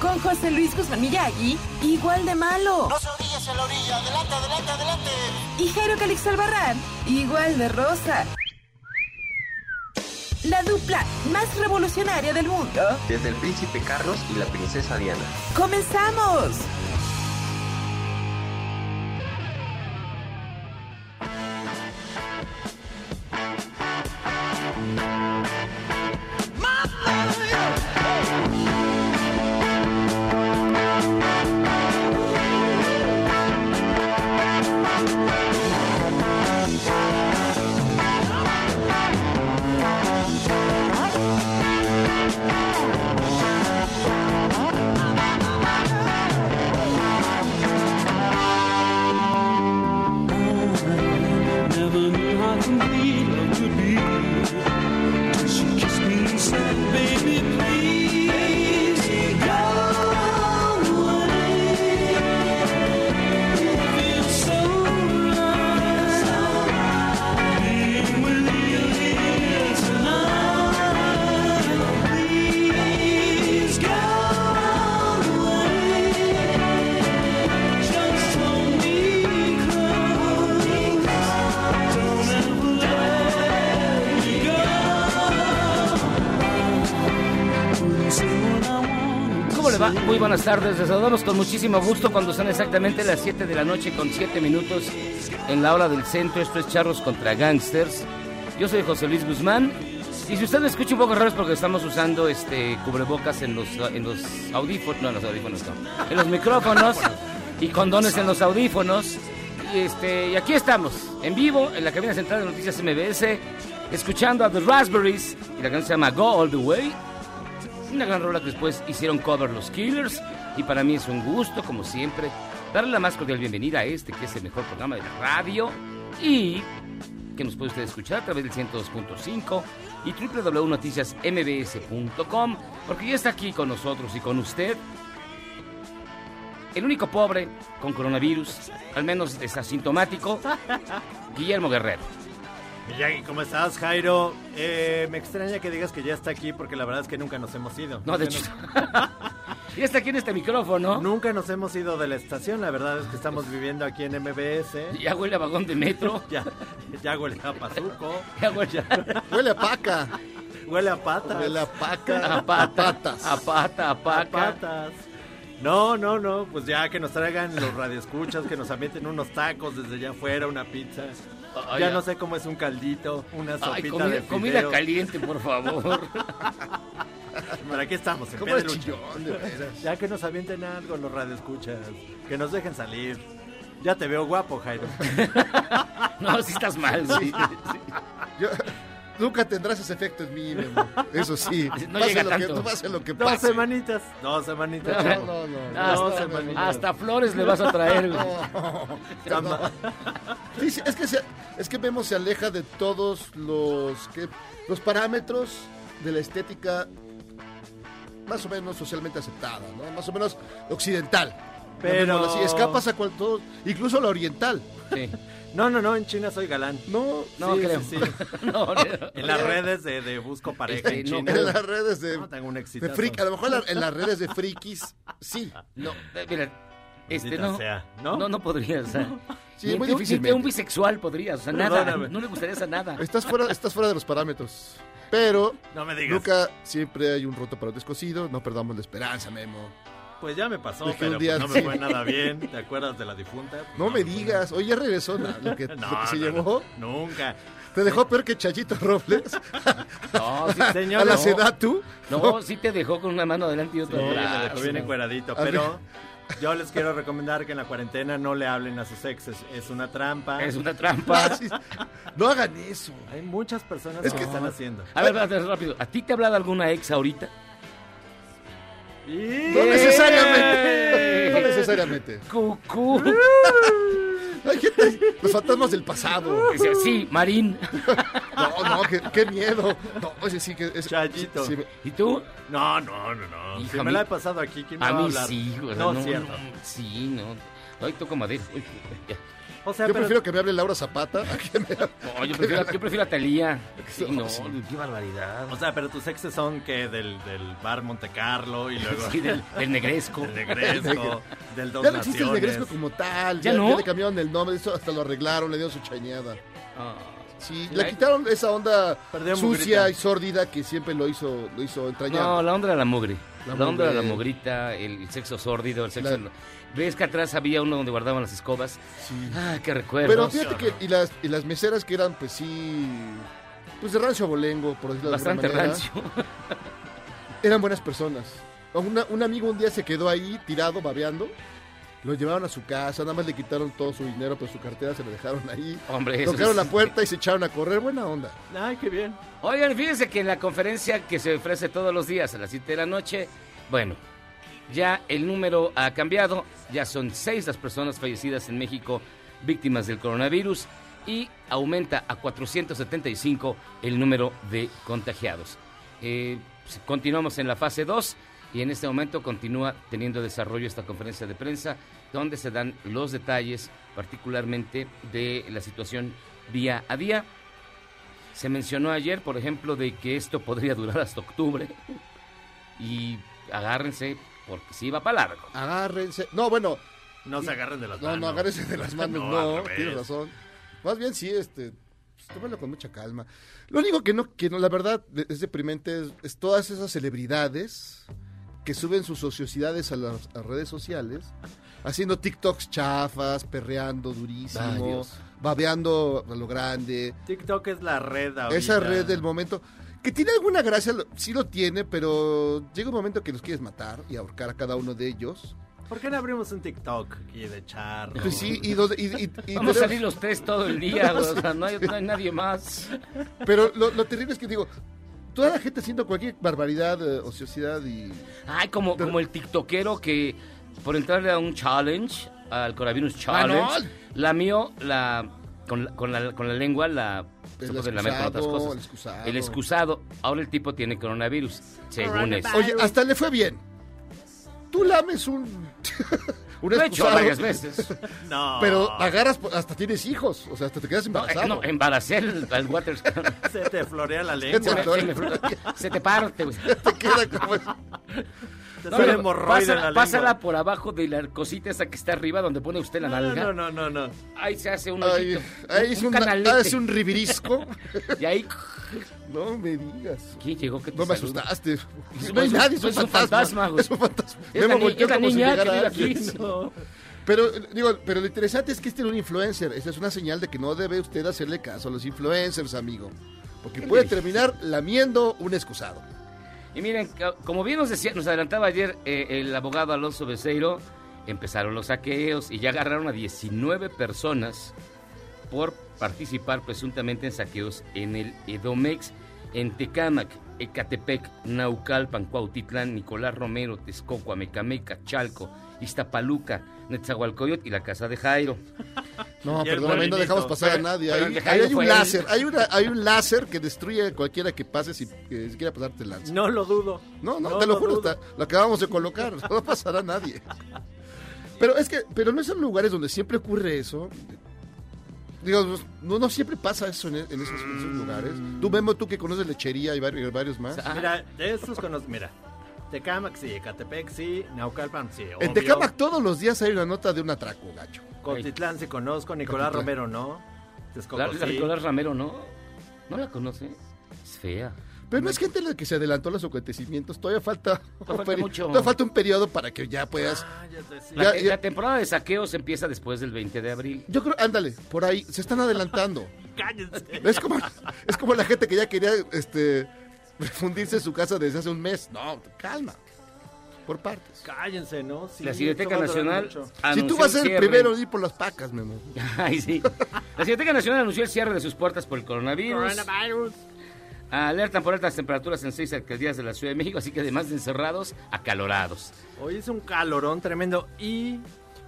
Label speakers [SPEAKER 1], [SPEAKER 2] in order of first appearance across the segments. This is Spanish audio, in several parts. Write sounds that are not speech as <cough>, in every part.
[SPEAKER 1] con José Luis Guzmán Miyagi, igual de malo.
[SPEAKER 2] No se orillas en la orilla, adelante, adelante, adelante.
[SPEAKER 1] Y Jairo Calix Albarrán, igual de rosa. La dupla más revolucionaria del mundo.
[SPEAKER 3] Desde el príncipe Carlos y la princesa Diana.
[SPEAKER 1] ¡Comenzamos!
[SPEAKER 4] Tardes, les saludamos con muchísimo gusto cuando son exactamente las 7 de la noche con 7 minutos en la hora del centro. Esto es Charros contra Gangsters. Yo soy José Luis Guzmán. Y si usted me escucha un poco raro es porque estamos usando este cubrebocas en los, en los audífonos, no en los audífonos, no, en los micrófonos y condones en los audífonos. Y, este, y aquí estamos, en vivo, en la cabina central de Noticias MBS, escuchando a The Raspberries y la canción se llama Go All the Way. Una gran rola que después hicieron cover los Killers. Y para mí es un gusto, como siempre, darle la más cordial bienvenida a este, que es el mejor programa de la radio. Y que nos puede usted escuchar a través del 102.5 y www.noticiasmbs.com. Porque ya está aquí con nosotros y con usted. El único pobre con coronavirus, al menos es asintomático, Guillermo Guerrero.
[SPEAKER 5] Miyagi, ¿cómo estás, Jairo? Eh, me extraña que digas que ya está aquí porque la verdad es que nunca nos hemos ido.
[SPEAKER 4] No, de hecho,
[SPEAKER 5] nos- <laughs>
[SPEAKER 4] ya está aquí en este micrófono.
[SPEAKER 5] Nunca nos hemos ido de la estación, la verdad es que estamos viviendo aquí en MBS.
[SPEAKER 4] Ya huele a vagón de metro. <laughs>
[SPEAKER 5] Ya, ya huele a pazuco, <laughs>
[SPEAKER 4] Ya huele a...
[SPEAKER 6] Huele a paca.
[SPEAKER 5] huele a patas.
[SPEAKER 6] Huele a paca.
[SPEAKER 4] A pata,
[SPEAKER 6] patas.
[SPEAKER 4] a pata, a
[SPEAKER 5] a
[SPEAKER 4] paca.
[SPEAKER 5] patas. No, no, no, pues ya que nos traigan los radioescuchas, que nos avienten unos tacos desde allá afuera, una pizza.
[SPEAKER 4] Ay,
[SPEAKER 5] ya no sé cómo es un caldito, una
[SPEAKER 4] Ay,
[SPEAKER 5] sopita
[SPEAKER 4] comida,
[SPEAKER 5] de
[SPEAKER 4] comida
[SPEAKER 5] fideo.
[SPEAKER 4] caliente, por favor. <laughs>
[SPEAKER 5] Pero aquí estamos, en
[SPEAKER 6] ¿Cómo es chillón?
[SPEAKER 5] Ya que nos avienten algo los radioescuchas, que nos dejen salir. Ya te veo guapo, Jairo. <laughs>
[SPEAKER 4] No, si estás mal. sí.
[SPEAKER 6] Yo- nunca tendrás ese efecto en mí, mi amor. Eso sí. <laughs>
[SPEAKER 4] No
[SPEAKER 6] pase
[SPEAKER 4] llega
[SPEAKER 6] lo que,
[SPEAKER 4] tanto.
[SPEAKER 6] no pase lo que
[SPEAKER 5] Dos
[SPEAKER 6] pase.
[SPEAKER 5] semanitas. Dos semanitas.
[SPEAKER 6] No,
[SPEAKER 5] chavo.
[SPEAKER 6] no, no.
[SPEAKER 4] Hasta,
[SPEAKER 5] No, semanitas.
[SPEAKER 4] hasta flores le vas a traer. güey.
[SPEAKER 6] Sí, sí, es, que se- es que Memo se aleja de todos los, que, los parámetros de la estética más o menos socialmente aceptada, ¿no? Más o menos occidental.
[SPEAKER 5] Pero-
[SPEAKER 6] así, escapas a cual todo, incluso la oriental.
[SPEAKER 4] Sí. <laughs>
[SPEAKER 5] No, no, no, en China soy galán.
[SPEAKER 6] No,
[SPEAKER 4] No
[SPEAKER 5] Sí,
[SPEAKER 4] creo.
[SPEAKER 5] sí, sí. <laughs>
[SPEAKER 4] No, no.
[SPEAKER 5] En las redes de, de busco pareja
[SPEAKER 4] Este,
[SPEAKER 5] en
[SPEAKER 4] no,
[SPEAKER 6] en las redes de,
[SPEAKER 5] No, tengo un
[SPEAKER 6] de a lo mejor en la- en las redes de frikis, sí.
[SPEAKER 4] No, eh, mira, este no,
[SPEAKER 5] sea, ¿no?
[SPEAKER 4] no, no podría, o sea,
[SPEAKER 6] Sí,
[SPEAKER 4] ni
[SPEAKER 6] muy
[SPEAKER 4] que un- bisexual podría, o sea, nada, no le gustaría hacer nada.
[SPEAKER 6] Estás fuera, estás fuera de los parámetros. Pero
[SPEAKER 5] No me digas.
[SPEAKER 6] nunca siempre hay un roto para un descosido. No perdamos la esperanza, Memo.
[SPEAKER 5] Pues ya me pasó, pero
[SPEAKER 6] un día
[SPEAKER 5] pues no
[SPEAKER 6] sí.
[SPEAKER 5] me fue nada bien. ¿Te acuerdas de la difunta? Pues
[SPEAKER 6] No me
[SPEAKER 5] fue
[SPEAKER 6] digas. Oye, ya regresó <laughs> ¿no? lo que, lo
[SPEAKER 5] No,
[SPEAKER 6] que se
[SPEAKER 5] no,
[SPEAKER 6] llevó.
[SPEAKER 5] no, nunca.
[SPEAKER 6] ¿Te dejó peor que Chayito Robles? <laughs>
[SPEAKER 4] No, sí,
[SPEAKER 5] Señor, <laughs>
[SPEAKER 6] ¿A la
[SPEAKER 4] no.
[SPEAKER 6] edad tú?
[SPEAKER 4] No, sí te dejó con una mano adelante y otra
[SPEAKER 5] Sí, me
[SPEAKER 4] atrás.
[SPEAKER 5] dejó bien encueradito,
[SPEAKER 6] A
[SPEAKER 5] pero yo les quiero recomendar que en la cuarentena no le hablen a sus exes, es una trampa.
[SPEAKER 4] Es una trampa.
[SPEAKER 6] Sí. No hagan eso.
[SPEAKER 5] Hay muchas personas
[SPEAKER 6] Es
[SPEAKER 5] que,
[SPEAKER 6] que-
[SPEAKER 5] están haciendo.
[SPEAKER 4] A ver, espérate, rápido. ¿A ti te ha hablado alguna ex ahorita?
[SPEAKER 6] No
[SPEAKER 4] ¡Eh!
[SPEAKER 6] necesariamente. <laughs> No necesariamente.
[SPEAKER 4] Cucú.
[SPEAKER 6] Hay gente- los fantasmas del pasado.
[SPEAKER 4] Dice, Sí, Marín.
[SPEAKER 6] No, no, qué, qué miedo. No, oye, sí que es.
[SPEAKER 5] Chayito.
[SPEAKER 6] sí, me-
[SPEAKER 4] ¿Y tú?
[SPEAKER 5] No, no, no, no.
[SPEAKER 4] Hija,
[SPEAKER 5] Si
[SPEAKER 4] a
[SPEAKER 5] me
[SPEAKER 4] mí-
[SPEAKER 5] la he pasado aquí, ¿quién me
[SPEAKER 4] A
[SPEAKER 5] va a
[SPEAKER 4] mí
[SPEAKER 5] hablar?
[SPEAKER 4] sí, güey.
[SPEAKER 5] No,
[SPEAKER 4] no,
[SPEAKER 5] cierto.
[SPEAKER 4] no, sí, no. Ay, toco madera.
[SPEAKER 5] O sea,
[SPEAKER 6] Yo
[SPEAKER 5] pero
[SPEAKER 6] prefiero que me hable Laura Zapata a que me
[SPEAKER 4] No, yo prefiero, yo prefiero a Talía. <laughs> Sí,
[SPEAKER 6] No, sí.
[SPEAKER 4] qué barbaridad.
[SPEAKER 5] O sea, pero tus exes son que del, del bar Monte Carlo y luego
[SPEAKER 4] Sí, del, <laughs> del negresco.
[SPEAKER 5] del Negresco, del Dos
[SPEAKER 6] Ya no existe el
[SPEAKER 5] Naciones.
[SPEAKER 6] negresco como tal.
[SPEAKER 4] ¿Ya
[SPEAKER 6] Ya,
[SPEAKER 4] no?
[SPEAKER 6] ya le cambiaron el nombre, eso hasta lo arreglaron, le dieron su chañada.
[SPEAKER 4] Ah,
[SPEAKER 6] Sí,
[SPEAKER 4] La-
[SPEAKER 6] le quitaron esa onda
[SPEAKER 5] Perdió
[SPEAKER 6] sucia
[SPEAKER 5] mugrita.
[SPEAKER 6] y sórdida que siempre lo hizo, lo hizo
[SPEAKER 4] no,
[SPEAKER 6] entrañable.
[SPEAKER 4] la onda de la mugre.
[SPEAKER 6] La
[SPEAKER 4] La, onda de la mugrita, el, el sexo sórdido, el sexo...
[SPEAKER 6] La-
[SPEAKER 4] ¿Ves que atrás había uno donde guardaban las escobas?
[SPEAKER 6] Sí.
[SPEAKER 4] Ah, qué recuerdos.
[SPEAKER 6] Pero fíjate que y las, y las meseras que eran, pues sí, pues de rancho abolengo, por decirlo de alguna
[SPEAKER 4] Bastante
[SPEAKER 6] manera,
[SPEAKER 4] rancio.
[SPEAKER 6] eran buenas personas. Una- un amigo un día se quedó ahí tirado, babeando. Lo llevaron a su casa, nada más le quitaron todo su dinero, pero su cartera se lo dejaron ahí.
[SPEAKER 4] Hombre, eso
[SPEAKER 6] Tocaron
[SPEAKER 4] es-
[SPEAKER 6] la puerta y se echaron a correr. Buena onda.
[SPEAKER 5] Ay, qué bien.
[SPEAKER 4] Oigan, fíjense que en la conferencia que se ofrece todos los días a las 7 de la noche, bueno, ya el número ha cambiado, ya son seis las personas fallecidas en México víctimas del coronavirus y aumenta a 475 el número de contagiados. Eh, pues, continuamos en la fase 2 y en este momento continúa teniendo desarrollo esta conferencia de prensa donde se dan los detalles particularmente de la situación día a día. Se mencionó ayer, por ejemplo, de que esto podría durar hasta octubre. Y agárrense, porque sí va para largo.
[SPEAKER 6] Agárrense. No, bueno,
[SPEAKER 5] No se agarren de las
[SPEAKER 6] no,
[SPEAKER 5] manos.
[SPEAKER 6] no, agárrense de las <laughs> manos,
[SPEAKER 5] No,
[SPEAKER 6] no, tienes razón. Más bien sí, este, pues, tómalo con mucha calma. Lo único que no, que no, la verdad, es deprimente es, es todas esas celebridades que suben sus ociosidades a las a redes sociales, haciendo TikToks chafas, perreando durísimo, babeando a lo grande.
[SPEAKER 5] TikTok es la red ahorita.
[SPEAKER 6] Esa red del momento, que tiene alguna gracia, sí lo tiene, pero llega un momento que los quieres matar y ahorcar a cada uno de ellos.
[SPEAKER 5] ¿Por qué no abrimos un TikTok aquí de charro?
[SPEAKER 6] Pues sí, y, donde- y- y- y
[SPEAKER 4] Vamos a salir los tres todo el día, güey, <laughs> o sea, no hay, no hay nadie más.
[SPEAKER 6] Pero lo, lo terrible es que digo, toda la gente haciendo cualquier barbaridad, eh, ociosidad y...
[SPEAKER 4] Ay, como, como el tiktokero que por entrarle a un challenge, al coronavirus challenge,
[SPEAKER 6] Ah, no.
[SPEAKER 4] lamió la, con, la, con, la, con la lengua la... se
[SPEAKER 6] El
[SPEAKER 4] con otras
[SPEAKER 6] excusado,
[SPEAKER 4] cosas.
[SPEAKER 6] el excusado.
[SPEAKER 4] El excusado. Ahora el tipo tiene coronavirus, según eso.
[SPEAKER 6] Oye, hasta le fue bien. Tú lames un... <laughs> un
[SPEAKER 4] Lo he hecho
[SPEAKER 6] excusado,
[SPEAKER 4] varias veces. <laughs>
[SPEAKER 5] No.
[SPEAKER 6] Pero agarras, hasta tienes hijos, o sea, hasta te quedas
[SPEAKER 4] No, eh,
[SPEAKER 6] embarazado.
[SPEAKER 4] no, embaracé al, al Waters. <laughs>
[SPEAKER 5] Se te florea la
[SPEAKER 6] Se
[SPEAKER 5] lengua.
[SPEAKER 6] te-
[SPEAKER 4] se, me- se te parte, güey.
[SPEAKER 6] Te queda como...
[SPEAKER 5] Te
[SPEAKER 4] No,
[SPEAKER 5] sale
[SPEAKER 4] no,
[SPEAKER 5] hemorroide en la
[SPEAKER 4] pásala,
[SPEAKER 5] lengua.
[SPEAKER 4] pásala por abajo de la cosita esa que está arriba donde pone usted la
[SPEAKER 5] No,
[SPEAKER 4] nalga.
[SPEAKER 5] no, no, no, no.
[SPEAKER 4] Ahí se hace un
[SPEAKER 6] Ahí,
[SPEAKER 4] hoyito,
[SPEAKER 6] ahí es un,
[SPEAKER 4] canalete.
[SPEAKER 6] ah, es un ribirisco.
[SPEAKER 4] Y ahí,
[SPEAKER 6] No me digas.
[SPEAKER 4] ¿quién llegó que te
[SPEAKER 6] No me
[SPEAKER 4] saluda?
[SPEAKER 6] asustaste. No hay nadie, es un
[SPEAKER 4] es un
[SPEAKER 6] fantasma.
[SPEAKER 4] güey.
[SPEAKER 6] Es un fantasma. Volteó si
[SPEAKER 4] niña que vive aquí.
[SPEAKER 6] Pero, digo, pero lo interesante es que este es un influencer. Esta es una señal de que no debe usted hacerle caso a los influencers, amigo. Porque puede terminar lamiendo un excusado.
[SPEAKER 4] Y miren, como bien nos decía, nos adelantaba ayer eh, el abogado Alonso Becerro, empezaron los saqueos y ya agarraron a 19 personas por participar presuntamente en saqueos en el Edomex, en Tecámac, Ecatepec, Naucalpan, Cuautitlán, Nicolás Romero, Texcoco, Amecameca, Chalco, Iztapaluca, Netzahualcoyot y la casa de Jairo. <laughs>
[SPEAKER 6] No, perdóname, no dejamos pasar a nadie.
[SPEAKER 4] Jairo
[SPEAKER 6] hay un láser. Hay, una, hay un láser que destruye a cualquiera que pase si quiera pasarte el láser.
[SPEAKER 5] No lo dudo.
[SPEAKER 6] No, no, te lo juro, está- lo acabamos de colocar, <laughs> no pasará a nadie. <laughs> Pero es que, pero no son lugares donde siempre ocurre eso. Digo, no, no siempre pasa eso en, en esos, en esos lugares. Tú, Memo, tú que conoces lechería y varios, varios más.
[SPEAKER 4] Ah,
[SPEAKER 5] Mira, de estos conozco. Mira, Tecámac sí, Ecatepec sí, Naucalpan sí.
[SPEAKER 6] en. Tecámac todos los días hay una nota de un atraco, gacho.
[SPEAKER 5] Cotitlán sí conozco, Nicolás
[SPEAKER 6] Cotitlán.
[SPEAKER 5] Romero no. Texcoco
[SPEAKER 4] la, la
[SPEAKER 5] sí.
[SPEAKER 4] Nicolás Ramero, ¿no? ¿No la conoce? Es fea.
[SPEAKER 6] Pero no es gente la que se adelantó a los acontecimientos. Todavía falta,
[SPEAKER 4] falta mucho.
[SPEAKER 6] todavía falta un periodo para que ya puedas.
[SPEAKER 5] Ah, ya te decía.
[SPEAKER 4] La,
[SPEAKER 6] Ya-
[SPEAKER 4] la temporada de saqueos empieza después del 20 de abril.
[SPEAKER 6] Yo creo, ándale, por ahí, se están adelantando. <laughs>
[SPEAKER 5] cállense.
[SPEAKER 6] Es como, es como la gente que ya quería este, fundirse en su casa desde hace un mes. No, calma. Por partes.
[SPEAKER 5] Cállense, ¿no? Sí,
[SPEAKER 4] La Cineteca Nacional.
[SPEAKER 6] Si tú vas a ser el primero en ir por las pacas, Memo. <laughs>
[SPEAKER 4] Ay, sí. La Cineteca Nacional anunció el cierre de sus puertas por el coronavirus.
[SPEAKER 5] Coronavirus.
[SPEAKER 4] Alertan por altas temperaturas en seis alcaldías de la Ciudad de México, así que además de encerrados, acalorados.
[SPEAKER 5] Hoy es un calorón tremendo y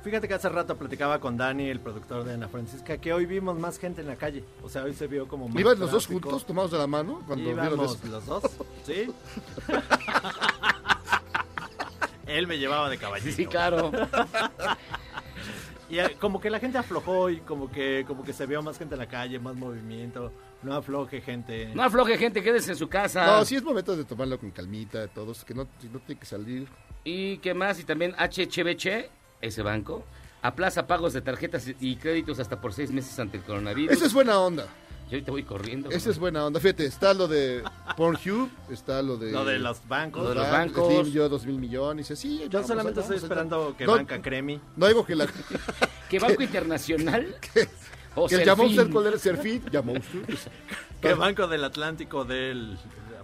[SPEAKER 5] fíjate que hace rato platicaba con Dani, el productor de Ana Francisca, que hoy vimos más gente en la calle. O sea, hoy se vio como más
[SPEAKER 6] ¿Iban los dos
[SPEAKER 5] tráfico.
[SPEAKER 6] juntos, tomados de la mano? Cuando vieron
[SPEAKER 5] Íbamos
[SPEAKER 6] eso?
[SPEAKER 5] los dos, ¿sí? <laughs> Él me llevaba de caballito.
[SPEAKER 4] Sí, claro.
[SPEAKER 5] Y eh, como que la gente aflojó y como que como que se vio más gente en la calle, más movimiento. No afloje gente.
[SPEAKER 4] No afloje, gente, quédese en su casa.
[SPEAKER 6] No, sí es momento de tomarlo con calmita, todos, que no, si no tiene que salir.
[SPEAKER 4] ¿Y qué más? Y también HHBC, ese banco, aplaza pagos de tarjetas y créditos hasta por seis meses ante el coronavirus.
[SPEAKER 6] Eso es buena onda.
[SPEAKER 4] Yo ahorita voy corriendo.
[SPEAKER 6] Eso es buena onda. Fíjate, está lo de Pornhub, está lo de...
[SPEAKER 5] Lo de los bancos.
[SPEAKER 4] Lo de los
[SPEAKER 6] Ban-
[SPEAKER 4] bancos.
[SPEAKER 6] Slim, yo dos mil millones. y así,
[SPEAKER 5] Yo solamente
[SPEAKER 6] ahí
[SPEAKER 5] estoy esperando que
[SPEAKER 6] No,
[SPEAKER 5] Banca Cremi.
[SPEAKER 6] No digo que la... <laughs>
[SPEAKER 4] ¿Qué banco <laughs> internacional? O
[SPEAKER 6] que el
[SPEAKER 4] Serfín?
[SPEAKER 6] Yamonster, ¿cuál era? Serfín, Yamonster.
[SPEAKER 5] Que Banco del Atlántico del...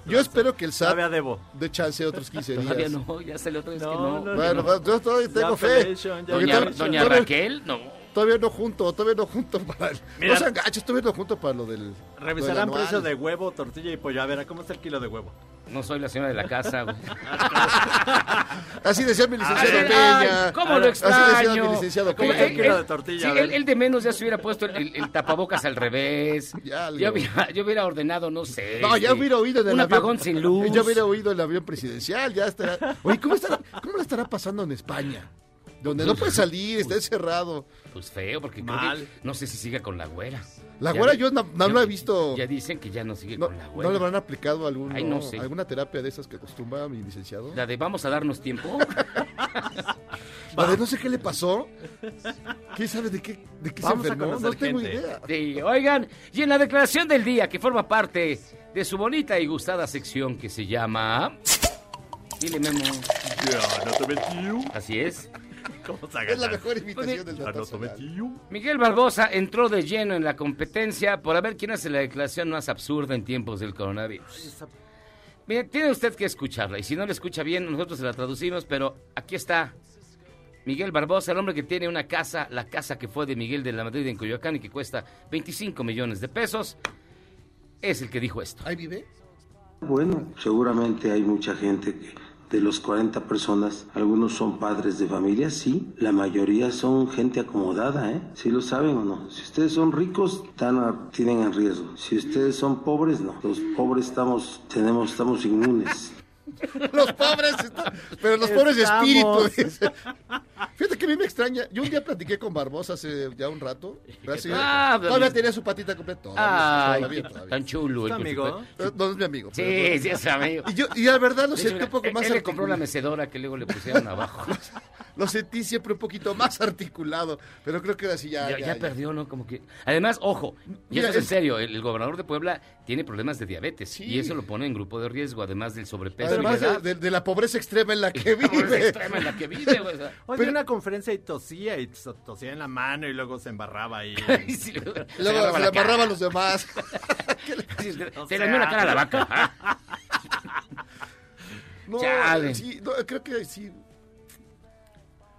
[SPEAKER 6] Yo espero que el SAT
[SPEAKER 5] Todavía debo.
[SPEAKER 6] dé chance otros 15 días.
[SPEAKER 4] Todavía no, ya salió otra vez que
[SPEAKER 5] No,
[SPEAKER 4] no.
[SPEAKER 5] no,
[SPEAKER 6] Bueno,
[SPEAKER 5] no.
[SPEAKER 6] yo todavía tengo fe.
[SPEAKER 4] Doña,
[SPEAKER 6] todavía-
[SPEAKER 4] doña
[SPEAKER 6] todavía-
[SPEAKER 4] Raquel, no.
[SPEAKER 6] Todavía no junto, todavía no junto para el...
[SPEAKER 5] Mira.
[SPEAKER 6] no sean gachos, todavía no junto para lo del...
[SPEAKER 5] Revisarán precio de huevo, tortilla y pollo. A ver, ¿a ¿cómo está el kilo de huevo?
[SPEAKER 4] No soy la señora de la casa, güey. <laughs>
[SPEAKER 6] Así decía mi licenciado
[SPEAKER 4] Ay,
[SPEAKER 6] Peña.
[SPEAKER 4] ¿Cómo lo
[SPEAKER 6] Así decía
[SPEAKER 4] extraño?
[SPEAKER 6] mi licenciado
[SPEAKER 5] ¿Cómo
[SPEAKER 6] Peña.
[SPEAKER 5] el kilo de tortilla?
[SPEAKER 4] Sí, él, él de menos ya se hubiera puesto el, el- el tapabocas al revés.
[SPEAKER 6] Ya,
[SPEAKER 4] yo, hubiera, yo hubiera ordenado, no sé.
[SPEAKER 6] No, ya hubiera oído en el
[SPEAKER 4] Un
[SPEAKER 6] avión.
[SPEAKER 4] apagón sin luz.
[SPEAKER 6] Ya hubiera oído el avión presidencial, ya estará. Oye, ¿cómo, estará, ¿cómo le estará pasando en España? Donde no puede salir, está encerrado.
[SPEAKER 4] Pues feo, porque creo
[SPEAKER 5] Mal.
[SPEAKER 4] que no sé si siga con la güera.
[SPEAKER 6] La güera yo no, no la he visto.
[SPEAKER 4] Ya dicen que ya no sigue
[SPEAKER 6] No,
[SPEAKER 4] con la
[SPEAKER 6] ¿No
[SPEAKER 4] güera.
[SPEAKER 6] le habrán aplicado algún,
[SPEAKER 4] Ay, no sé.
[SPEAKER 6] alguna terapia de esas que acostumbra mi licenciado?
[SPEAKER 4] La de vamos a darnos tiempo. <laughs>
[SPEAKER 6] La de no sé qué le pasó. ¿Quién sabe de qué, de qué se
[SPEAKER 5] Vamos
[SPEAKER 6] enfermó? No tengo
[SPEAKER 5] gente.
[SPEAKER 6] idea.
[SPEAKER 4] Sí, oigan, y en la declaración del día, que forma parte de su bonita y gustada sección que se llama... Dile, Memo.
[SPEAKER 5] Ya, no te metí.
[SPEAKER 4] Así es. <laughs>
[SPEAKER 5] ¿Cómo se
[SPEAKER 6] Es la mejor imitación del
[SPEAKER 5] metí.
[SPEAKER 4] Miguel Barbosa entró de lleno en la competencia por a ver quién hace la declaración más absurda en tiempos del coronavirus. Mire, tiene usted que escucharla y si no la escucha bien, nosotros se la traducimos, pero aquí está Miguel Barbosa, el hombre que tiene una casa, la casa que fue de Miguel de la Madrid en Coyoacán y que cuesta 25 millones de pesos, es el que dijo esto.
[SPEAKER 6] ¿Ahí vive?
[SPEAKER 7] Bueno, seguramente hay mucha gente que de los 40 personas, algunos son padres de familia, sí, la mayoría son gente acomodada, ¿eh? ¿Sí lo saben o no? Si ustedes son ricos, están a- tienen en riesgo. Si ustedes son pobres, no. Los pobres estamos, tenemos, estamos inmunes. <laughs>
[SPEAKER 6] Los pobres, está- pero los pobres de espíritu. Dice. Fíjate que a mí me extraña. Yo un día platiqué con Barbosa hace ya un rato. Gracias.
[SPEAKER 4] Ah,
[SPEAKER 6] todavía
[SPEAKER 4] pero-
[SPEAKER 6] tenía su patita completa. Todavía,
[SPEAKER 4] Ay,
[SPEAKER 6] todavía,
[SPEAKER 4] qué
[SPEAKER 6] todavía.
[SPEAKER 4] tan chulo.
[SPEAKER 5] ¿Es amigo?
[SPEAKER 4] fue.
[SPEAKER 6] Eh, No es mi amigo.
[SPEAKER 4] Sí,
[SPEAKER 6] pero-
[SPEAKER 4] sí, es amigo.
[SPEAKER 6] Y yo, y la verdad lo sentí un poco más
[SPEAKER 4] él le compró una
[SPEAKER 6] articulado.
[SPEAKER 4] mecedora que luego le pusieron abajo. <laughs>
[SPEAKER 6] Lo sentí siempre un poquito más <laughs> articulado. Pero creo que ahora sí ya.
[SPEAKER 4] ya,
[SPEAKER 6] ya,
[SPEAKER 4] ya
[SPEAKER 6] ya.
[SPEAKER 4] perdió, ¿no? Como que... Además, ojo, y
[SPEAKER 6] Mira,
[SPEAKER 4] esto es en serio, el, el gobernador de Puebla tiene problemas de diabetes
[SPEAKER 6] Sí.
[SPEAKER 4] y eso lo pone en grupo de riesgo, además del sobrepeso
[SPEAKER 6] Además
[SPEAKER 4] y la
[SPEAKER 6] de,
[SPEAKER 4] edad.
[SPEAKER 6] de- de la pobreza extrema en la que <laughs>
[SPEAKER 4] La pobreza
[SPEAKER 6] vive.
[SPEAKER 4] extrema en la que vive, güey, o sea.
[SPEAKER 5] Hoy
[SPEAKER 6] Pero-
[SPEAKER 5] dio una conferencia y tosía y to- tosía en la mano y luego se embarraba ahí. <laughs>
[SPEAKER 4] Y sí, luego se
[SPEAKER 6] se
[SPEAKER 4] la
[SPEAKER 6] le amarraba a los demás.
[SPEAKER 4] Sí, Te
[SPEAKER 5] O
[SPEAKER 4] te
[SPEAKER 5] sea,
[SPEAKER 4] lamió la cara a la vaca. Ah,
[SPEAKER 6] No, sí, no, creo que sí.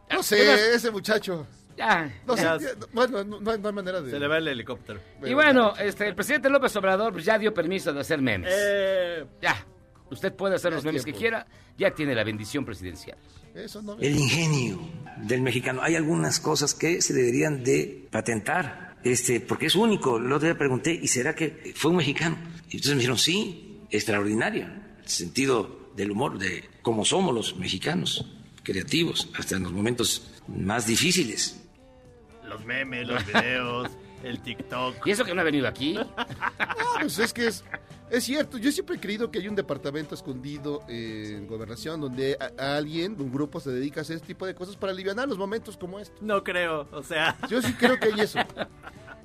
[SPEAKER 6] No
[SPEAKER 4] Además-
[SPEAKER 6] sé, ese muchacho.
[SPEAKER 4] Ya.
[SPEAKER 6] No sé, bueno, no, no hay, no hay manera de.
[SPEAKER 5] Se le va el helicóptero.
[SPEAKER 4] Y bueno, este, el presidente López Obrador ya dio permiso de hacer memes.
[SPEAKER 5] Eh,
[SPEAKER 4] Ya. Usted puede hacer los memes que quiera, ya tiene la bendición presidencial.
[SPEAKER 6] Eso no.
[SPEAKER 8] el ingenio del mexicano. Hay algunas cosas que se deberían de patentar, este, porque es único. El otro día pregunté, ¿y será que fue un mexicano? Y entonces me dijeron, sí, extraordinario. El sentido del humor, de cómo somos los mexicanos, creativos, hasta en los momentos más difíciles.
[SPEAKER 5] los memes, los videos, el TikTok.
[SPEAKER 4] ¿Y eso que no ha venido aquí?
[SPEAKER 6] No, pues es que es, es cierto. Yo siempre he creído que hay un departamento escondido en gobernación donde a, a alguien, un grupo, se dedica a hacer este tipo de cosas para aliviar los momentos como este.
[SPEAKER 5] No creo, o sea.
[SPEAKER 6] Yo sí creo que hay eso.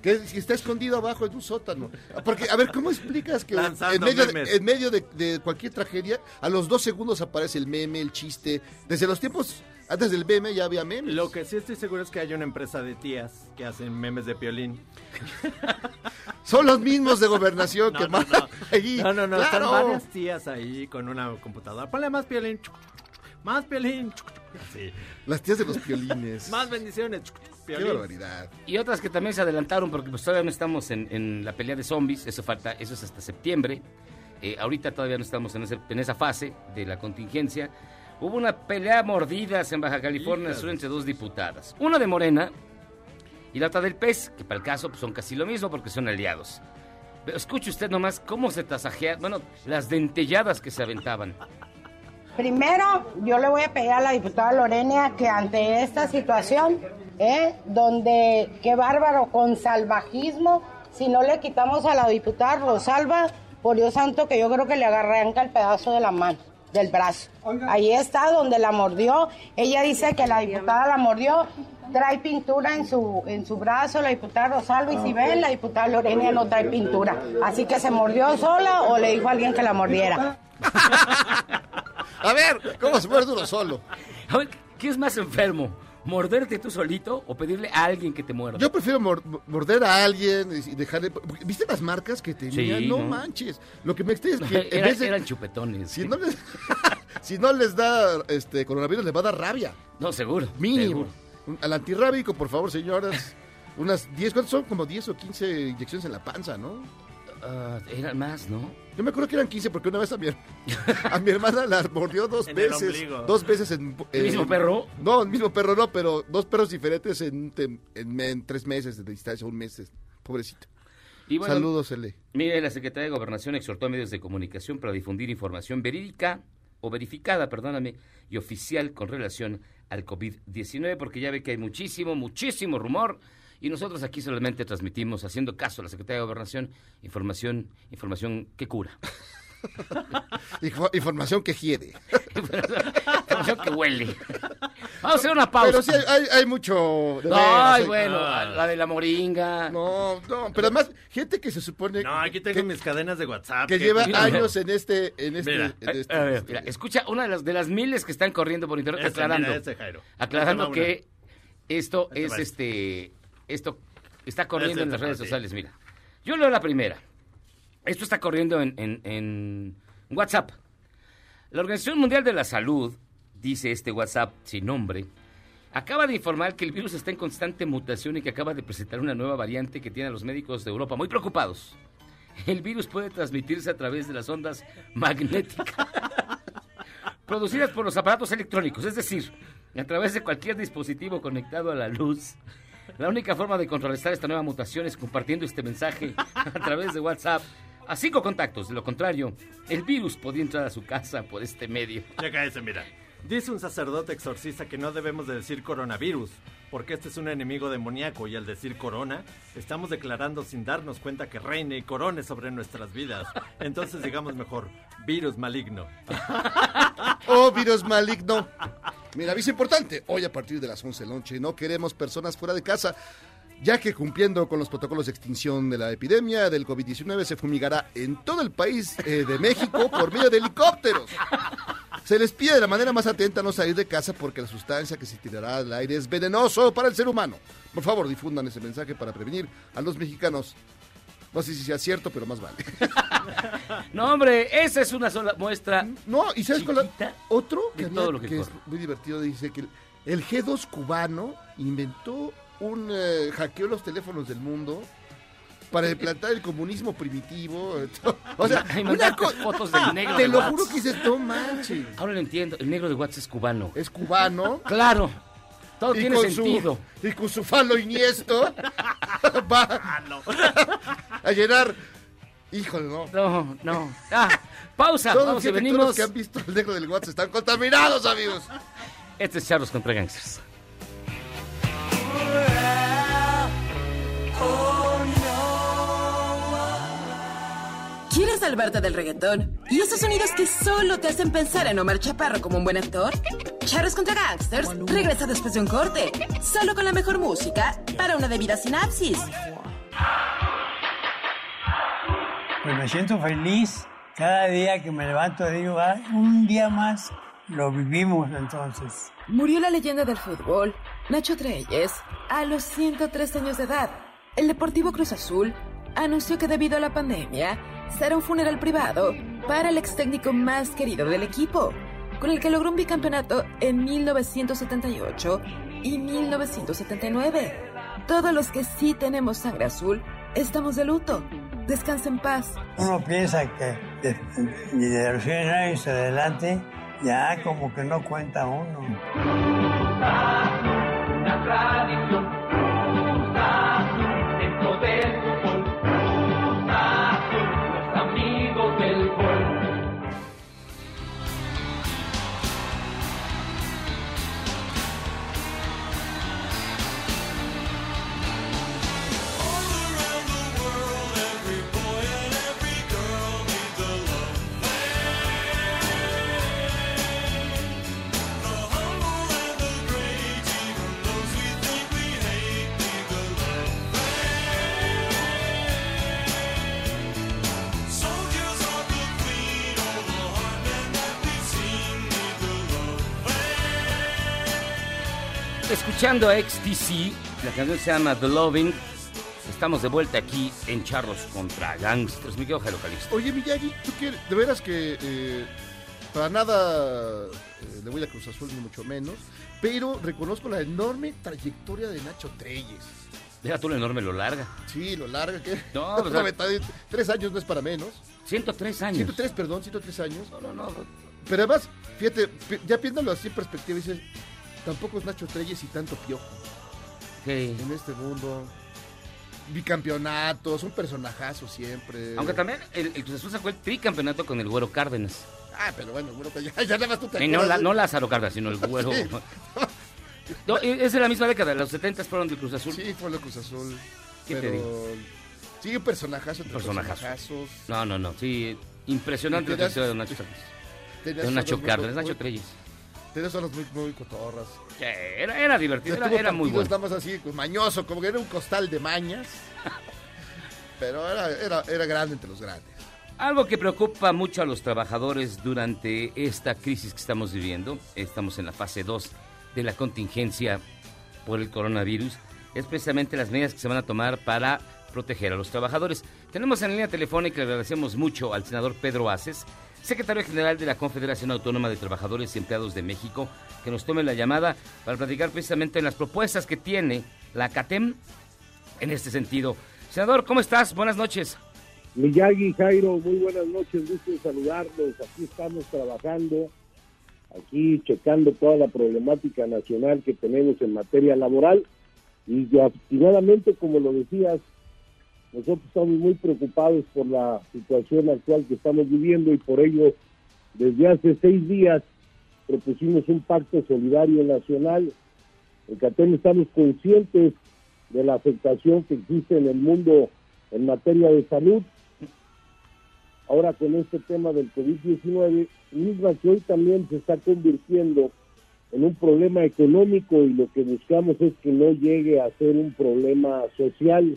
[SPEAKER 6] Que está escondido abajo en un sótano. Porque, a ver, ¿cómo explicas que en medio, de,
[SPEAKER 5] memes.
[SPEAKER 6] en medio de, de cualquier tragedia, a los dos segundos aparece el meme, el chiste? Desde los tiempos Antes del meme ya había memes.
[SPEAKER 5] Lo que sí estoy seguro es que hay una empresa de tías que hacen memes de piolín. <laughs>
[SPEAKER 6] Son los mismos de gobernación
[SPEAKER 5] No,
[SPEAKER 6] que
[SPEAKER 5] no,
[SPEAKER 6] mandan
[SPEAKER 5] no. <laughs>
[SPEAKER 6] ahí.
[SPEAKER 5] No, no, no,
[SPEAKER 6] Claro.
[SPEAKER 5] están varias tías ahí con una computadora. Ponle más piolín. Más piolín. Sí.
[SPEAKER 6] Las tías de los piolines.
[SPEAKER 5] Más bendiciones.
[SPEAKER 6] Qué
[SPEAKER 5] Piolín.
[SPEAKER 6] barbaridad.
[SPEAKER 4] Y otras que también se adelantaron porque pues todavía no estamos en, en la pelea de zombies, eso falta, eso es hasta septiembre. Eh, ahorita todavía no estamos en, ese- en esa fase de la contingencia. Hubo una pelea mordidas en Baja California. Sur entre dos diputadas. Una de Morena y la otra del PES, que para el caso pues, son casi lo mismo porque son aliados. Pero escuche usted nomás cómo se tasajea, bueno, las dentelladas que se aventaban.
[SPEAKER 9] Primero, yo le voy a pedir a la diputada Lorena que ante esta situación, ¿eh? donde, qué bárbaro, con salvajismo, si no le quitamos a la diputada Rosalba, por Dios santo que yo creo que le arranca el pedazo de la mano, del brazo. Ahí está donde la mordió. Ella dice que la diputada la mordió. Trae pintura en su, en su brazo la diputada Rosalba y si ven, la diputada Lorena no trae pintura. Así que se mordió sola o le dijo a alguien que la mordiera. <laughs>
[SPEAKER 6] A ver, ¿cómo se muerde uno solo?
[SPEAKER 4] A ver, ¿qué es más enfermo? ¿Morderte tú solito o pedirle a alguien que te muerda?
[SPEAKER 6] Yo prefiero mor- morder a alguien y dejarle. ¿Viste las marcas que tenía?
[SPEAKER 4] Sí,
[SPEAKER 6] no,
[SPEAKER 4] ¿no?
[SPEAKER 6] manches. Lo que me extraña es que en
[SPEAKER 4] Era-
[SPEAKER 6] vez de-
[SPEAKER 4] eran chupetones.
[SPEAKER 6] si, no les, <laughs> si no les da este coronavirus, les va a dar rabia.
[SPEAKER 4] No, seguro.
[SPEAKER 6] Mínimo.
[SPEAKER 4] seguro.
[SPEAKER 6] Un- Al antirrábico, por favor, señoras. Unas 10, ¿cuántos son? Como 10 o 15 inyecciones en la panza, ¿no?
[SPEAKER 4] Ah, eran más, ¿no?
[SPEAKER 6] Yo me acuerdo que eran 15 porque una vez a mi, <laughs> a mi hermana la mordió dos
[SPEAKER 5] En
[SPEAKER 6] veces. Dos veces en...
[SPEAKER 4] ¿El mismo perro?
[SPEAKER 6] No, el mismo perro no, pero dos perros diferentes en, en- en- en tres meses de distancia, un mes. Pobrecito.
[SPEAKER 4] Y bueno,
[SPEAKER 6] Saludos, Ele.
[SPEAKER 4] Mire, la Secretaría de Gobernación exhortó a medios de comunicación para difundir información verídica o verificada, perdóname, y oficial con relación al COVID-19, porque ya ve que hay muchísimo, muchísimo rumor y nosotros aquí solamente transmitimos, haciendo caso a la Secretaría de Gobernación, información, información que cura, <laughs>
[SPEAKER 6] Info- información que hiede.
[SPEAKER 4] información que huele. Vamos a hacer una pausa.
[SPEAKER 6] Pero sí, hay, mucho... de
[SPEAKER 4] Ay,
[SPEAKER 6] veras,
[SPEAKER 4] bueno,
[SPEAKER 5] Ah.
[SPEAKER 4] la de la moringa.
[SPEAKER 6] No, no, pero además, gente que se supone
[SPEAKER 5] No, aquí tengo
[SPEAKER 6] que,
[SPEAKER 5] mis cadenas de WhatsApp.
[SPEAKER 6] que lleva
[SPEAKER 4] mira,
[SPEAKER 6] años en este... En este,
[SPEAKER 5] Mira,
[SPEAKER 6] en este-
[SPEAKER 4] A ver, mira, escucha una de las, de las miles que están corriendo por internet
[SPEAKER 5] Ese,
[SPEAKER 4] aclarando.
[SPEAKER 5] Jairo.
[SPEAKER 4] aclarando que esto
[SPEAKER 5] Ahí
[SPEAKER 4] es este esto está corriendo en las redes sociales mira. Yo leo la primera. Esto está corriendo en, en- en WhatsApp. La Organización Mundial de la Salud dice este WhatsApp sin nombre acaba de informar que el virus está en constante mutación y que acaba de presentar una nueva variante que tiene a los médicos de Europa muy preocupados. El virus puede transmitirse a través de las ondas magnéticas <laughs> producidas por los aparatos electrónicos, es decir, a través de cualquier dispositivo conectado a la luz. La única forma de contrarrestar esta nueva mutación es compartiendo este mensaje a través de WhatsApp a cinco contactos. De lo contrario, el virus podría entrar a su casa por este medio.
[SPEAKER 5] Checa ese, mira. Dice un sacerdote exorcista que no debemos de decir coronavirus, porque este es un enemigo demoníaco y al decir corona, estamos declarando sin darnos cuenta que reine y corone sobre nuestras vidas. Entonces digamos mejor, virus maligno.
[SPEAKER 6] Oh, virus maligno. Mira, aviso importante. Hoy a partir de las 11 de la noche no queremos personas fuera de casa, ya que cumpliendo con los protocolos de extinción de la epidemia del COVID-19 se fumigará en todo el país eh, de México por medio de helicópteros. Se les pide de la manera más atenta no salir de casa porque la sustancia que se tirará al aire es venenoso para el ser humano. Por favor, difundan ese mensaje para prevenir a los mexicanos. No sé si sea cierto, pero más vale. <laughs>
[SPEAKER 4] No, hombre, esa es una sola muestra.
[SPEAKER 6] No, y sabes cuál otro que, había-
[SPEAKER 4] todo lo que
[SPEAKER 6] que es muy divertido dice que el, el G2 cubano inventó un eh, hackeó los teléfonos del mundo para implantar el comunismo primitivo. <laughs> o sea,
[SPEAKER 4] Y
[SPEAKER 6] una
[SPEAKER 4] fotos del negro
[SPEAKER 6] te
[SPEAKER 4] de
[SPEAKER 6] lo
[SPEAKER 4] Watts.
[SPEAKER 6] juro que dices, no manches.
[SPEAKER 4] Ahora lo entiendo, el negro de WhatsApp es cubano.
[SPEAKER 6] Es cubano. <laughs>
[SPEAKER 4] Claro, todo
[SPEAKER 6] y
[SPEAKER 4] tiene
[SPEAKER 6] con
[SPEAKER 4] sentido.
[SPEAKER 6] Su, y con su falo iniesto <laughs> va a llenar. Híjole, no.
[SPEAKER 4] No, no. Ah, pausa,
[SPEAKER 6] Todos
[SPEAKER 4] vamos y venimos.
[SPEAKER 6] los que han visto el negro del WhatsApp están contaminados, amigos.
[SPEAKER 4] Este es Charlos contra Gangsters.
[SPEAKER 1] ¿Quieres salvarte del reggaetón? ¿Y esos sonidos que solo te hacen pensar en Omar Chaparro como un buen actor? Charros contra Gangsters regresa después de un corte, solo con la mejor música para una debida sinapsis.
[SPEAKER 10] Pues me siento feliz. Cada día que me levanto digo, "Ay, un día más lo vivimos entonces.
[SPEAKER 1] Murió la leyenda del fútbol, Nacho Treyes, a los 103 años de edad. El Deportivo Cruz Azul anunció que debido a la pandemia será un funeral privado para el ex técnico más querido del equipo, con el que logró un bicampeonato en 1978 y 1979. Todos los que sí tenemos sangre azul estamos de luto. Descansa en paz.
[SPEAKER 10] Uno piensa que de, de los 100 años adelante ya como que no cuenta uno.
[SPEAKER 11] Una tradición, Cruz Azul,
[SPEAKER 4] Escuchando a XTC, la canción se llama The Loving. Estamos de vuelta aquí en Charros contra Gangsters. Mi querido Calixto.
[SPEAKER 6] Oye, Miyagi, ¿tú quieres? De veras que eh, para nada eh, le voy a Cruz Azul, ni mucho menos, pero reconozco la enorme trayectoria de Nacho Treyes.
[SPEAKER 4] Deja tú lo enorme, lo larga.
[SPEAKER 6] Sí, lo larga que.
[SPEAKER 4] No, o sea- <laughs>
[SPEAKER 6] tres años no es para menos.
[SPEAKER 4] 103 años.
[SPEAKER 6] 103, perdón, 103 años.
[SPEAKER 4] No, no, no.
[SPEAKER 6] Pero además, fíjate, ya viéndolo así en perspectiva, dices, tampoco es Nacho Treyes y tanto piojo. En este mundo. Bicampeonatos, un personajazo siempre.
[SPEAKER 4] Aunque también el, el Cruz Azul sacó el tricampeonato con el Güero Cárdenas.
[SPEAKER 6] Ah, pero bueno, bueno, pues <laughs> ya, ya nada más tú te
[SPEAKER 4] Y no, la, no Lázaro Cárdenas, sino el <laughs> Güero.
[SPEAKER 6] Sí. <laughs>
[SPEAKER 4] No, es de la misma década, los 70 fueron del Cruz Azul.
[SPEAKER 6] Sí, fue el Cruz Azul.
[SPEAKER 4] ¿Qué te
[SPEAKER 6] pero...
[SPEAKER 4] digo?
[SPEAKER 6] Sí, un personajazo
[SPEAKER 4] Personajazo.
[SPEAKER 6] personajazos.
[SPEAKER 4] No, no, no, sí, impresionante la trayectoria de Nacho Treyes. De Nacho Cárdenas, Nacho Treyes.
[SPEAKER 6] Tenías unos muy, muy cotorras.
[SPEAKER 4] Era, era divertido, era, muy bueno.
[SPEAKER 6] más así, pues, mañoso, como que era un costal de mañas. <laughs> pero era, era, era grande entre los grandes.
[SPEAKER 4] Algo que preocupa mucho a los trabajadores durante esta crisis que estamos viviendo, estamos en la fase 2 de la contingencia por el coronavirus, es precisamente las medidas que se van a tomar para proteger a los trabajadores. Tenemos en línea telefónica, le agradecemos mucho al senador Pedro Aces, secretario general de la Confederación Autónoma de Trabajadores y Empleados de México, que nos tome la llamada para platicar precisamente en las propuestas que tiene la CATEM en este sentido. Senador, ¿cómo estás? Buenas noches.
[SPEAKER 12] Miyagi, Jairo, muy buenas noches, gusto saludarlos. Aquí estamos trabajando, aquí checando toda la problemática nacional que tenemos en materia laboral y afortunadamente, como lo decías, nosotros estamos muy preocupados por la situación actual que estamos viviendo y por ello, desde hace seis días, propusimos un pacto solidario nacional. En CATEM estamos conscientes de la afectación que existe en el mundo en materia de salud. Ahora con este tema del COVID-19, misma que hoy también se está convirtiendo en un problema económico y lo que buscamos es que no llegue a ser un problema social.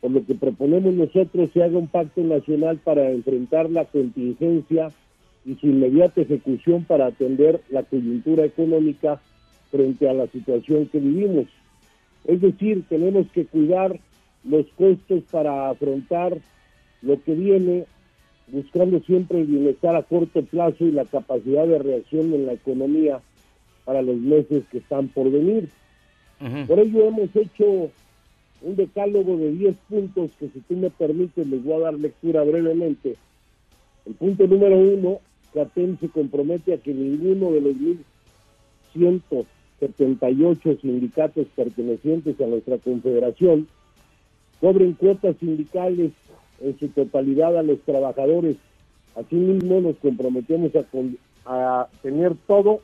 [SPEAKER 12] Por lo que proponemos nosotros se haga un pacto nacional para enfrentar la contingencia y su inmediata ejecución para atender la coyuntura económica frente a la situación que vivimos. Es decir, tenemos que cuidar los costos para afrontar lo que viene, buscando siempre el bienestar a corto plazo y la capacidad de reacción en la economía para los meses que están por venir. Por ello hemos hecho un decálogo de 10 puntos que si tú me permites les voy a dar lectura brevemente. El punto número uno, CATEM se compromete a que ninguno de los 1.178 sindicatos pertenecientes a nuestra confederación cobren cuotas sindicales en su totalidad a los trabajadores. Asimismo, nos comprometemos a, con- a tener todo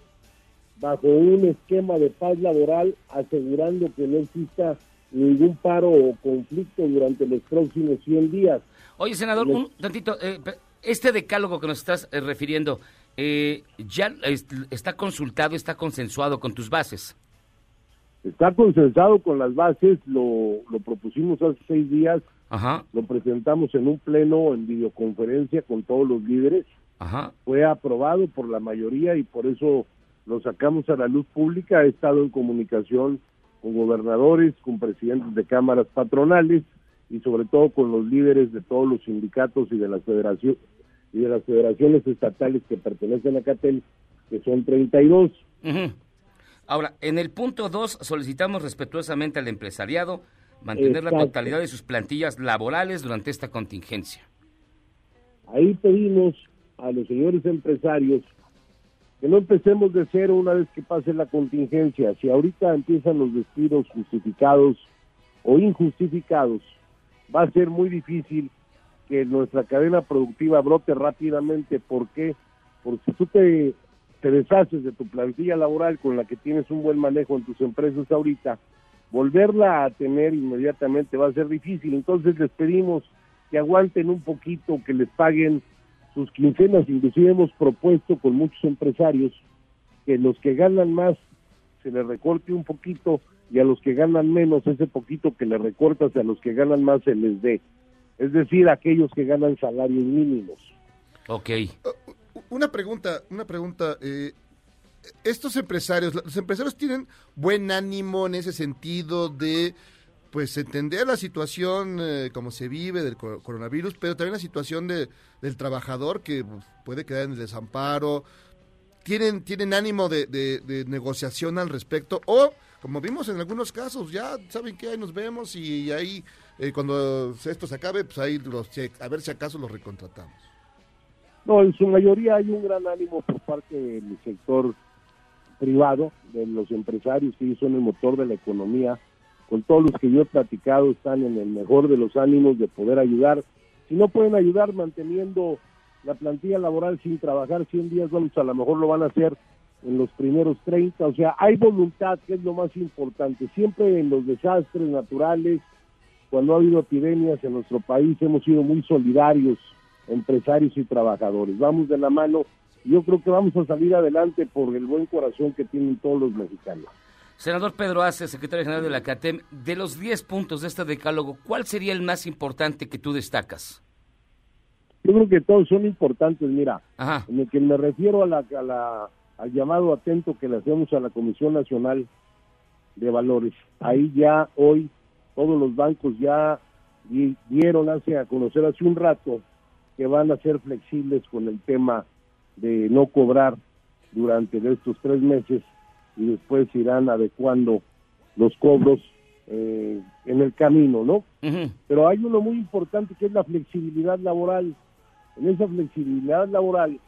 [SPEAKER 12] bajo un esquema de paz laboral, asegurando que no exista ningún paro o conflicto durante los próximos 100 días.
[SPEAKER 4] Oye, senador, un tantito, eh, este decálogo que nos estás eh, refiriendo, eh, ¿ya es- está consultado, está consensuado con tus bases?
[SPEAKER 12] Está consensado con las bases, lo, lo propusimos hace seis días,
[SPEAKER 4] Ajá.
[SPEAKER 12] lo presentamos en un pleno en videoconferencia con todos los líderes
[SPEAKER 4] Ajá.
[SPEAKER 12] fue aprobado por la mayoría y por eso lo sacamos a la luz pública. He estado en comunicación con gobernadores, con presidentes de cámaras patronales y sobre todo con los líderes de todos los sindicatos y de las federaciones y de las federaciones estatales que pertenecen a Catel, que son 32.
[SPEAKER 4] Ujú. Ahora, en el punto 2 solicitamos respetuosamente al empresariado mantener la totalidad de sus plantillas laborales durante esta contingencia.
[SPEAKER 12] Ahí pedimos a los señores empresarios que no empecemos de cero una vez que pase la contingencia. Si ahorita empiezan los despidos justificados o injustificados, va a ser muy difícil que nuestra cadena productiva brote rápidamente. ¿Por qué? Porque si tú te, te deshaces de tu plantilla laboral con la que tienes un buen manejo en tus empresas ahorita, volverla a tener inmediatamente va a ser difícil. Entonces les pedimos que aguanten un poquito, que les paguen sus quincenas. Inclusive hemos propuesto con muchos empresarios que los que ganan más se les recorte un poquito y a los que ganan menos ese poquito que le recortas a los que ganan más se les dé. Es decir, aquellos que ganan salarios mínimos.
[SPEAKER 4] Ok.
[SPEAKER 6] Una pregunta, una pregunta. eh, estos empresarios, los empresarios tienen buen ánimo en ese sentido de, pues, entender la situación eh, como se vive del co- coronavirus, pero también la situación de, del trabajador que pues, puede quedar en el desamparo. ¿Tienen, tienen ánimo de, negociación al respecto? O, como vimos en algunos casos, ya saben que ahí nos vemos y ahí, eh, cuando esto se acabe, pues ahí los, a ver si acaso los recontratamos.
[SPEAKER 12] No, en su mayoría hay un gran ánimo por parte del sector privado, de los empresarios que son el motor de la economía. Con todos los que yo he platicado están en el mejor de los ánimos de poder ayudar. Si no pueden ayudar manteniendo la plantilla laboral sin trabajar 100 días, pues a lo mejor lo van a hacer en los primeros 30. O sea, hay voluntad, que es lo más importante. Siempre en los desastres naturales, cuando ha habido epidemias en nuestro país, hemos sido muy solidarios, empresarios y trabajadores. Vamos de la mano. Yo creo que vamos a salir adelante por el buen corazón que tienen todos los mexicanos.
[SPEAKER 4] Senador Pedro Ace, secretario general de la CATEM, de los 10 puntos de este decálogo, ¿cuál sería el más importante que tú destacas?
[SPEAKER 12] Yo creo que todos son importantes, mira,
[SPEAKER 4] Ajá.
[SPEAKER 12] en el que me refiero a la, a la- al llamado atento que le hacemos a la Comisión Nacional de Valores. Ahí ya hoy todos los bancos ya di- dieron hace a conocer hace un rato que van a ser flexibles con el tema de no cobrar durante estos tres meses y después irán adecuando los cobros eh, en el camino, ¿no? Pero hay uno muy importante que es la flexibilidad laboral. En esa flexibilidad laboral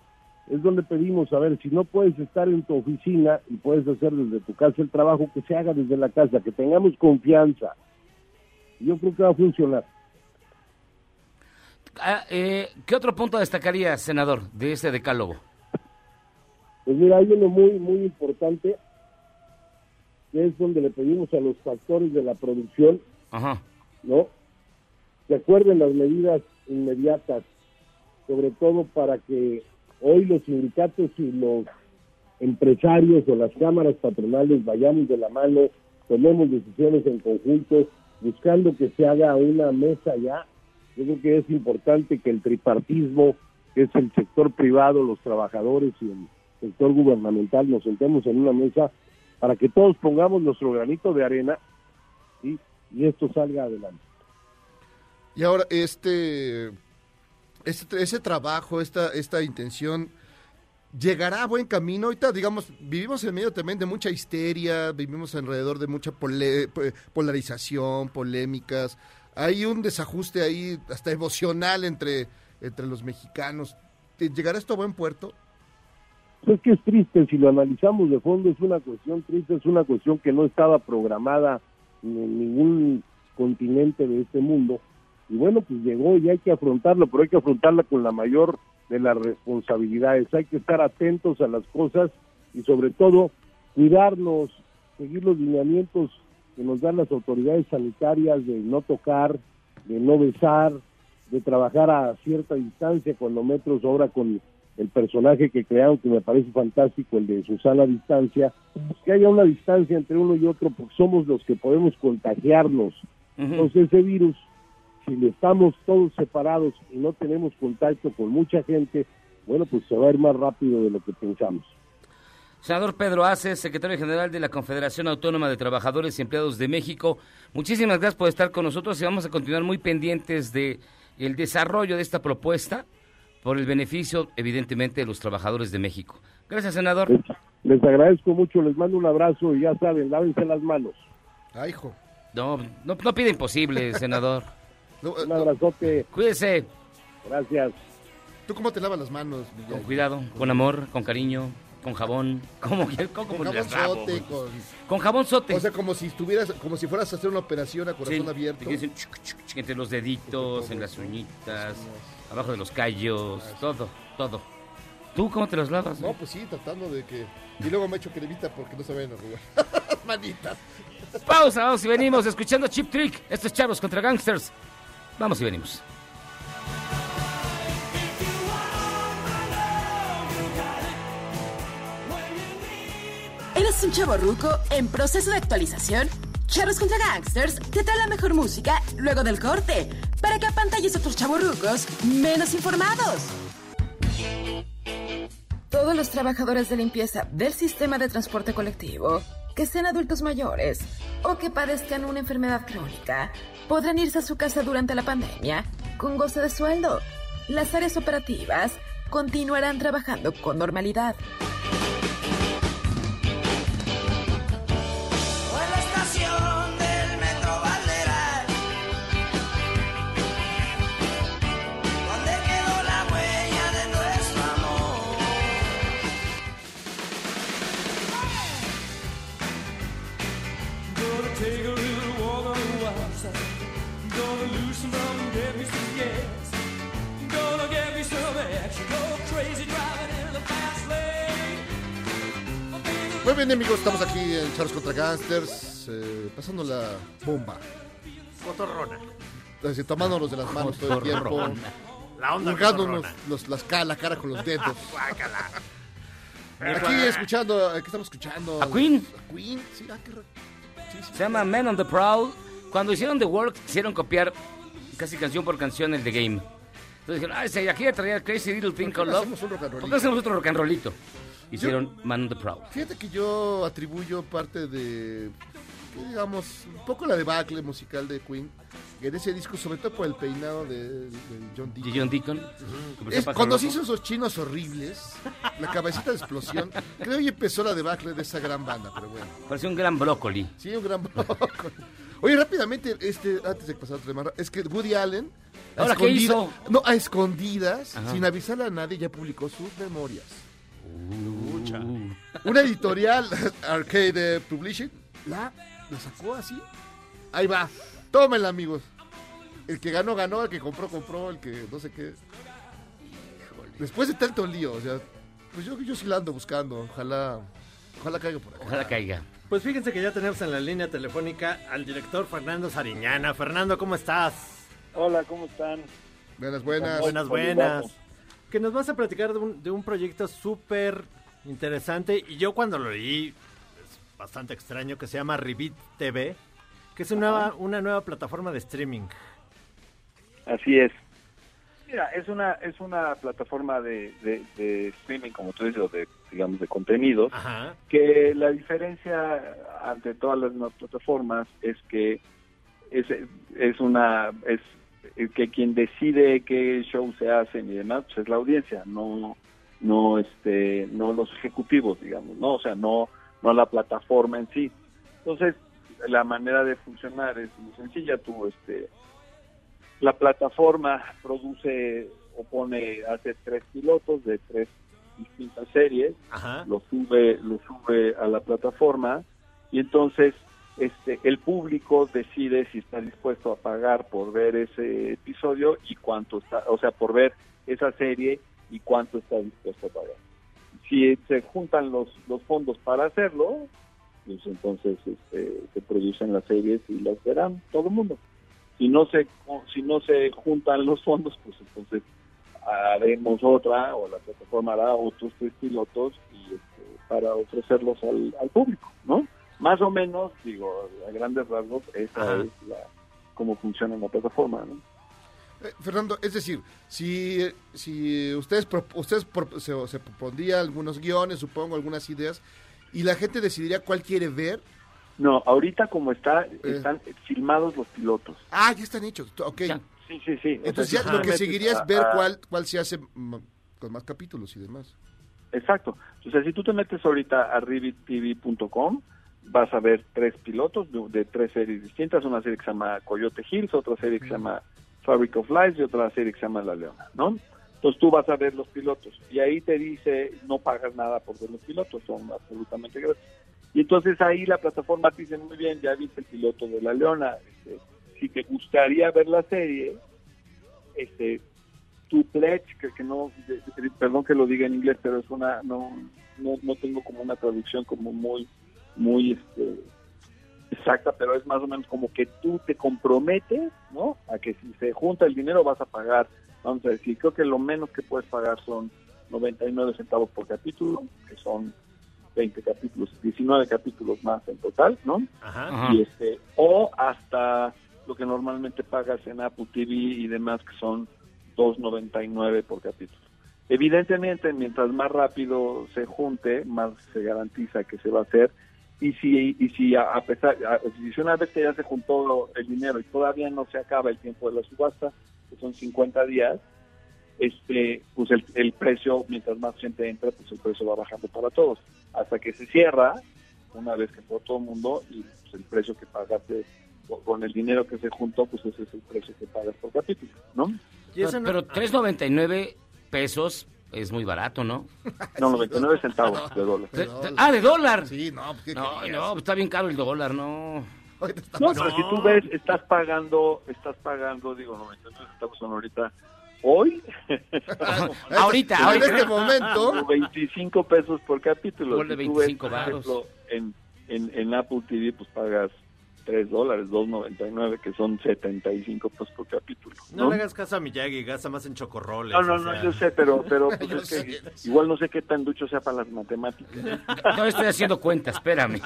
[SPEAKER 12] es donde pedimos, a ver, si no puedes estar en tu oficina y puedes hacer desde tu casa el trabajo, que se haga desde la casa, que tengamos confianza. Yo creo que va a funcionar.
[SPEAKER 4] Ah, eh, ¿Qué otro punto destacaría, senador, de este decálogo?
[SPEAKER 12] Pues mira, hay uno muy, muy importante, que es donde le pedimos a los factores de la producción,
[SPEAKER 4] Ajá.
[SPEAKER 12] ¿no? Que acuerden las medidas inmediatas, sobre todo para que hoy los sindicatos y los empresarios o las cámaras patronales vayamos de la mano, tomemos decisiones en conjunto, buscando que se haga una mesa ya. Yo creo que es importante que el tripartismo, que es el sector privado, los trabajadores y el sector gubernamental, nos sentemos en una mesa para que todos pongamos nuestro granito de arena y esto salga adelante.
[SPEAKER 6] Y ahora, este, este ese trabajo, esta, esta intención, llegará a buen camino. Ahorita, digamos, vivimos en medio también de mucha histeria, vivimos alrededor de mucha polarización, polémicas. Hay un desajuste ahí hasta emocional entre, entre los mexicanos. ¿Llegará esto a buen puerto?
[SPEAKER 12] Pues es que es triste, si lo analizamos de fondo, es una cuestión triste, es una cuestión que no estaba programada en ningún continente de este mundo. Y bueno, pues llegó y hay que afrontarlo, pero hay que afrontarla con la mayor de las responsabilidades. Hay que estar atentos a las cosas y sobre todo cuidarnos, seguir los lineamientos que nos dan las autoridades sanitarias de no tocar, de no besar, de trabajar a cierta distancia cuando metros ahora con el personaje que crearon que me parece fantástico, el de Susana Distancia, pues que haya una distancia entre uno y otro porque somos los que podemos contagiarnos. Entonces ese virus, si estamos todos separados y no tenemos contacto con mucha gente, bueno, pues se va a ir más rápido de lo que pensamos.
[SPEAKER 4] Senador Pedro Aces, secretario general de la Confederación Autónoma de Trabajadores y Empleados de México, muchísimas gracias por estar con nosotros y vamos a continuar muy pendientes de el desarrollo de esta propuesta por el beneficio, evidentemente, de los trabajadores de México. Gracias, senador.
[SPEAKER 12] Les, les agradezco mucho, les mando un abrazo y ya saben, lávense las manos.
[SPEAKER 6] Ay, hijo.
[SPEAKER 4] No, no, no pide imposible, <laughs> senador.
[SPEAKER 12] Un abrazote.
[SPEAKER 4] Cuídese.
[SPEAKER 12] Gracias.
[SPEAKER 6] ¿Tú cómo te lavas las manos,
[SPEAKER 4] Con
[SPEAKER 6] Miguel?
[SPEAKER 4] cuidado, con amor, con cariño, con jabón. <laughs> ¿Cómo, cómo,
[SPEAKER 6] Con jabón sote, con...
[SPEAKER 4] Con jabón sote.
[SPEAKER 6] O sea, como si estuvieras, como si fueras a hacer una operación a corazón
[SPEAKER 4] Sí,
[SPEAKER 6] abierto.
[SPEAKER 4] que dicen chuc, chuc, chuc, entre los deditos, en las uñitas, abajo de los callos, todo, todo. ¿Tú cómo te los lavas?
[SPEAKER 6] No, pues sí, tratando de que... Y luego me echo cremita porque no se vayan a arrugar. <laughs> Manitas.
[SPEAKER 4] Pausa, vamos y venimos escuchando Chip Trick. Esto es Chavos contra Gangsters. Vamos y venimos.
[SPEAKER 1] ¿Eres un chavo ruco en proceso de actualización? Charros contra Gangsters te trae la mejor música luego del corte para que apantalles a otros chavos rucos menos informados. Todos los trabajadores de limpieza del sistema de transporte colectivo, que sean adultos mayores o que padezcan una enfermedad crónica, podrán irse a su casa durante la pandemia con goce de sueldo. Las áreas operativas continuarán trabajando con normalidad.
[SPEAKER 6] Muy bien, amigos, estamos aquí en Charlos contra Gangsters, eh, pasando la bomba.
[SPEAKER 5] Cotorrona.
[SPEAKER 6] Así, tomándonos de las manos todo el tiempo.
[SPEAKER 5] La onda
[SPEAKER 6] Hurgándonos los, las ca- la cara con los dedos. <laughs>
[SPEAKER 5] Guácala.
[SPEAKER 6] Aquí escuchando, ¿qué estamos escuchando?
[SPEAKER 4] ¿A Queen?
[SPEAKER 6] A Queen, sí, ah, qué ra- sí, sí.
[SPEAKER 4] Se llama Men on the Prowl. Cuando hicieron The Work, quisieron copiar casi canción por canción el The Game. Entonces dijeron, ay, si aquí ya traía Crazy Little Thing
[SPEAKER 6] ¿Por qué
[SPEAKER 4] Called
[SPEAKER 6] no
[SPEAKER 4] Love.
[SPEAKER 6] hacemos un rock and
[SPEAKER 4] ¿Por qué
[SPEAKER 6] rollito?
[SPEAKER 4] no hacemos otro rock and rollito? Hicieron Man on the Prowl.
[SPEAKER 6] Fíjate que yo atribuyo parte de, digamos, un poco la debacle musical de Queen en ese disco, sobre todo por el peinado de, de John Deacon.
[SPEAKER 4] De John Deacon.
[SPEAKER 6] Es- cuando se hizo esos chinos horribles, la cabecita de explosión, <laughs> creo que empezó la debacle de esa gran banda, pero bueno.
[SPEAKER 4] Parecía un gran brócoli.
[SPEAKER 6] Sí, un gran bloco. Oye, rápidamente, este, antes de pasar a otro tema, es que Woody Allen,
[SPEAKER 4] ¿Ahora qué hizo?
[SPEAKER 6] No, a escondidas,
[SPEAKER 4] Ajá.
[SPEAKER 6] sin avisarle a nadie, ya publicó sus memorias.
[SPEAKER 5] Pucha.
[SPEAKER 6] Una editorial, <laughs> Arcade Publishing, la, la sacó así. Ahí va. Tómenla, amigos. El que ganó, ganó. El que compró, compró. El que no sé qué. Después de tanto lío, o sea, pues yo, yo sí la ando buscando. Ojalá, ojalá caiga por acá.
[SPEAKER 4] Ojalá caiga.
[SPEAKER 5] Pues fíjense que ya tenemos en la línea telefónica al director Fernando Sariñana. Fernando, ¿cómo estás?
[SPEAKER 12] Hola, ¿cómo están?
[SPEAKER 6] Buenas, buenas.
[SPEAKER 5] Buenas, buenas. Que nos vas a platicar de un, de un proyecto súper interesante y yo cuando lo leí, es bastante extraño, que se llama Revit TV, que es una, una nueva plataforma de streaming.
[SPEAKER 13] Así es. Mira, es una es una plataforma de, de, de streaming, como tú dices, o de, digamos, de contenidos,
[SPEAKER 5] Ajá.
[SPEAKER 13] que la diferencia ante todas las demás plataformas es que es, es una es que quien decide qué show se hacen y demás pues es la audiencia no no este no los ejecutivos digamos no o sea no no la plataforma en sí entonces la manera de funcionar es muy sencilla tú este la plataforma produce o pone hace tres pilotos de tres distintas series
[SPEAKER 5] Ajá.
[SPEAKER 13] lo sube lo sube a la plataforma y entonces este el público decide si está dispuesto a pagar por ver ese episodio y cuánto está o sea por ver esa serie y cuánto está dispuesto a pagar. Si se juntan los los fondos para hacerlo pues entonces este, se producen las series y las verán todo el mundo. Si no se si no se juntan los fondos pues entonces haremos otra o la plataforma hará otros tres pilotos y este, para ofrecerlos al, al público no más o menos digo a grandes rasgos esa
[SPEAKER 5] Ajá.
[SPEAKER 13] es la cómo funciona la plataforma no
[SPEAKER 6] Eh, Fernando, es decir, si, si ustedes, pro- ustedes pro- se, se propondría algunos guiones, supongo, algunas ideas, y la gente decidiría cuál quiere ver.
[SPEAKER 13] No, ahorita como está,
[SPEAKER 6] Eh.
[SPEAKER 13] están filmados los pilotos.
[SPEAKER 6] Ah, ya están hechos. Ok.
[SPEAKER 13] Sí, sí, sí. Sea,
[SPEAKER 6] Entonces ya lo que seguiría es ver
[SPEAKER 13] a-
[SPEAKER 6] cuál, cuál se hace mm, con más capítulos y demás.
[SPEAKER 13] Exacto. O sea, si tú te metes ahorita a rivittv.com, vas a ver tres pilotos de, de tres series distintas. Una serie que se llama Coyote Hills, otra serie que se llama Fabric of Lies y otra serie que se llama La Leona, ¿no? Entonces tú vas a ver los pilotos y ahí te dice no pagas nada por ver los pilotos, son absolutamente gratis. Y entonces ahí la plataforma te dice muy bien, ya viste el piloto de La Leona, este, si te gustaría ver la serie, este, tu pledge, que, que no, perdón que lo diga en inglés, pero es una, no, no, no tengo como una traducción como muy, muy, este, exacta, pero es más o menos como que tú te comprometes, ¿no? A que si se junta el dinero vas a pagar, vamos a decir, creo que lo menos que puedes pagar son 99 centavos por capítulo, que son 20 capítulos, 19 capítulos más en total, ¿no?
[SPEAKER 5] Ajá.
[SPEAKER 13] Y este, o hasta lo que normalmente pagas en Apple TV y demás, que son 2.99 por capítulo. Evidentemente, mientras más rápido se junte, más se garantiza que se va a hacer. Y si, y si a a pesar, a- si una vez que ya se juntó el dinero y todavía no se acaba el tiempo de la subasta, que son 50 días, este, pues el, el precio, mientras más gente entra, pues el precio va bajando para todos. Hasta que se cierra, una vez que por todo el mundo, y pues, el precio que pagaste con- con el dinero que se juntó, pues ese es el precio que pagas por capítulo, ¿no?
[SPEAKER 4] Pero, pero 3.99 pesos es muy barato, ¿no?
[SPEAKER 13] No, 99 centavos de dólar.
[SPEAKER 4] De- de- ah, de dólar.
[SPEAKER 6] Sí, no, pues, ¿qué
[SPEAKER 4] no, no, está bien caro el dólar, no.
[SPEAKER 13] No, pero si tú ves, estás pagando, estás pagando, digo, 99 centavos son ahorita, hoy. <laughs>
[SPEAKER 4] Ahorita,
[SPEAKER 6] En
[SPEAKER 4] ahorita.
[SPEAKER 6] este momento.
[SPEAKER 13] Como 25 pesos por capítulo.
[SPEAKER 4] Ponle
[SPEAKER 13] Si tú ves,
[SPEAKER 4] 25
[SPEAKER 13] por ejemplo, en, en, en Apple TV, pues pagas 3 dólares, 2.99, que son 75 pesos por capítulo.
[SPEAKER 5] No,
[SPEAKER 13] ¿no?
[SPEAKER 5] le hagas caso a Miyagi, gasta más en chocorroles.
[SPEAKER 13] No, no,
[SPEAKER 5] o
[SPEAKER 13] no,
[SPEAKER 5] sea.
[SPEAKER 13] yo sé, pero, pero <laughs> pues
[SPEAKER 6] Yo
[SPEAKER 13] es que igual no sé qué tan ducho sea para las matemáticas. <laughs>
[SPEAKER 4] No estoy haciendo cuenta, espérame.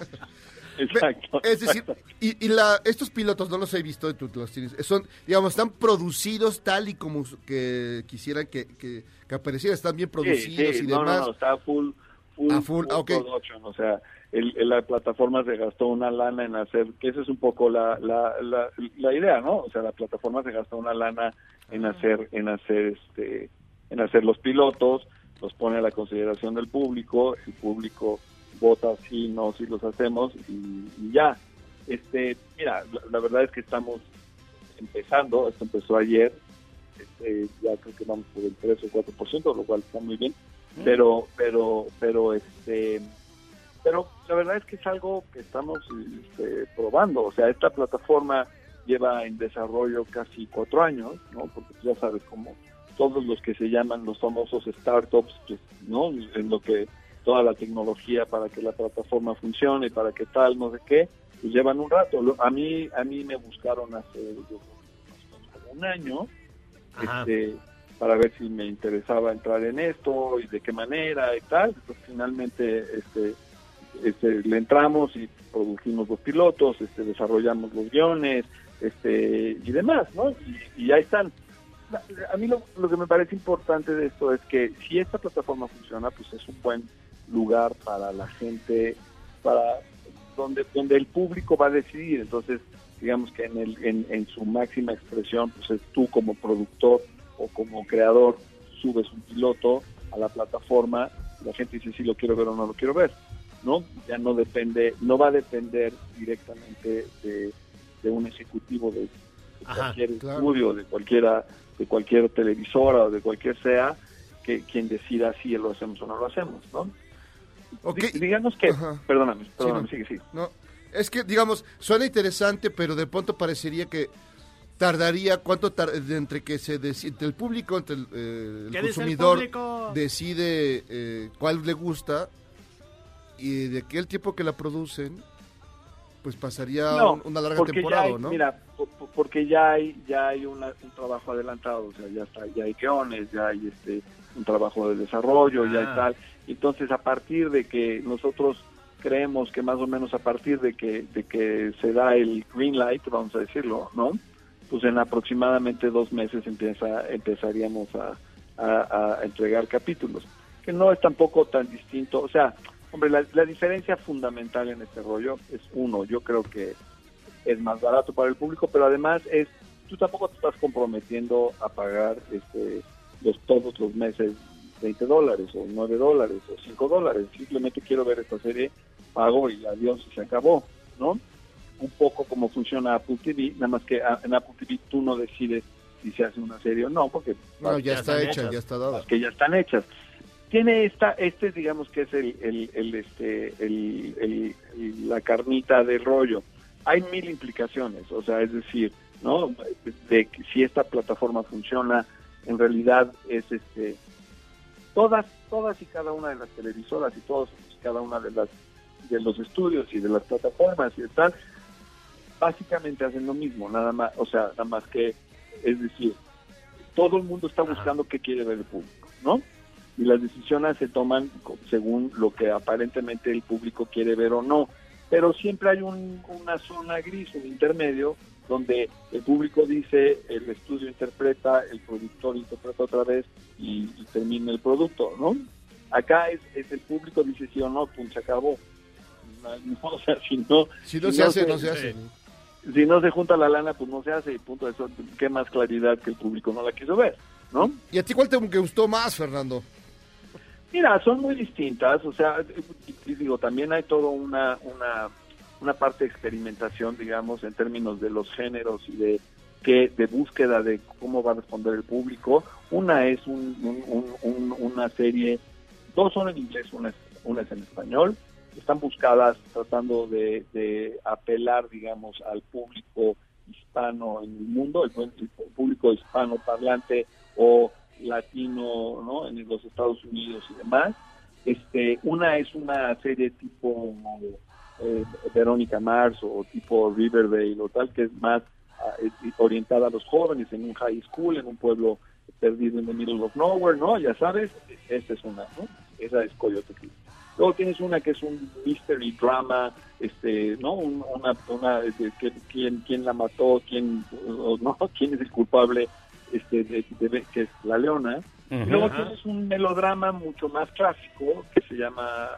[SPEAKER 13] Exacto.
[SPEAKER 6] Es decir, y, y la, estos pilotos no los he visto, tú los tienes, son, digamos, están producidos tal y como que quisieran que, que, que aparecieran, están bien producidos
[SPEAKER 13] Sí, sí,
[SPEAKER 6] y
[SPEAKER 13] no,
[SPEAKER 6] demás.
[SPEAKER 13] No, no, está full, full,
[SPEAKER 6] Ah, full, ah,
[SPEAKER 13] production, o sea, el, el- la plataforma se gastó una lana en hacer, que esa es un poco la, la, la, la idea, ¿no? O sea, la plataforma se gastó una lana en hacer, en hacer, este, en hacer los pilotos, los pone a la consideración del público, el público vota sí, no, si los hacemos y, y ya. Este, mira, la, la verdad es que estamos empezando, esto empezó ayer, este, ya creo que vamos por el 3 o 4%, lo cual está muy bien, pero, pero, pero, este, pero la verdad es que es algo que estamos este, probando, o sea, esta plataforma lleva en desarrollo casi cuatro años, ¿no? Porque ya sabes, como todos los que se llaman los famosos startups, pues, ¿no? En lo que toda la tecnología para que la plataforma funcione, para que tal, no sé qué, pues llevan un rato. A mí, a mí me buscaron hace yo creo que más o menos como un año, este, para ver si me interesaba entrar en esto y de qué manera y tal. Finalmente este, este, le entramos y produjimos los pilotos, este, desarrollamos los guiones este, y demás, ¿no? Y, y ahí están. A mí lo, que me parece importante de esto es que si esta plataforma funciona, pues es un buen lugar para la gente, para donde donde el público va a decidir. Entonces, digamos que en, el, en su máxima expresión, pues es tú como productor o como creador subes un piloto a la plataforma, la gente dice si lo quiero ver o no lo quiero ver, ¿no? Ya no depende, no va a depender directamente de, de un ejecutivo de, de
[SPEAKER 5] Ajá,
[SPEAKER 13] cualquier
[SPEAKER 6] claro.
[SPEAKER 13] estudio, de cualquiera, de cualquier televisora o de cualquier sea, que quien decida si lo hacemos o no lo hacemos, ¿no?
[SPEAKER 6] Ok.
[SPEAKER 13] Di- digamos que,
[SPEAKER 6] Ajá.
[SPEAKER 13] perdóname, perdóname,
[SPEAKER 6] no.
[SPEAKER 13] sigue, sigue.
[SPEAKER 6] No, es que, digamos, suena interesante, pero de pronto parecería que tardaría, ¿cuánto tar- de entre que se decide, el público, entre el, eh, el
[SPEAKER 5] ¿Qué dice el
[SPEAKER 6] consumidor decide eh, cuál le gusta y de aquel tiempo que la producen, pues pasaría
[SPEAKER 13] No,
[SPEAKER 6] un- una larga temporada,
[SPEAKER 13] hay,
[SPEAKER 6] ¿no?
[SPEAKER 13] Mira, po- po- porque ya hay ya hay una- un trabajo adelantado, o sea, ya está, ya hay guiones, ya hay este un trabajo de desarrollo, ya
[SPEAKER 5] Ah.
[SPEAKER 13] hay tal. Entonces, a partir de que nosotros creemos que más o menos a partir de que de que se da el green light, vamos a decirlo, ¿no? pues en aproximadamente dos meses empieza, empezaríamos a, a- a entregar capítulos, que no es tampoco tan distinto, o sea, hombre, la, la diferencia fundamental en este rollo es uno, yo creo que es más barato para el público, pero además es, tú tampoco te estás comprometiendo a pagar este, los, todos los meses 20 dólares o 9 dólares o 5 dólares, simplemente quiero ver esta serie, pago y adiós y se acabó, ¿no? Un poco como funciona Apple TV, nada más que en Apple TV tú no decides si se hace una serie o no, porque
[SPEAKER 6] No, ya está hecha, ya está dada.
[SPEAKER 13] que ya están hechas. Tiene esta, este digamos que es el, el, el, este, el, la carnita del rollo. Hay mil implicaciones, o sea, es decir, ¿no? De que si esta plataforma funciona, en realidad es este, todas, todas y cada una de las televisoras y todos y cada una de las de los estudios y de las plataformas y tal, básicamente hacen lo mismo, nada más, o sea, nada más que, es decir, todo el mundo está buscando qué quiere ver el público, ¿no? Y las decisiones se toman según lo que aparentemente el público quiere ver o no. Pero siempre hay un- una zona gris, un intermedio, donde el público dice, el estudio interpreta, el productor interpreta otra vez y, y termina el producto, ¿no? Acá es, es el público dice sí o no, punto, se acabó. No, <laughs> o sea, si no,
[SPEAKER 6] Si no se hace, no se hace.
[SPEAKER 13] si no se junta la lana, pues no se hace y punto. Eso, qué más claridad que el público no la quiso ver, ¿no?
[SPEAKER 6] ¿Y a ti cuál te gustó más, Fernando?
[SPEAKER 13] Mira, son muy distintas, o sea, digo, también hay toda una, una, una parte de experimentación, digamos, en términos de los géneros y de que de búsqueda de cómo va a responder el público. Una es un- un- un- una serie, dos son en inglés, una es, una es en español. Están buscadas tratando de, de apelar, digamos, al público hispano en el mundo, el, el público hispano parlante o latino, ¿no? En los Estados Unidos y demás. Este, una es una serie tipo eh, Verónica Mars o tipo Riverdale o tal, que es más es orientada a los jóvenes en un high school, en un pueblo perdido en the middle of nowhere, ¿no? Ya sabes, esta es una, ¿no? Esa es Coyote Club. Luego tienes una que es un mystery drama, este, ¿no? Un- una, una que- quién, quién la mató, quién, <laughs> no, quién es el culpable, este, de, de- que es la leona. Y luego tienes un melodrama mucho más clásico que se llama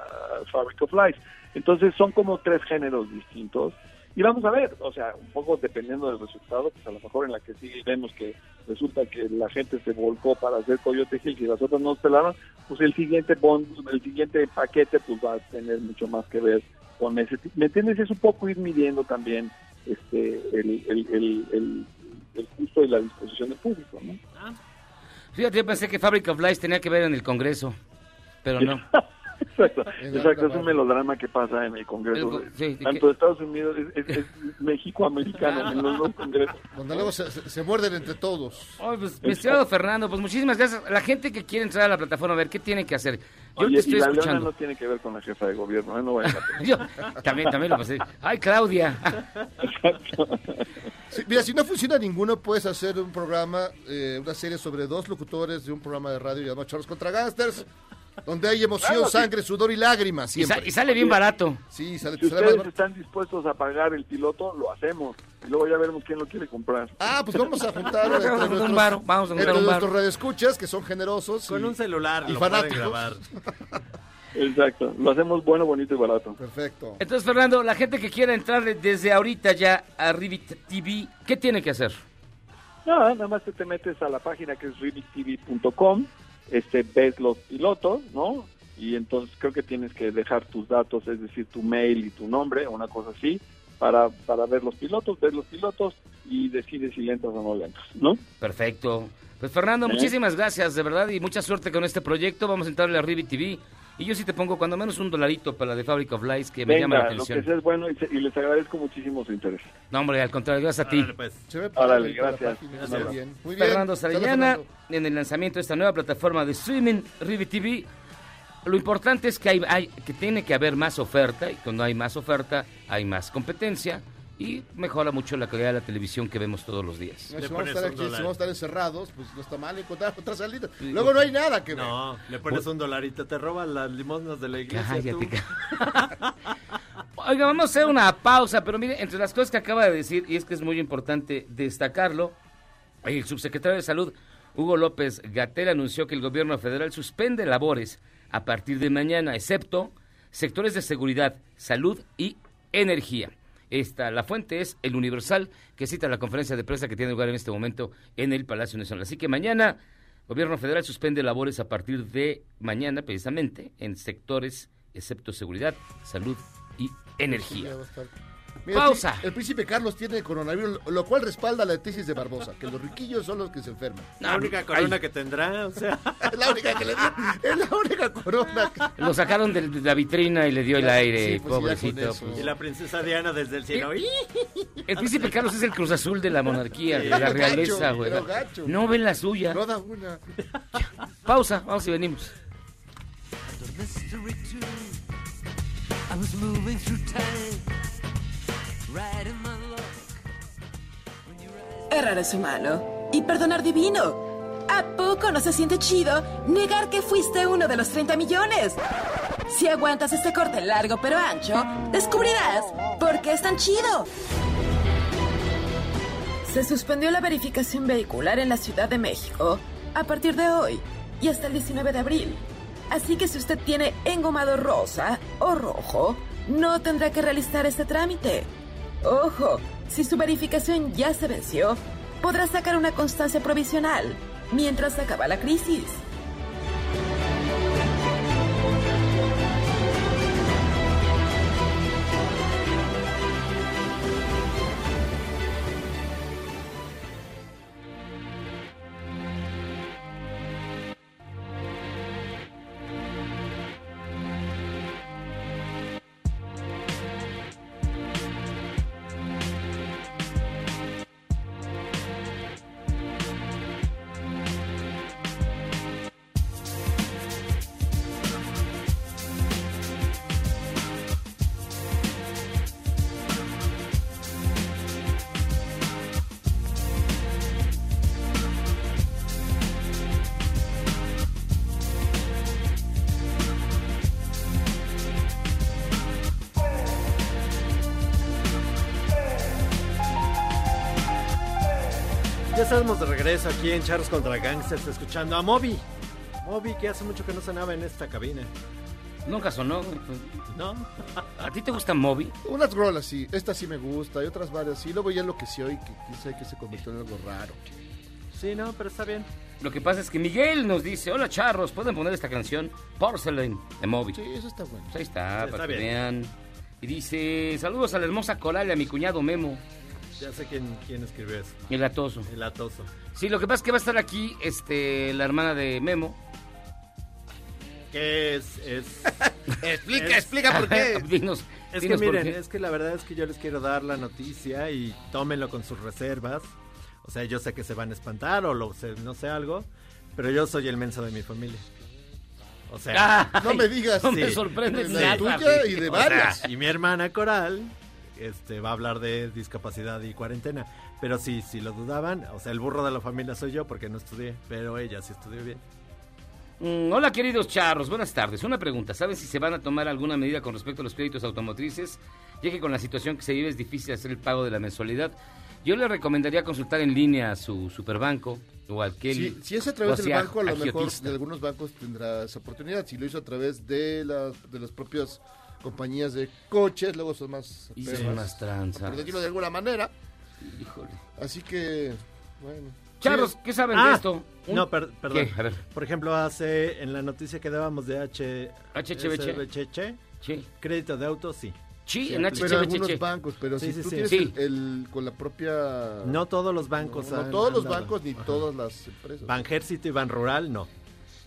[SPEAKER 13] Fabric of Life. Entonces son como tres géneros distintos. Y vamos a ver, o sea, un poco dependiendo del resultado, pues a lo mejor en la que sigue vemos que resulta que la gente se volcó para hacer Coyote Hills y las otras no pelaron, pues el siguiente bond, el siguiente paquete pues va a tener mucho más que ver con ese. ¿Me entiendes? Es un poco ir midiendo también este el, el, el, el, el gusto y la disposición del público, ¿no?
[SPEAKER 4] Fíjate, yo pensé que Fabric of Lies tenía que ver en el Congreso, pero no.
[SPEAKER 13] Exacto, <laughs> exacto, es un melodrama que pasa en el Congreso,
[SPEAKER 4] El- sí,
[SPEAKER 13] tanto de Estados Unidos, es, es, es México-americano en los dos congresos.
[SPEAKER 6] Donde luego se, se- se muerden entre todos.
[SPEAKER 4] Ay, pues, mi estimado Fernando, pues muchísimas gracias. La gente que quiere entrar a la plataforma, a ver, ¿qué tiene que hacer? Yo
[SPEAKER 13] Oye,
[SPEAKER 4] te estoy
[SPEAKER 13] y la leona
[SPEAKER 4] escuchando.
[SPEAKER 13] no tiene que ver con la jefa de gobierno, ¿eh? no vayan a <laughs>
[SPEAKER 4] Yo también, también lo pasé. Ay, Claudia. <laughs>
[SPEAKER 6] Sí, mira, si no funciona ninguno, puedes hacer un programa, eh, una serie sobre dos locutores de un programa de radio llamado Charlos contra Gangsters, donde hay emoción,
[SPEAKER 13] Claro, sí.
[SPEAKER 6] sangre, sudor y lágrimas.
[SPEAKER 4] Y, sa-
[SPEAKER 6] Siempre.
[SPEAKER 4] y sale bien barato.
[SPEAKER 6] Sí, sale,
[SPEAKER 13] Si
[SPEAKER 6] sale
[SPEAKER 13] ustedes
[SPEAKER 6] barato.
[SPEAKER 13] están dispuestos a pagar el piloto, lo hacemos. Y luego ya veremos quién lo quiere comprar.
[SPEAKER 6] Ah, pues vamos a juntar
[SPEAKER 4] Vamos a
[SPEAKER 6] entre
[SPEAKER 4] juntar un
[SPEAKER 6] nuestros,
[SPEAKER 4] varo, vamos a juntar
[SPEAKER 6] entre
[SPEAKER 4] un
[SPEAKER 6] nuestros radioescuchas, que son generosos.
[SPEAKER 5] Con
[SPEAKER 6] y-
[SPEAKER 5] un celular
[SPEAKER 6] y
[SPEAKER 5] lo pueden
[SPEAKER 6] fanáticos.
[SPEAKER 5] grabar. <laughs>
[SPEAKER 13] Exacto, lo hacemos bueno, bonito y barato.
[SPEAKER 6] Perfecto.
[SPEAKER 4] Entonces, Fernando, la gente que quiera entrar desde ahorita ya a Rivit TV, ¿qué tiene que hacer?
[SPEAKER 13] Nada, nada más que te metes a la página que es ribitv.com, este, ves los pilotos, ¿no? Y entonces creo que tienes que dejar tus datos, es decir, tu mail y tu nombre, una cosa así, para, para ver los pilotos, ver los pilotos y decides si le entras o no le entras, ¿no?
[SPEAKER 4] Perfecto. Pues Fernando,
[SPEAKER 13] ¿Eh?
[SPEAKER 4] muchísimas gracias, de verdad, y mucha suerte con este proyecto. Vamos a entrarle a Rivit TV. Y yo sí te pongo cuando menos un dolarito para la de Fabric of Lies que me llama la
[SPEAKER 13] Venga, lo que
[SPEAKER 4] atención.
[SPEAKER 13] sea es bueno y, se- y les agradezco muchísimo su interés.
[SPEAKER 4] No, hombre, al contrario, gracias a ti.
[SPEAKER 6] Toda la
[SPEAKER 13] gracias.
[SPEAKER 6] Muy bien. Muy bien.
[SPEAKER 4] Fernando Sarellana, en el lanzamiento de esta nueva plataforma de streaming, Rivit TV. Lo importante es que, hay, hay- que tiene que haber más oferta, y cuando hay más oferta, hay más competencia, y mejora mucho la calidad de la televisión que vemos todos los días.
[SPEAKER 6] No, si, vamos a estar
[SPEAKER 5] un
[SPEAKER 6] aquí, si
[SPEAKER 5] dólar.
[SPEAKER 6] vamos a estar encerrados, pues no está mal encontrar otra salida. Luego no hay nada que ver.
[SPEAKER 5] No, le pones un dolarito, te roban las limosnas de la iglesia.
[SPEAKER 4] Cállate,
[SPEAKER 5] tú. <laughs>
[SPEAKER 4] Oiga, vamos a hacer una pausa, pero mire, entre las cosas que acaba de decir, y es que es muy importante destacarlo, el subsecretario de Salud, Hugo López Gatel, anunció que el gobierno federal suspende labores a partir de mañana, excepto sectores de seguridad, salud y energía. Esta, la fuente es el Universal, que cita la conferencia de prensa que tiene lugar en este momento en el Palacio Nacional. Así que mañana, gobierno federal suspende labores a partir de mañana, precisamente, en sectores excepto seguridad, salud y energía.
[SPEAKER 6] Mira,
[SPEAKER 4] Pausa.
[SPEAKER 6] El, el príncipe Carlos tiene coronavirus, lo cual respalda la tesis de Barbosa, que los riquillos son los que se enferman.
[SPEAKER 5] La única corona que tendrá, o sea. <laughs>
[SPEAKER 6] Es la única que le dio, es la única corona. que- <laughs>
[SPEAKER 4] Lo sacaron de la vitrina y le dio el aire,
[SPEAKER 6] Sí, pues,
[SPEAKER 4] pobrecito. pues.
[SPEAKER 5] Y la princesa Diana desde el cielo. <laughs>
[SPEAKER 4] El príncipe Carlos es el Cruz Azul de la monarquía,
[SPEAKER 5] Sí.
[SPEAKER 4] de la realeza, güey. No ven la suya.
[SPEAKER 6] No da una.
[SPEAKER 4] Pausa, vamos y venimos.
[SPEAKER 14] I was moving through time.
[SPEAKER 1] Errar es humano y perdonar divino. ¿A poco no se siente chido negar que fuiste uno de los 30 millones? Si aguantas este corte largo pero ancho, descubrirás por qué es tan chido. Se suspendió la verificación vehicular en la Ciudad de México a partir de hoy y hasta el 19 de abril. Así que si usted tiene engomado rosa o rojo, no tendrá que realizar este trámite. Ojo, si su verificación ya se venció, podrá sacar una constancia provisional mientras acaba la crisis.
[SPEAKER 5] Regreso aquí en Charros contra Gangsters escuchando a Moby. Moby que hace mucho que no sonaba en esta cabina.
[SPEAKER 4] Nunca sonó. güey.
[SPEAKER 5] ¿No?
[SPEAKER 4] ¿A ti te gusta Moby?
[SPEAKER 6] Unas rolas sí, esta sí me gusta y otras varias sí. Luego ya enloqueció y que quise que se convirtió en algo raro.
[SPEAKER 5] Sí, no, pero está bien.
[SPEAKER 4] Lo que pasa es que Miguel nos dice, hola charros, ¿pueden poner esta canción? Porcelain de Moby.
[SPEAKER 6] Sí, eso está bueno.
[SPEAKER 4] Pues ahí está,
[SPEAKER 5] Sí,
[SPEAKER 4] para
[SPEAKER 5] está
[SPEAKER 4] que
[SPEAKER 5] bien.
[SPEAKER 4] vean. Y dice, saludos a la hermosa coral y a mi cuñado Memo,
[SPEAKER 5] Ya sé quién, quién escribió eso.
[SPEAKER 4] el atoso.
[SPEAKER 5] El atoso.
[SPEAKER 4] Sí, lo que pasa es que va a estar aquí este, la hermana de Memo.
[SPEAKER 5] ¿Qué es? es <laughs>
[SPEAKER 6] Explica,
[SPEAKER 5] Es-
[SPEAKER 6] explica por qué. <laughs> <laughs>
[SPEAKER 4] Dinos,
[SPEAKER 5] Es que
[SPEAKER 4] dinos
[SPEAKER 5] miren,
[SPEAKER 4] qué.
[SPEAKER 5] es que la verdad es que yo les quiero dar la noticia y tómenlo con sus reservas. O sea, yo sé que se van a espantar o lo sé, no sé algo, pero yo soy el menso de mi familia. O sea,
[SPEAKER 4] Ay,
[SPEAKER 6] No me digas.
[SPEAKER 4] No me
[SPEAKER 6] Sí.
[SPEAKER 4] sorprende
[SPEAKER 6] De
[SPEAKER 4] nada.
[SPEAKER 6] tuya y de
[SPEAKER 4] O sea,
[SPEAKER 6] varias.
[SPEAKER 5] y mi hermana Coral este va a hablar de discapacidad y cuarentena, pero sí, si lo dudaban, o sea, el burro de la familia soy yo porque no estudié, pero ella sí estudió bien.
[SPEAKER 4] Mm, hola queridos charros, buenas tardes. Una pregunta, ¿saben si se van a tomar alguna medida con respecto a los créditos automotrices? Ya que con la situación que se vive es difícil hacer el pago de la mensualidad. Yo le recomendaría consultar en línea a su superbanco o aquel...
[SPEAKER 6] Si, si es a través del banco, a lo mejor de algunos bancos tendrá esa oportunidad. Si lo hizo a través de las, de las propias compañías de coches, luego son más...
[SPEAKER 4] Y
[SPEAKER 6] perras,
[SPEAKER 4] son más tranzas.
[SPEAKER 6] Por decirlo de alguna manera.
[SPEAKER 4] Híjole.
[SPEAKER 6] Así que, bueno.
[SPEAKER 4] Charros,
[SPEAKER 6] Sí,
[SPEAKER 4] ¿qué saben
[SPEAKER 5] Ah,
[SPEAKER 4] de esto? Un-
[SPEAKER 5] No, per- perdón.
[SPEAKER 4] ¿Qué? A ver.
[SPEAKER 5] Por ejemplo, hace en la noticia que dábamos de H
[SPEAKER 4] Sí.
[SPEAKER 5] crédito de auto, sí.
[SPEAKER 4] Sí,
[SPEAKER 5] Sí,
[SPEAKER 4] en
[SPEAKER 5] aplica.
[SPEAKER 6] Pero algunos bancos, pero
[SPEAKER 5] Sí,
[SPEAKER 6] si
[SPEAKER 5] sí,
[SPEAKER 6] tú
[SPEAKER 5] sí.
[SPEAKER 6] tienes
[SPEAKER 4] Sí.
[SPEAKER 6] el, el- con la propia...
[SPEAKER 5] No todos los bancos
[SPEAKER 6] No, todos los bancos ni
[SPEAKER 5] Ajá.
[SPEAKER 6] todas las empresas.
[SPEAKER 5] Banjército y Ban Rural, no.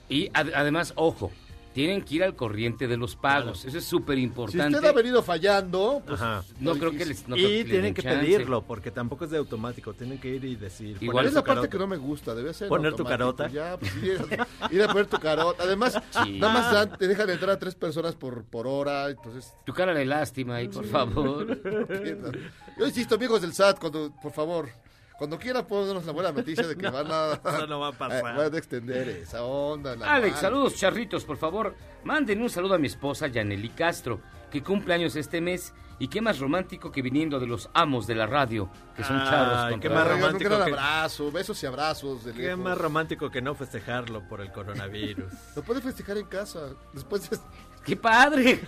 [SPEAKER 4] Y ad- además, ojo, tienen que ir al corriente de los pagos. Eso es súper
[SPEAKER 6] Si
[SPEAKER 4] importante.
[SPEAKER 6] usted ha venido fallando, pues,
[SPEAKER 5] Ajá.
[SPEAKER 4] No creo que les... no
[SPEAKER 5] y
[SPEAKER 4] que les
[SPEAKER 5] tienen
[SPEAKER 4] den
[SPEAKER 5] que
[SPEAKER 4] chance.
[SPEAKER 5] pedirlo, porque tampoco es de automático. Tienen que ir y decir.
[SPEAKER 4] Igual
[SPEAKER 6] es la parte
[SPEAKER 5] carota.
[SPEAKER 6] que no me gusta, debe ser.
[SPEAKER 5] Poner tu carota.
[SPEAKER 6] Ya, pues ir, a- <laughs> ir a poner tu carota. Además, <laughs>
[SPEAKER 4] Sí.
[SPEAKER 6] nada más dan- te dejan entrar a tres personas por, por hora, entonces...
[SPEAKER 4] Tu cara de lástima ahí, por favor. <laughs>
[SPEAKER 6] Yo insisto, amigos del SAT, cuando, por favor, Cuando quiera puedo darnos la buena noticia de que <laughs> van a,
[SPEAKER 5] Eso no va a <laughs> pasar.
[SPEAKER 6] van a extender esa onda. la
[SPEAKER 4] Alex,
[SPEAKER 6] mano.
[SPEAKER 4] saludos, charritos, por favor. Manden un saludo a mi esposa, Yaneli Castro, que cumple años este mes. Y qué más romántico que viniendo de los amos de la radio, que son
[SPEAKER 5] Ay,
[SPEAKER 4] charros
[SPEAKER 5] qué
[SPEAKER 4] contra
[SPEAKER 5] más
[SPEAKER 6] Oigan, un
[SPEAKER 5] romántico
[SPEAKER 6] gran
[SPEAKER 5] que-
[SPEAKER 6] abrazo, besos y abrazos. De
[SPEAKER 5] Qué
[SPEAKER 6] lejos.
[SPEAKER 5] más romántico que no festejarlo por el coronavirus. <laughs>
[SPEAKER 6] Lo puede festejar en casa. Después de-
[SPEAKER 4] ¡Qué padre!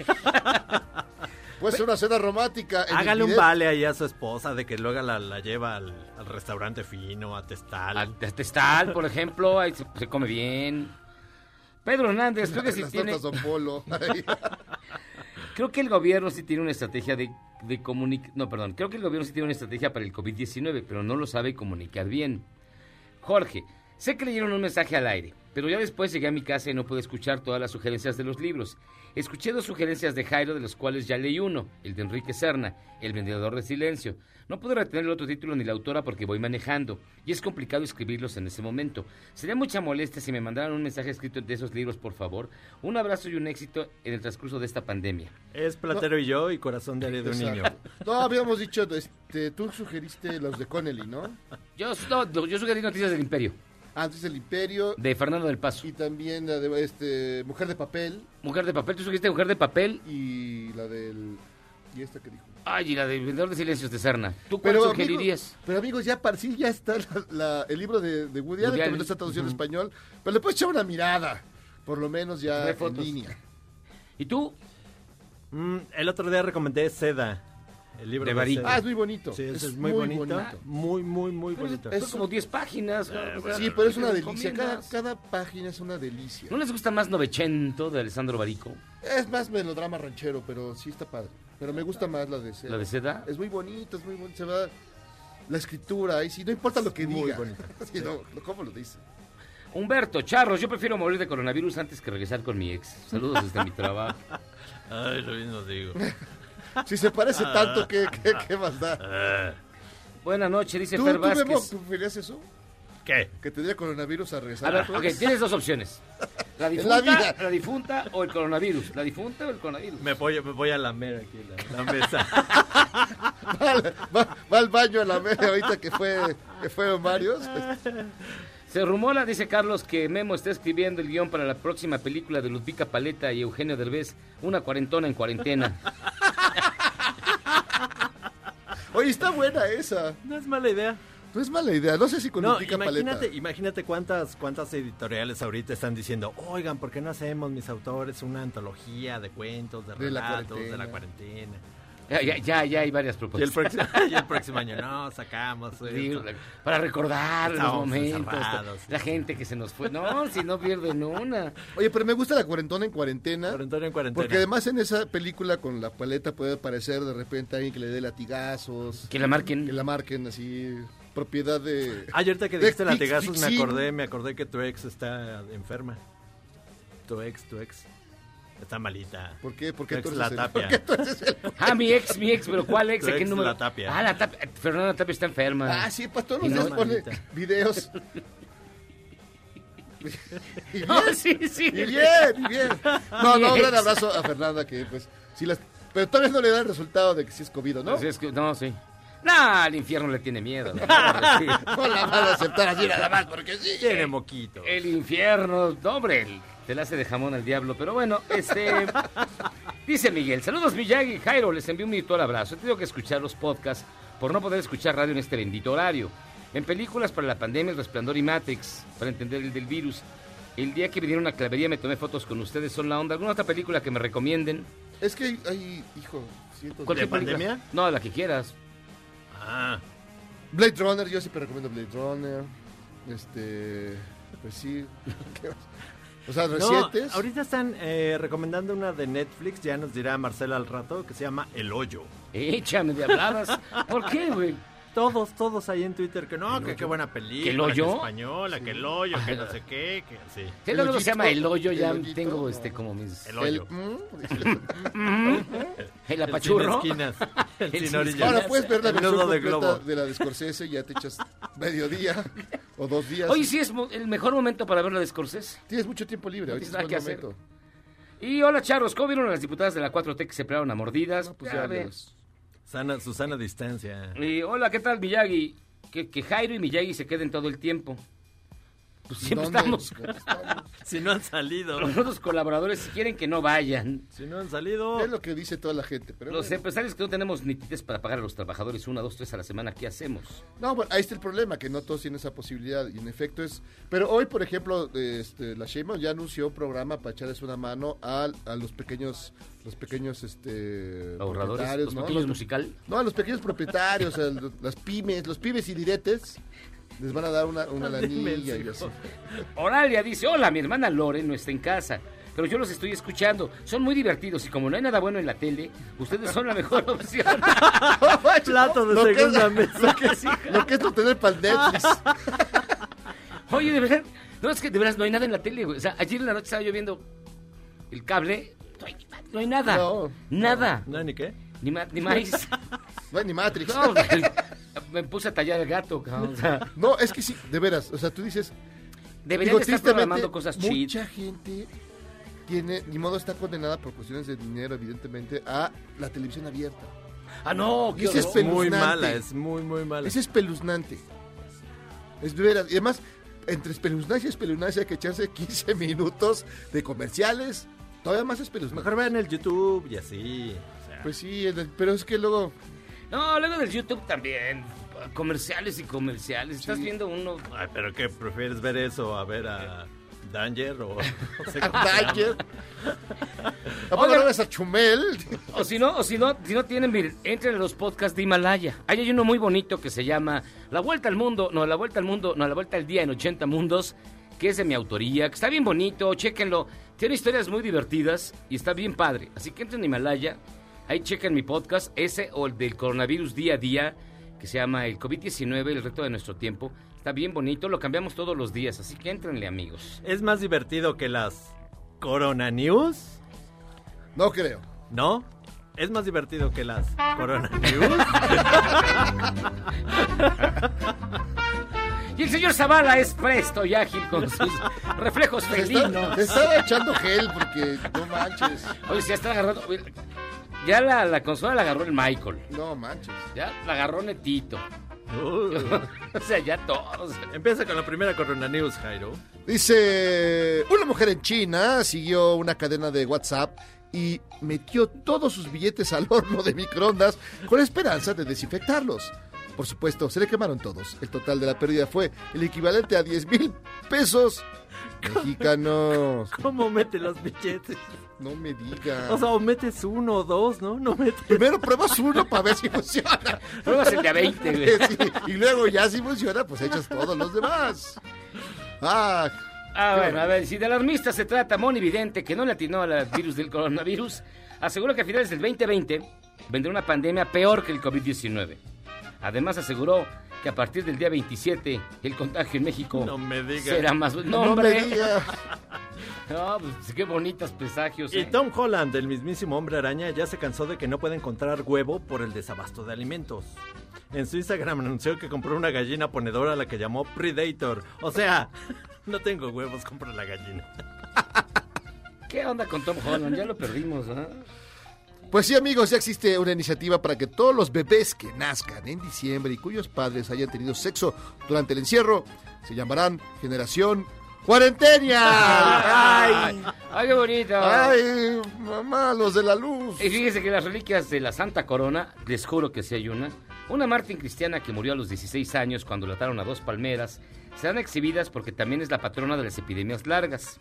[SPEAKER 6] Puede ser una cena romántica.
[SPEAKER 5] Hágale un vale ahí a su esposa de que luego la, la lleva al, al restaurante fino, a Testal.
[SPEAKER 4] Al Testal, por ejemplo, ahí se, se come bien. Pedro Hernández, creo que sí tiene...
[SPEAKER 6] Polo. <laughs> <laughs>
[SPEAKER 4] Creo que el gobierno sí tiene una estrategia de, de comunicar... No, perdón. Creo que el gobierno sí tiene una estrategia para el COVID-19, pero no lo sabe comunicar bien. Jorge, sé que leyeron un mensaje al aire, pero ya después llegué a mi casa y no pude escuchar todas las sugerencias de los libros. Escuché dos sugerencias de Jairo, de los cuales ya leí uno, el de Enrique Serna, El vendedor de silencio. No pude retener el otro título ni la autora porque voy manejando, y es complicado escribirlos en ese momento. Sería mucha molestia si me mandaran un mensaje escrito de esos libros, por favor. Un abrazo y un éxito en el transcurso de esta pandemia.
[SPEAKER 5] Es Platero y yo y Corazón de, de un niño.
[SPEAKER 6] No, habíamos dicho, este, tú sugeriste los de Connelly, ¿no?
[SPEAKER 4] Yo, no, yo sugerí Noticias del Imperio,
[SPEAKER 6] Antes del Imperio
[SPEAKER 4] de Fernando del Paso.
[SPEAKER 6] y también la de este, Mujer de Papel
[SPEAKER 4] Mujer de papel, tú sugeriste Mujer de papel.
[SPEAKER 6] y la del... ¿Y esta que dijo?
[SPEAKER 4] Ay, y la del vendedor de silencios de Serna. ¿Tú cuál
[SPEAKER 6] Pero,
[SPEAKER 4] sugerirías?
[SPEAKER 6] pero amigos, ya para sí ya está la- la- el libro de, de Woody Allen, no está traducido en español, pero le puedes echar una mirada, por lo menos ya en línea.
[SPEAKER 4] ¿Y tú?
[SPEAKER 5] Mm, el otro día recomendé Seda. El libro
[SPEAKER 4] De.
[SPEAKER 5] Seda.
[SPEAKER 6] Ah, es muy bonito.
[SPEAKER 5] Sí, es,
[SPEAKER 6] Es
[SPEAKER 5] muy,
[SPEAKER 6] muy
[SPEAKER 5] bonito.
[SPEAKER 6] bonito.
[SPEAKER 5] Muy, muy, muy bonito.
[SPEAKER 4] Es como 10 páginas. o sea,
[SPEAKER 6] Sí, pero es una
[SPEAKER 4] ¿qué
[SPEAKER 6] delicia. Cada, cada página es una delicia.
[SPEAKER 4] ¿No les gusta más Novecento de Alessandro Barico?
[SPEAKER 6] Es más melodrama ranchero, pero sí está padre. Pero me gusta más la de Seda.
[SPEAKER 4] ¿La de Seda?
[SPEAKER 6] Es muy bonito, es muy bonito. Se va la escritura, ahí sí, no importa lo que
[SPEAKER 5] Muy
[SPEAKER 6] diga.
[SPEAKER 5] bonito. <laughs>
[SPEAKER 6] Sí, no, ¿Cómo lo dice?
[SPEAKER 4] Humberto, Charros, yo prefiero morir de coronavirus antes que regresar con mi ex. Saludos desde mi trabajo. <laughs>
[SPEAKER 5] Ay, lo mismo digo.
[SPEAKER 6] Si se parece tanto, ¿qué, qué, qué más da?
[SPEAKER 5] Ah,
[SPEAKER 4] Buenas noches, dice
[SPEAKER 6] ¿Tú,
[SPEAKER 4] Fer
[SPEAKER 6] tú, Memo,
[SPEAKER 4] Vázquez.
[SPEAKER 6] ¿tú preferirías eso?
[SPEAKER 5] ¿Qué?
[SPEAKER 6] ¿Que te diera coronavirus a
[SPEAKER 4] A
[SPEAKER 6] regresar?
[SPEAKER 4] ver,
[SPEAKER 6] a
[SPEAKER 4] ok, tienes dos opciones. La difunta,
[SPEAKER 6] la vida.
[SPEAKER 4] la difunta o el coronavirus. La difunta o el coronavirus.
[SPEAKER 5] Me voy, me voy a lamer aquí la, la mesa. <laughs>
[SPEAKER 6] va, al- va- va al baño a la media ahorita que fue que fueron varios.
[SPEAKER 4] Se rumora, dice Carlos, que Memo está escribiendo el guion para la próxima película de Ludvika Paleta y Eugenio Derbez, Una cuarentona en cuarentena.
[SPEAKER 6] Oye, está buena esa.
[SPEAKER 5] No es mala idea.
[SPEAKER 6] No es mala idea. No sé si con
[SPEAKER 5] No, imagínate,
[SPEAKER 6] Paleta.
[SPEAKER 5] imagínate cuántas, cuántas editoriales ahorita están diciendo, oigan, ¿por qué no hacemos mis autores una antología de cuentos, de
[SPEAKER 6] De la
[SPEAKER 5] relatos, de la
[SPEAKER 6] cuarentena.
[SPEAKER 4] Ya, ya, ya, ya hay varias
[SPEAKER 5] Y el,
[SPEAKER 4] propuestas.
[SPEAKER 5] próximo, y el próximo <laughs> año, no, sacamos
[SPEAKER 4] Sí, para recordar los momentos, la gente que se nos fue. No, si no pierden una.
[SPEAKER 6] Oye, pero me gusta la cuarentona en cuarentena.
[SPEAKER 5] Cuarentena en cuarentena.
[SPEAKER 6] Porque además en esa película con la paleta puede aparecer de repente alguien que le dé latigazos.
[SPEAKER 4] Que la marquen.
[SPEAKER 6] Que la marquen así. Propiedad de.
[SPEAKER 5] Ah, ahorita que dijiste latigazos me acordé, me acordé que tu ex está enferma. Tu ex, tu ex. Está malita.
[SPEAKER 6] ¿Por qué? ¿Por
[SPEAKER 5] Tu
[SPEAKER 6] qué tú eres
[SPEAKER 5] la
[SPEAKER 6] el- por
[SPEAKER 5] tapia.
[SPEAKER 6] qué tú eres el- <laughs>
[SPEAKER 4] Ah, mi ex, mi ex, pero ¿cuál ex? ¿A qué
[SPEAKER 5] ex,
[SPEAKER 4] número?
[SPEAKER 5] la Tapia.
[SPEAKER 4] Ah, la Tapia. Fernanda Tapia está enferma.
[SPEAKER 6] Ah, sí, pues todos los
[SPEAKER 4] no-
[SPEAKER 6] días pone videos. <laughs> <laughs> y bien,
[SPEAKER 4] No, sí, sí.
[SPEAKER 6] y bien, y bien. No, no, un gran abrazo a Fernanda que pues sí las... Pero todavía no le da el resultado de que sí es COVID, ¿o ¿no?
[SPEAKER 4] Así es que- no, sí. No, al infierno le tiene miedo. ¿no?
[SPEAKER 6] La <laughs> van a aceptar así nada más porque sí.
[SPEAKER 5] Tiene moquito.
[SPEAKER 4] El infierno, no, hombre, te la hace de jamón al diablo. Pero bueno, este. <laughs> dice Miguel: Saludos, Miyagi. Jairo, les envío un virtual abrazo. He tenido que escuchar los podcasts por no poder escuchar radio en este bendito horario. En películas para la pandemia, El Resplandor y Matrix, para entender el del virus. El día que vinieron a Clavería me tomé fotos con ustedes, son la onda. ¿Alguna otra película que me recomienden?
[SPEAKER 6] Es que hay, hay, hijo, cientos
[SPEAKER 4] ¿Cualquier
[SPEAKER 5] ¿De
[SPEAKER 4] película?
[SPEAKER 5] pandemia?
[SPEAKER 4] No, la que quieras.
[SPEAKER 5] Ah,
[SPEAKER 6] Blade Runner, yo siempre recomiendo Blade Runner. Este, pues sí. <laughs> ¿Qué? O sea,
[SPEAKER 5] no,
[SPEAKER 6] recientes.
[SPEAKER 5] ahorita están eh, recomendando una de Netflix, ya nos dirá Marcela al rato, que se llama El Hoyo.
[SPEAKER 4] Échame de habladas. ¿Por qué, güey?
[SPEAKER 5] Todos, todos ahí en Twitter que no, que qué buena película.
[SPEAKER 4] ¿Que el hoyo?
[SPEAKER 5] Que española, que el hoyo, que no sé qué, que sí.
[SPEAKER 6] El
[SPEAKER 4] luego se llama El Hoyo, ya
[SPEAKER 6] el hoyito,
[SPEAKER 4] tengo este como mis...
[SPEAKER 5] El hoyo.
[SPEAKER 6] Mm, <laughs> <laughs>
[SPEAKER 4] El
[SPEAKER 5] El
[SPEAKER 4] apachurro. <laughs>
[SPEAKER 5] sin esquinas, el sin orillas.
[SPEAKER 6] Ahora puedes ver la versión
[SPEAKER 5] de globo.
[SPEAKER 6] de la de Scorsese y ya te echas mediodía o dos días.
[SPEAKER 4] Hoy sí es el mejor momento para ver la de Scorsese.
[SPEAKER 6] Tienes mucho tiempo libre,
[SPEAKER 4] No
[SPEAKER 6] ahorita es buen
[SPEAKER 4] que
[SPEAKER 6] momento.
[SPEAKER 4] Y hola, charros. ¿Cómo vieron a las diputadas de la 4T que se pelearon a mordidas?
[SPEAKER 6] No, pues
[SPEAKER 4] Ya
[SPEAKER 6] ya.
[SPEAKER 5] Sana, Susana distancia.
[SPEAKER 4] Y hola, ¿qué tal, Miyagi? que, que Jairo y Miyagi se queden todo el tiempo. Pues siempre
[SPEAKER 5] ¿Dónde?
[SPEAKER 4] estamos. <laughs>
[SPEAKER 5] Si no han salido.
[SPEAKER 4] Los otros colaboradores quieren que no vayan.
[SPEAKER 5] Si no han salido.
[SPEAKER 6] Es lo que dice toda la gente. Pero
[SPEAKER 4] Los
[SPEAKER 6] bueno.
[SPEAKER 4] empresarios que no tenemos nitidez para pagar a los trabajadores una, dos, tres a la semana, ¿qué hacemos?
[SPEAKER 6] No, bueno, ahí está el problema, que no todos tienen esa posibilidad y en efecto es... Pero hoy, por ejemplo, este, la Sheinbaum ya anunció un programa para echarles una mano a, a los pequeños, los pequeños, este...
[SPEAKER 4] Ahorradores,
[SPEAKER 6] propietarios,
[SPEAKER 4] los
[SPEAKER 6] ¿no?
[SPEAKER 4] pequeños musical.
[SPEAKER 6] No, a los pequeños propietarios, a los- las pymes, los pibes y diretes, les van a dar una, una lanilla y así.
[SPEAKER 4] Oralia dice, hola, mi hermana Lore no está en casa, pero yo los estoy escuchando. Son muy divertidos y como no hay nada bueno en la tele, ustedes son la mejor <laughs> opción. <laughs>
[SPEAKER 5] Plato de
[SPEAKER 6] Lo que es-
[SPEAKER 5] segunda mesa.
[SPEAKER 6] Lo que es, lo que es no tener para el Netflix. <laughs>
[SPEAKER 4] Oye, de verdad, no es que de veras no hay nada en la tele, güey. O sea, ayer en la noche estaba yo viendo el cable, no hay, no hay nada.
[SPEAKER 6] No.
[SPEAKER 4] nada.
[SPEAKER 5] ¿No, ni qué?
[SPEAKER 4] Ni, ma- ni maíz.
[SPEAKER 6] No hay ni Matrix.
[SPEAKER 4] No, me puse a tallar el gato, cabrón. O sea, <laughs>
[SPEAKER 6] No, es que sí, de veras, o sea, tú dices...
[SPEAKER 4] deberían de estar
[SPEAKER 6] tristemente,
[SPEAKER 4] programando cosas cheat.
[SPEAKER 6] Mucha gente tiene, ni modo está condenada por cuestiones de dinero, evidentemente, a la televisión abierta.
[SPEAKER 4] Ah, no, qué
[SPEAKER 6] ese es
[SPEAKER 4] horror.
[SPEAKER 5] Muy mala, es muy, muy mala.
[SPEAKER 6] Es espeluznante. Es de veras. Y además, entre espeluznancia y espeluznancia hay que echarse 15 minutos de comerciales. Todavía más espeluznante.
[SPEAKER 5] Mejor vean el YouTube y así. o sea.
[SPEAKER 6] Pues sí, el- pero es que luego...
[SPEAKER 4] No, luego del YouTube también. Comerciales y comerciales. Estás viendo uno.
[SPEAKER 5] Ay, pero ¿qué prefieres ver eso a ver a Danger o? <laughs>
[SPEAKER 6] Danger. <laughs> ¿A poco no ves a Chumel?
[SPEAKER 4] O si no, o si no, si no tienen, miren, entren a los podcasts de Himalaya. Ahí hay uno muy bonito que se llama La Vuelta al Mundo, no, La Vuelta al Mundo, no, La Vuelta al Día en 80 Mundos, que es de mi autoría, que está bien bonito, chéquenlo. Tiene historias muy divertidas y está bien padre. Así que entren a Himalaya, ahí chequen mi podcast, ese o el del coronavirus día a día, que se llama El COVID-19, el reto de nuestro tiempo. Está bien bonito, lo cambiamos todos los días, así que entrenle, amigos.
[SPEAKER 5] ¿Es más divertido que las Corona News?
[SPEAKER 6] No creo.
[SPEAKER 5] ¿No? ¿Es más divertido que las Corona <laughs> News?
[SPEAKER 4] Y el señor Zavala es presto y ágil con sus reflejos
[SPEAKER 6] Se está,
[SPEAKER 4] felinos.
[SPEAKER 6] se está echando gel porque no manches.
[SPEAKER 4] Oye, se está agarrando. Ya la, la consola la agarró el Michael.
[SPEAKER 6] No manches.
[SPEAKER 4] Ya la agarró Netito.
[SPEAKER 5] Uh. <laughs>
[SPEAKER 4] o sea, ya todos.
[SPEAKER 5] Empieza con la primera Corona News, Jairo.
[SPEAKER 6] Dice, una mujer en China siguió una cadena de WhatsApp y metió todos sus billetes al horno de microondas con la esperanza de desinfectarlos. Por supuesto, se le quemaron todos. El total de la pérdida fue el equivalente a 10 mil pesos <laughs> mexicanos.
[SPEAKER 5] ¿Cómo mete los billetes?
[SPEAKER 6] No me digas.
[SPEAKER 5] O sea, o metes uno o dos, ¿no? No metes.
[SPEAKER 6] Primero pruebas uno para ver si funciona. <laughs>
[SPEAKER 4] Pruebas el de a 20, güey. <laughs>
[SPEAKER 6] Sí, y luego ya si funciona, pues echas todos los demás. Ah,
[SPEAKER 4] Ah, bueno, a ver, si de alarmista se trata Moni Vidente, que no le atinó al virus del coronavirus, aseguró que a finales del 2020 vendrá una pandemia peor que el COVID-19. Además aseguró que a partir del día 27 el contagio en México
[SPEAKER 5] No me digas.
[SPEAKER 4] será más... No,
[SPEAKER 6] no me digas. <laughs>
[SPEAKER 4] No, pues qué bonitos presagios.
[SPEAKER 5] Y
[SPEAKER 4] ¿eh?
[SPEAKER 5] Tom Holland, el mismísimo hombre araña, ya se cansó de que no puede encontrar huevo por el desabasto de alimentos. En su Instagram anunció que compró una gallina ponedora a la que llamó Predator. O sea, <laughs> no tengo huevos, compro la gallina.
[SPEAKER 4] ¿Qué onda con Tom Holland? Ya lo perdimos, ¿ah?
[SPEAKER 6] Pues sí, amigos, ya existe una iniciativa para que todos los bebés que nazcan en diciembre y cuyos padres hayan tenido sexo durante el encierro se llamarán Generación Cuarentenia.
[SPEAKER 4] ¡Ay! ¡Ay, qué bonito!
[SPEAKER 6] ¡Ay, mamá, los de la luz!
[SPEAKER 4] Y fíjese que las reliquias de la Santa Corona, les juro que sí hay una, una Martín cristiana que murió a los 16 años cuando la ataron a dos palmeras, serán exhibidas porque también es la patrona de las epidemias largas.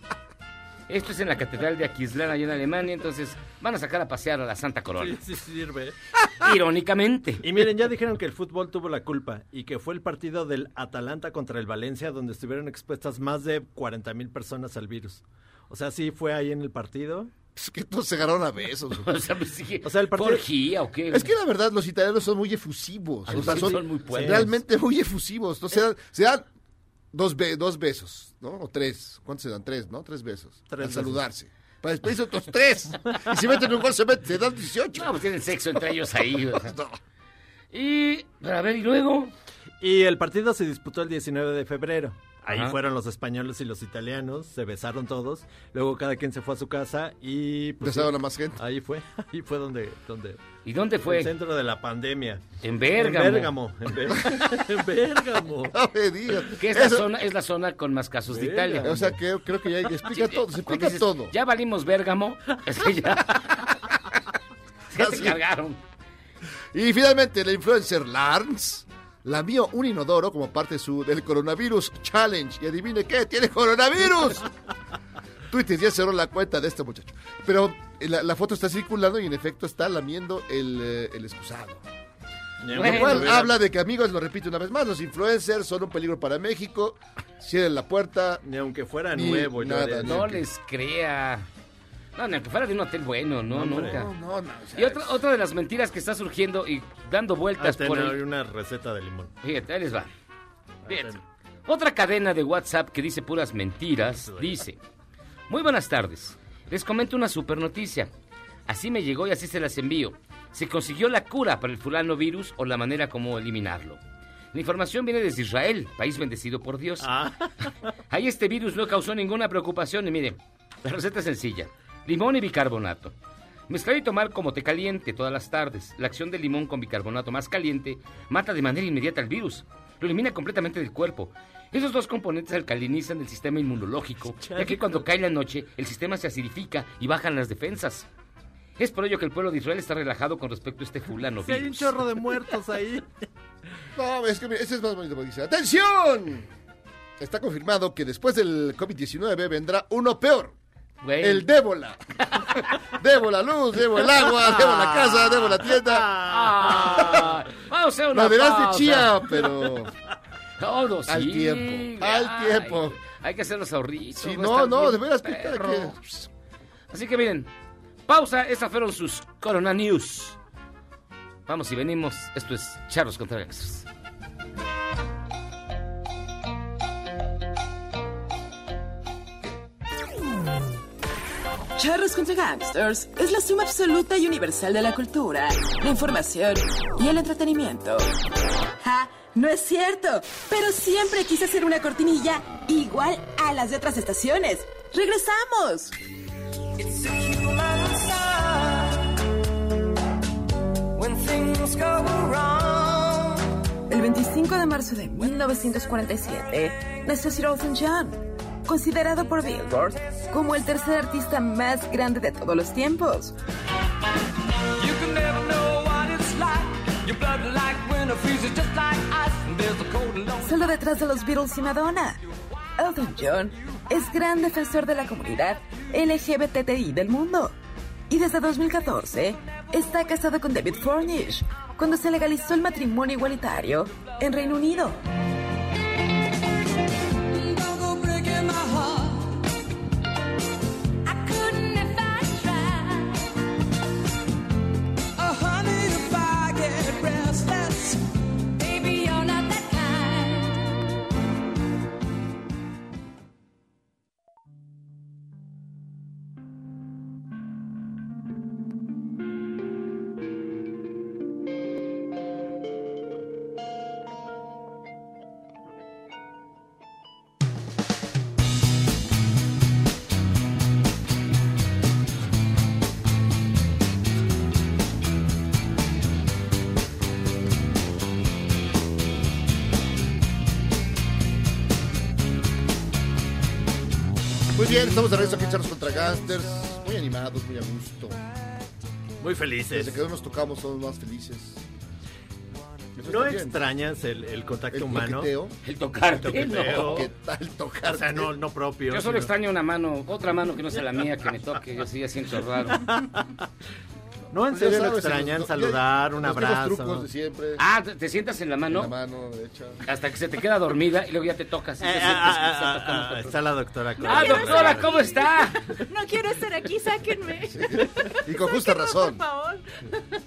[SPEAKER 4] Esto es en la Catedral de Aquisgrán, allá en Alemania, entonces van a sacar a pasear a la Santa Corona.
[SPEAKER 5] Sí, sí sirve. <laughs>
[SPEAKER 4] Irónicamente.
[SPEAKER 5] Y miren, ya dijeron que el fútbol tuvo la culpa y que fue el partido del Atalanta contra el Valencia donde estuvieron expuestas más de 40 mil personas al virus. O sea, sí fue ahí en el partido.
[SPEAKER 6] Es que todos se agarraron a besos. <laughs>
[SPEAKER 4] O sea, pues, sí,
[SPEAKER 5] O sea, el partido-
[SPEAKER 4] ¿Orgía o qué?
[SPEAKER 6] Es que la verdad, los italianos son muy efusivos.
[SPEAKER 4] Ah,
[SPEAKER 6] O sea,
[SPEAKER 4] sí,
[SPEAKER 6] son,
[SPEAKER 4] son muy puercos.
[SPEAKER 6] realmente muy efusivos. No, se, dan, se dan dos, be- dos besos, ¿no? O tres. ¿Cuántos se dan? Tres, ¿no? Tres besos.
[SPEAKER 5] Tres
[SPEAKER 6] al
[SPEAKER 5] besos.
[SPEAKER 6] saludarse. Para después otros tres. Y si meten un gol, se, meten, se dan 18.
[SPEAKER 4] No, pues tienen sexo entre ellos ahí. o sea. <laughs> Y, pero a ver, ¿y luego?
[SPEAKER 5] Y el partido se disputó el 19 de febrero. Ahí
[SPEAKER 4] Ajá.
[SPEAKER 5] fueron los españoles y los italianos, se besaron todos. Luego cada quien se fue a su casa y... pues,
[SPEAKER 6] Besaron a más gente.
[SPEAKER 5] Ahí fue, <laughs> ahí fue donde... donde
[SPEAKER 4] ¿Y dónde fue?
[SPEAKER 5] El centro de la pandemia.
[SPEAKER 4] En Bérgamo.
[SPEAKER 5] En Bérgamo. En, Bér- <laughs> en Bérgamo. <laughs>
[SPEAKER 6] No me digas.
[SPEAKER 4] Que es la,
[SPEAKER 6] Eso-
[SPEAKER 4] zona, es la zona con más casos de Italia.
[SPEAKER 6] O sea, que creo que ya explica todo, se explica
[SPEAKER 4] dices,
[SPEAKER 6] todo.
[SPEAKER 4] Ya valimos Bérgamo. Es que ya. ya
[SPEAKER 6] Así.
[SPEAKER 4] cargaron.
[SPEAKER 6] Y finalmente, la influencer Lance lamió un inodoro como parte de su, del coronavirus challenge. Y adivine qué, tiene coronavirus. Twitter ya cerró la cuenta de este muchacho. Pero eh, la, la foto está circulando y en efecto está lamiendo el, eh, el excusado.
[SPEAKER 5] Bueno,
[SPEAKER 6] lo cual habla de que, amigos, lo repito una vez más, los influencers son un peligro para México. Cierren la puerta.
[SPEAKER 5] Ni aunque fuera
[SPEAKER 6] Ni
[SPEAKER 5] nuevo. yo
[SPEAKER 6] nada,
[SPEAKER 5] haría-
[SPEAKER 4] No les crea. No, ni aunque fuera de un hotel bueno, no,
[SPEAKER 5] No,
[SPEAKER 4] nunca.
[SPEAKER 6] No, no, no, o sea,
[SPEAKER 4] Y otra, otra de las mentiras que está surgiendo y dando
[SPEAKER 5] Ah,
[SPEAKER 4] vueltas por
[SPEAKER 5] tener
[SPEAKER 4] el...
[SPEAKER 5] una receta de limón.
[SPEAKER 4] Fíjate, ahí les va. Fíjate. Otra cadena de WhatsApp que dice puras mentiras dice: Muy buenas tardes. Les comento una super noticia. Así me llegó y así se las envío. Se consiguió la cura para el fulano virus o la manera como eliminarlo. La información viene desde Israel, país bendecido por Dios. <laughs> Ahí este virus no causó ninguna preocupación y mire, la receta es sencilla. Limón y bicarbonato. Mezclar y tomar como té caliente todas las tardes. La acción del limón con bicarbonato más caliente mata de manera inmediata el virus. Lo elimina completamente del cuerpo. Esos dos componentes alcalinizan el sistema inmunológico, <laughs> ya que cuando cae la noche el sistema se acidifica y bajan las defensas. Es por ello que el pueblo de Israel está relajado con respecto a este fulano
[SPEAKER 5] Si hay un
[SPEAKER 4] virus.
[SPEAKER 5] chorro de muertos ahí. <laughs>
[SPEAKER 6] No, es que mira, ese es más bonito. porque Dice, ¡atención! Está confirmado que después del COVID-19 vendrá uno peor.
[SPEAKER 4] Güey.
[SPEAKER 6] El débola. <laughs> debo la luz, debo el agua, debo la casa, debo la tienda.
[SPEAKER 4] Ah, vamos a hacer una
[SPEAKER 6] Maderas de
[SPEAKER 4] pausa.
[SPEAKER 6] chía, pero
[SPEAKER 4] Todo,
[SPEAKER 6] al
[SPEAKER 4] sí.
[SPEAKER 6] tiempo, al tiempo.
[SPEAKER 4] Hay que hacer los ahorritos.
[SPEAKER 6] Sí, no, no, de veras, que
[SPEAKER 4] Así que miren, pausa, estas fueron sus Corona News. Vamos y venimos, esto es Charlos contra Gangsters.
[SPEAKER 1] Charros contra Gangsters es la suma absoluta y universal de la cultura, la información y el entretenimiento. ¡Ja! No es cierto, pero siempre quise hacer una cortinilla igual a las de otras estaciones. ¡Regresamos! El 25 de marzo de 1947 nació Sir Elton John, considerado por Billboard como el tercer artista más grande de todos los tiempos. Solo detrás de los Beatles y Madonna. Elton John es gran defensor de la comunidad LGBTI del mundo. Y desde 2014 está casado con David Furnish, cuando se legalizó el matrimonio igualitario en Reino Unido.
[SPEAKER 6] Bien, estamos de regreso aquí en Charlos contra Gangsters. Muy animados, muy a gusto.
[SPEAKER 5] Muy felices.
[SPEAKER 6] Desde que no nos tocamos somos más felices. Eso
[SPEAKER 5] ¿No extrañas el, el contacto
[SPEAKER 6] El
[SPEAKER 5] humano?
[SPEAKER 6] toqueteo.
[SPEAKER 4] El tocarte,
[SPEAKER 5] El toqueteo.
[SPEAKER 4] no.
[SPEAKER 6] ¿Qué tal tocarte?
[SPEAKER 5] O sea, no, no propio.
[SPEAKER 4] Yo solo
[SPEAKER 5] sino-
[SPEAKER 4] extraño una mano, otra mano que no sea la mía, que me toque, yo sí ya siento raro. <laughs>
[SPEAKER 5] No, en
[SPEAKER 6] Pues
[SPEAKER 5] serio, lo extrañan
[SPEAKER 6] los-
[SPEAKER 5] saludar, un abrazo.
[SPEAKER 6] trucos de siempre.
[SPEAKER 4] Ah, te, te sientas en la mano
[SPEAKER 6] La mano derecha.
[SPEAKER 4] hasta que se te queda dormida y luego ya te tocas. y
[SPEAKER 5] Eh,
[SPEAKER 4] te
[SPEAKER 5] ah,
[SPEAKER 4] te
[SPEAKER 5] ah,
[SPEAKER 4] está
[SPEAKER 5] ah, ah, está la doctora.
[SPEAKER 4] Ah,
[SPEAKER 5] Clara.
[SPEAKER 4] doctora, ¿cómo está?
[SPEAKER 15] No quiero estar aquí, sáquenme. <laughs>
[SPEAKER 6] Y con justa razón.
[SPEAKER 15] Por favor.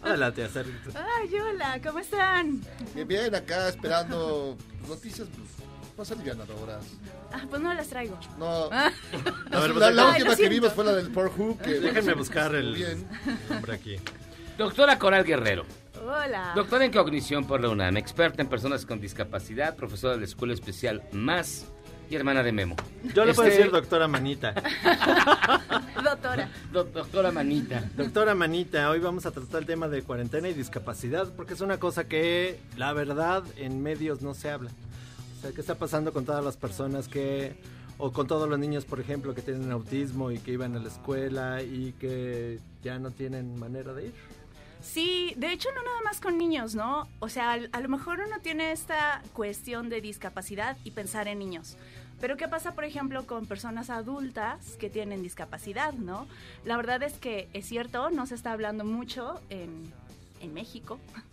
[SPEAKER 5] Adelante, acércate.
[SPEAKER 15] Ay, hola, ¿cómo están?
[SPEAKER 6] Bien, bien, acá esperando noticias pues, más alivianadoras.
[SPEAKER 15] Ah, pues no las traigo.
[SPEAKER 6] No. <laughs>
[SPEAKER 15] Ah.
[SPEAKER 5] A ver,
[SPEAKER 6] la,
[SPEAKER 5] pues,
[SPEAKER 6] la
[SPEAKER 15] Ay, lo
[SPEAKER 6] última que vimos fue la del Pornhub. Que
[SPEAKER 5] Déjenme buscar el
[SPEAKER 6] Bien.
[SPEAKER 5] nombre aquí. <laughs>
[SPEAKER 4] Doctora Coral Guerrero,
[SPEAKER 15] Hola.
[SPEAKER 4] doctora en cognición por la UNAM, experta en personas con discapacidad, profesora de la Escuela Especial Más y hermana de Memo.
[SPEAKER 5] Yo le puedo
[SPEAKER 4] Este-
[SPEAKER 5] decir doctora Manita. <laughs>
[SPEAKER 15] Doctora.
[SPEAKER 4] doctora Manita.
[SPEAKER 5] Doctora Manita, hoy vamos a tratar el tema de cuarentena y discapacidad porque es una cosa que, la verdad, en medios no se habla. O sea, ¿qué está pasando con todas las personas que, o con todos los niños, por ejemplo, que tienen autismo y que iban a la escuela y que ya no tienen manera de ir?
[SPEAKER 15] Sí, de hecho no nada más con niños, ¿no? O sea, a lo mejor uno tiene esta cuestión de discapacidad y pensar en niños. Pero ¿qué pasa, por ejemplo, con personas adultas que tienen discapacidad, ¿no? La verdad es que es cierto, no se está hablando mucho en, en México. <laughs>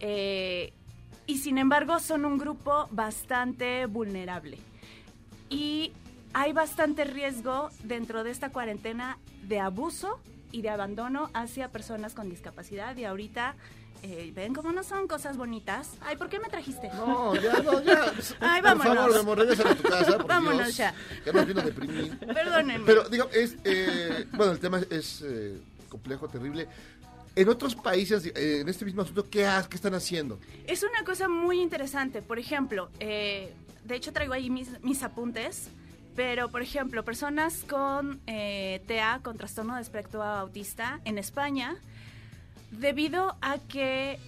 [SPEAKER 15] Eh, y sin embargo son un grupo bastante vulnerable. Y hay bastante riesgo dentro de esta cuarentena de abuso y de abandono hacia personas con discapacidad. Y ahorita, eh, ven cómo no son cosas bonitas. Ay, ¿por qué me trajiste?
[SPEAKER 6] No, ya, no, ya. <laughs>
[SPEAKER 15] Ay,
[SPEAKER 6] Por
[SPEAKER 15] vámonos.
[SPEAKER 6] favor, Memo, regrésate a tu casa, por <laughs>
[SPEAKER 15] Vámonos
[SPEAKER 6] Dios.
[SPEAKER 15] ya.
[SPEAKER 6] Ya nos vino a deprimir.
[SPEAKER 15] Perdónenme.
[SPEAKER 6] Pero, digo, es, eh, bueno, el tema es eh, complejo, terrible. En otros países, eh, en este mismo asunto, ¿qué, ha- qué están haciendo?
[SPEAKER 15] Es una cosa muy interesante. Por ejemplo, eh, de hecho traigo ahí mis, mis apuntes, pero por ejemplo, personas con eh, TEA, con trastorno de espectro autista, en España, debido a que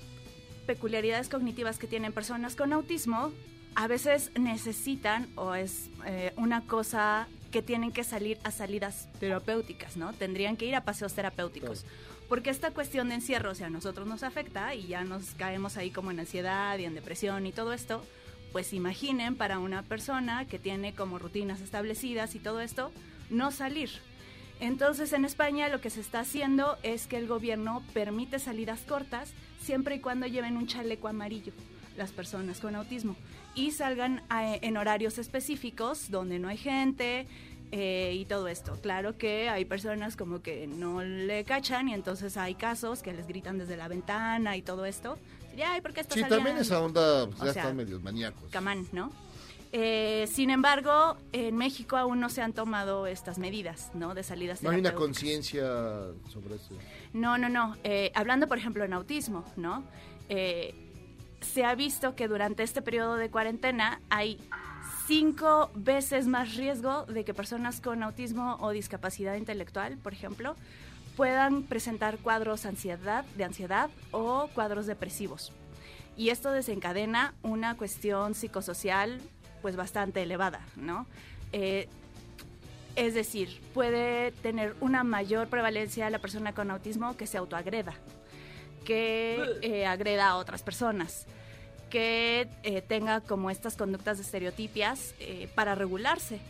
[SPEAKER 15] peculiaridades cognitivas que tienen personas con autismo, a veces necesitan o es eh, una cosa que tienen que salir a salidas terapéuticas, ¿no? Tendrían que ir a paseos terapéuticos. Porque esta cuestión de encierro, o sea, a nosotros nos afecta y ya nos caemos ahí como en ansiedad y en depresión y todo esto, pues imaginen para una persona que tiene como rutinas establecidas y todo esto, no salir. Entonces en España lo que se está haciendo es que el gobierno permite salidas cortas siempre y cuando lleven un chaleco amarillo las personas con autismo y salgan en horarios específicos donde no hay gente eh, y todo esto. Claro que hay personas como que no le cachan y entonces hay casos que les gritan desde la ventana y todo esto. Y, Ay, ¿por qué estás
[SPEAKER 6] Sí, también
[SPEAKER 15] saliendo?"
[SPEAKER 6] esa onda, pues, ya
[SPEAKER 15] sea,
[SPEAKER 6] están medios maníacos.
[SPEAKER 15] Camán, ¿no? Eh, sin embargo, en México aún no se han tomado estas medidas, ¿no? De salidas
[SPEAKER 6] No hay una conciencia sobre eso.
[SPEAKER 15] No, no, no. Eh, hablando, por ejemplo, en autismo, ¿no? Eh, se ha visto que durante este periodo de cuarentena hay cinco veces más riesgo de que personas con autismo o discapacidad intelectual, por ejemplo, puedan presentar cuadros ansiedad, de ansiedad o cuadros depresivos. Y esto desencadena una cuestión psicosocial pues bastante elevada, ¿no? Eh, es decir, puede tener una mayor prevalencia la persona con autismo que se autoagreda, que eh, agreda a otras personas, que eh, tenga como estas conductas de estereotipias eh, para regularse.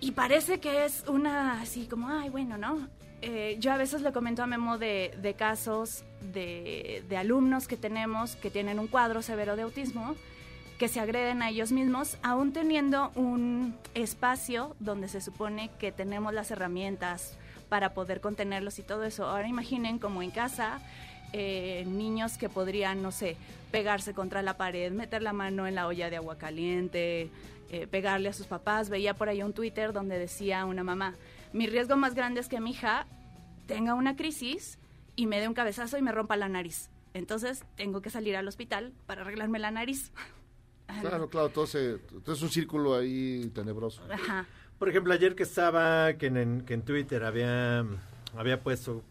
[SPEAKER 15] Y parece que es una así como, ay, bueno, ¿no? Eh, yo a veces le comento a Memo de, de casos de, de alumnos que tenemos que tienen un cuadro severo de autismo, que se agreden a ellos mismos, aún teniendo un espacio donde se supone que tenemos las herramientas para poder contenerlos y todo eso. Ahora imaginen como en casa, eh, niños que podrían, no sé, pegarse contra la pared, meter la mano en la olla de agua caliente, eh, pegarle a sus papás. Veía por ahí un Twitter donde decía una mamá, mi riesgo más grande es que mi hija tenga una crisis y me dé un cabezazo y me rompa la nariz. Entonces tengo que salir al hospital para arreglarme la nariz. <laughs>
[SPEAKER 6] Claro, claro, todo, se, todo es un círculo ahí tenebroso.
[SPEAKER 15] Ajá.
[SPEAKER 5] Por ejemplo, ayer que estaba, que en, que en Twitter había, había puesto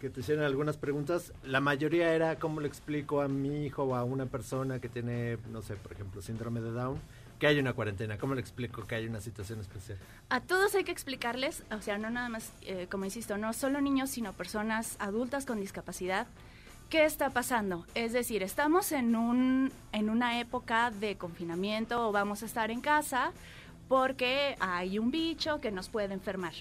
[SPEAKER 5] que te hicieran algunas preguntas, la mayoría era cómo le explico a mi hijo o a una persona que tiene, no sé, por ejemplo, síndrome de Down, que hay una cuarentena, cómo le explico que hay una situación especial.
[SPEAKER 15] A todos hay que explicarles, o sea, no nada más, eh, como insisto, no solo niños, sino personas adultas con discapacidad, qué está pasando. Es decir, estamos en, un, en una época de confinamiento o vamos a estar en casa porque hay un bicho que nos puede enfermar.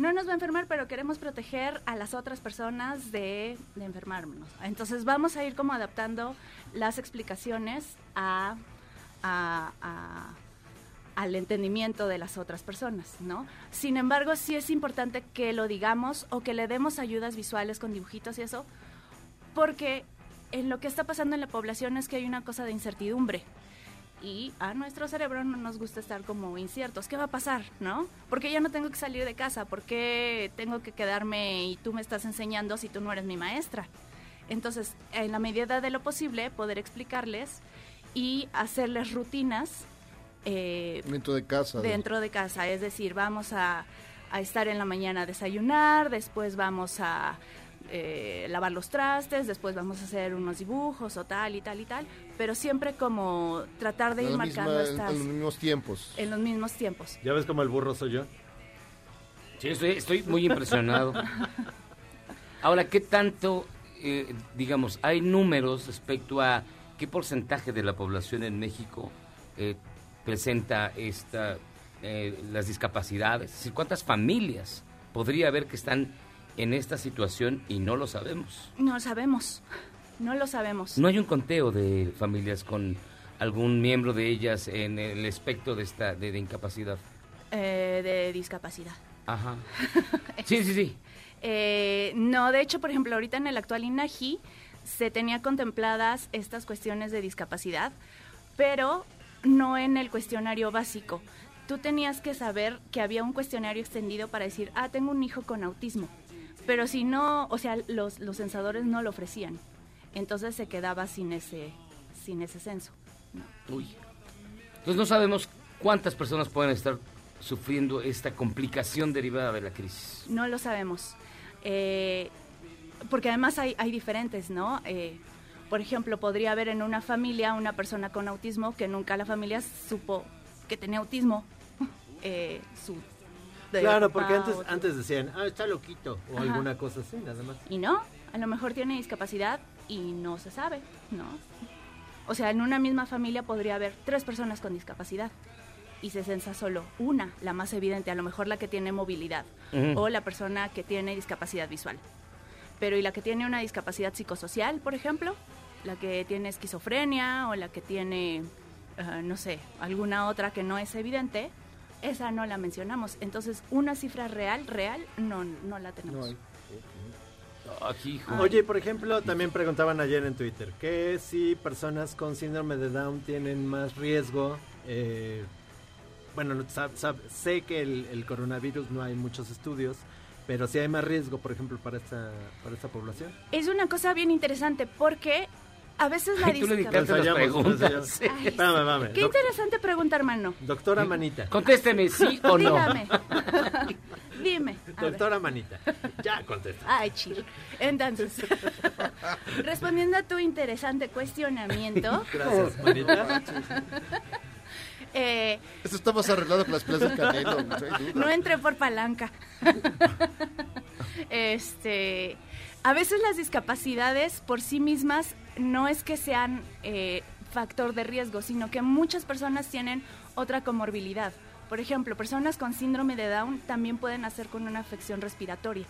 [SPEAKER 15] No nos va a enfermar, pero queremos proteger a las otras personas de, enfermarnos. Entonces vamos a ir como adaptando las explicaciones a- al entendimiento de las otras personas, ¿no? Sin embargo, sí es importante que lo digamos o que le demos ayudas visuales con dibujitos y eso, porque en lo que está pasando en la población es que hay una cosa de incertidumbre. Y a nuestro cerebro no nos gusta estar como inciertos. ¿Qué va a pasar? ¿No? Porque ya no tengo que salir de casa. ¿Por qué tengo que quedarme y tú me estás enseñando si tú no eres mi maestra? Entonces, en la medida de lo posible, poder explicarles y hacerles rutinas eh,
[SPEAKER 6] Dentro de casa. de-
[SPEAKER 15] dentro de casa, es decir, vamos a, a estar en la mañana a desayunar, después vamos a eh, lavar los trastes, después vamos a hacer unos dibujos o tal y tal y tal, pero siempre como tratar de ir
[SPEAKER 6] misma-
[SPEAKER 15] marcando
[SPEAKER 6] en-
[SPEAKER 15] estas
[SPEAKER 6] en los mismos tiempos.
[SPEAKER 15] en los mismos tiempos.
[SPEAKER 5] ¿Ya ves cómo el burro soy yo?
[SPEAKER 4] Sí, estoy, estoy muy impresionado. Ahora, ¿qué tanto, eh, digamos, hay números respecto a qué porcentaje de la población en México eh, presenta esta, eh, las discapacidades? Es decir, ¿cuántas familias podría haber que están en esta situación y no lo sabemos?
[SPEAKER 15] No lo sabemos, no lo sabemos.
[SPEAKER 4] No hay un conteo de familias con algún miembro de ellas en el espectro de esta de, de incapacidad.
[SPEAKER 15] Eh, de discapacidad.
[SPEAKER 4] Ajá. <laughs> Sí, sí, sí.
[SPEAKER 15] Eh, no, de hecho, por ejemplo, ahorita en el actual INAGI se tenía contempladas estas cuestiones de discapacidad, pero no en el cuestionario básico. Tú tenías que saber que había un cuestionario extendido para decir, ah, tengo un hijo con autismo. Pero si no, o sea, los, los censadores no lo ofrecían. Entonces se quedaba sin ese, sin ese censo.
[SPEAKER 4] Uy. Entonces no sabemos cuántas personas pueden estar sufriendo esta complicación derivada de la crisis.
[SPEAKER 15] No lo sabemos. Eh, porque además hay, hay diferentes, ¿no? Eh, por ejemplo, podría haber en una familia una persona con autismo que nunca la familia supo que tenía autismo. <laughs> Eh, su, de
[SPEAKER 5] Claro, porque
[SPEAKER 15] papá
[SPEAKER 5] antes,
[SPEAKER 15] o-
[SPEAKER 5] antes decían, ah, está loquito, o
[SPEAKER 15] Ajá.
[SPEAKER 5] alguna cosa así, nada más.
[SPEAKER 15] Y no, a lo mejor tiene discapacidad y no se sabe, ¿no? O sea, en una misma familia podría haber tres personas con discapacidad y se censa solo una, la más evidente, a lo mejor la que tiene movilidad o la persona que tiene discapacidad visual. Pero ¿y la que tiene una discapacidad psicosocial, por ejemplo? La que tiene esquizofrenia o la que tiene, eh, no sé, alguna otra que no es evidente, esa no la mencionamos. Entonces, una cifra real, real, no, no la tenemos.
[SPEAKER 5] Oye, por ejemplo, también preguntaban ayer en Twitter que si personas con síndrome de Down tienen más riesgo. eh, bueno, no, sab- sab- sé que el, el coronavirus no hay muchos estudios, pero sí hay más riesgo, por ejemplo, para esta, para esta población.
[SPEAKER 15] Es una cosa bien interesante porque a veces la
[SPEAKER 5] Ay, tú le
[SPEAKER 15] discapacidad...
[SPEAKER 5] dictaste las preguntas.
[SPEAKER 15] Ay,
[SPEAKER 5] Espérame, espérame.
[SPEAKER 15] Qué interesante pregunta, hermano.
[SPEAKER 5] Doctora Manita.
[SPEAKER 4] Contésteme, sí o no.
[SPEAKER 15] Dígame. <laughs> Dime.
[SPEAKER 5] Doctora Manita. Ya contesta.
[SPEAKER 15] Ay, chido. Entonces, <laughs> respondiendo a tu interesante cuestionamiento. <laughs>
[SPEAKER 5] Gracias, Manita.
[SPEAKER 15] eh,
[SPEAKER 6] Esto está más arreglado que las del Canelo. no
[SPEAKER 15] no entré por palanca. este, a veces las discapacidades por sí mismas no es que sean eh, factor de riesgo, sino que muchas personas tienen otra comorbilidad. Por ejemplo, personas con síndrome de Down también pueden hacer con una afección respiratoria.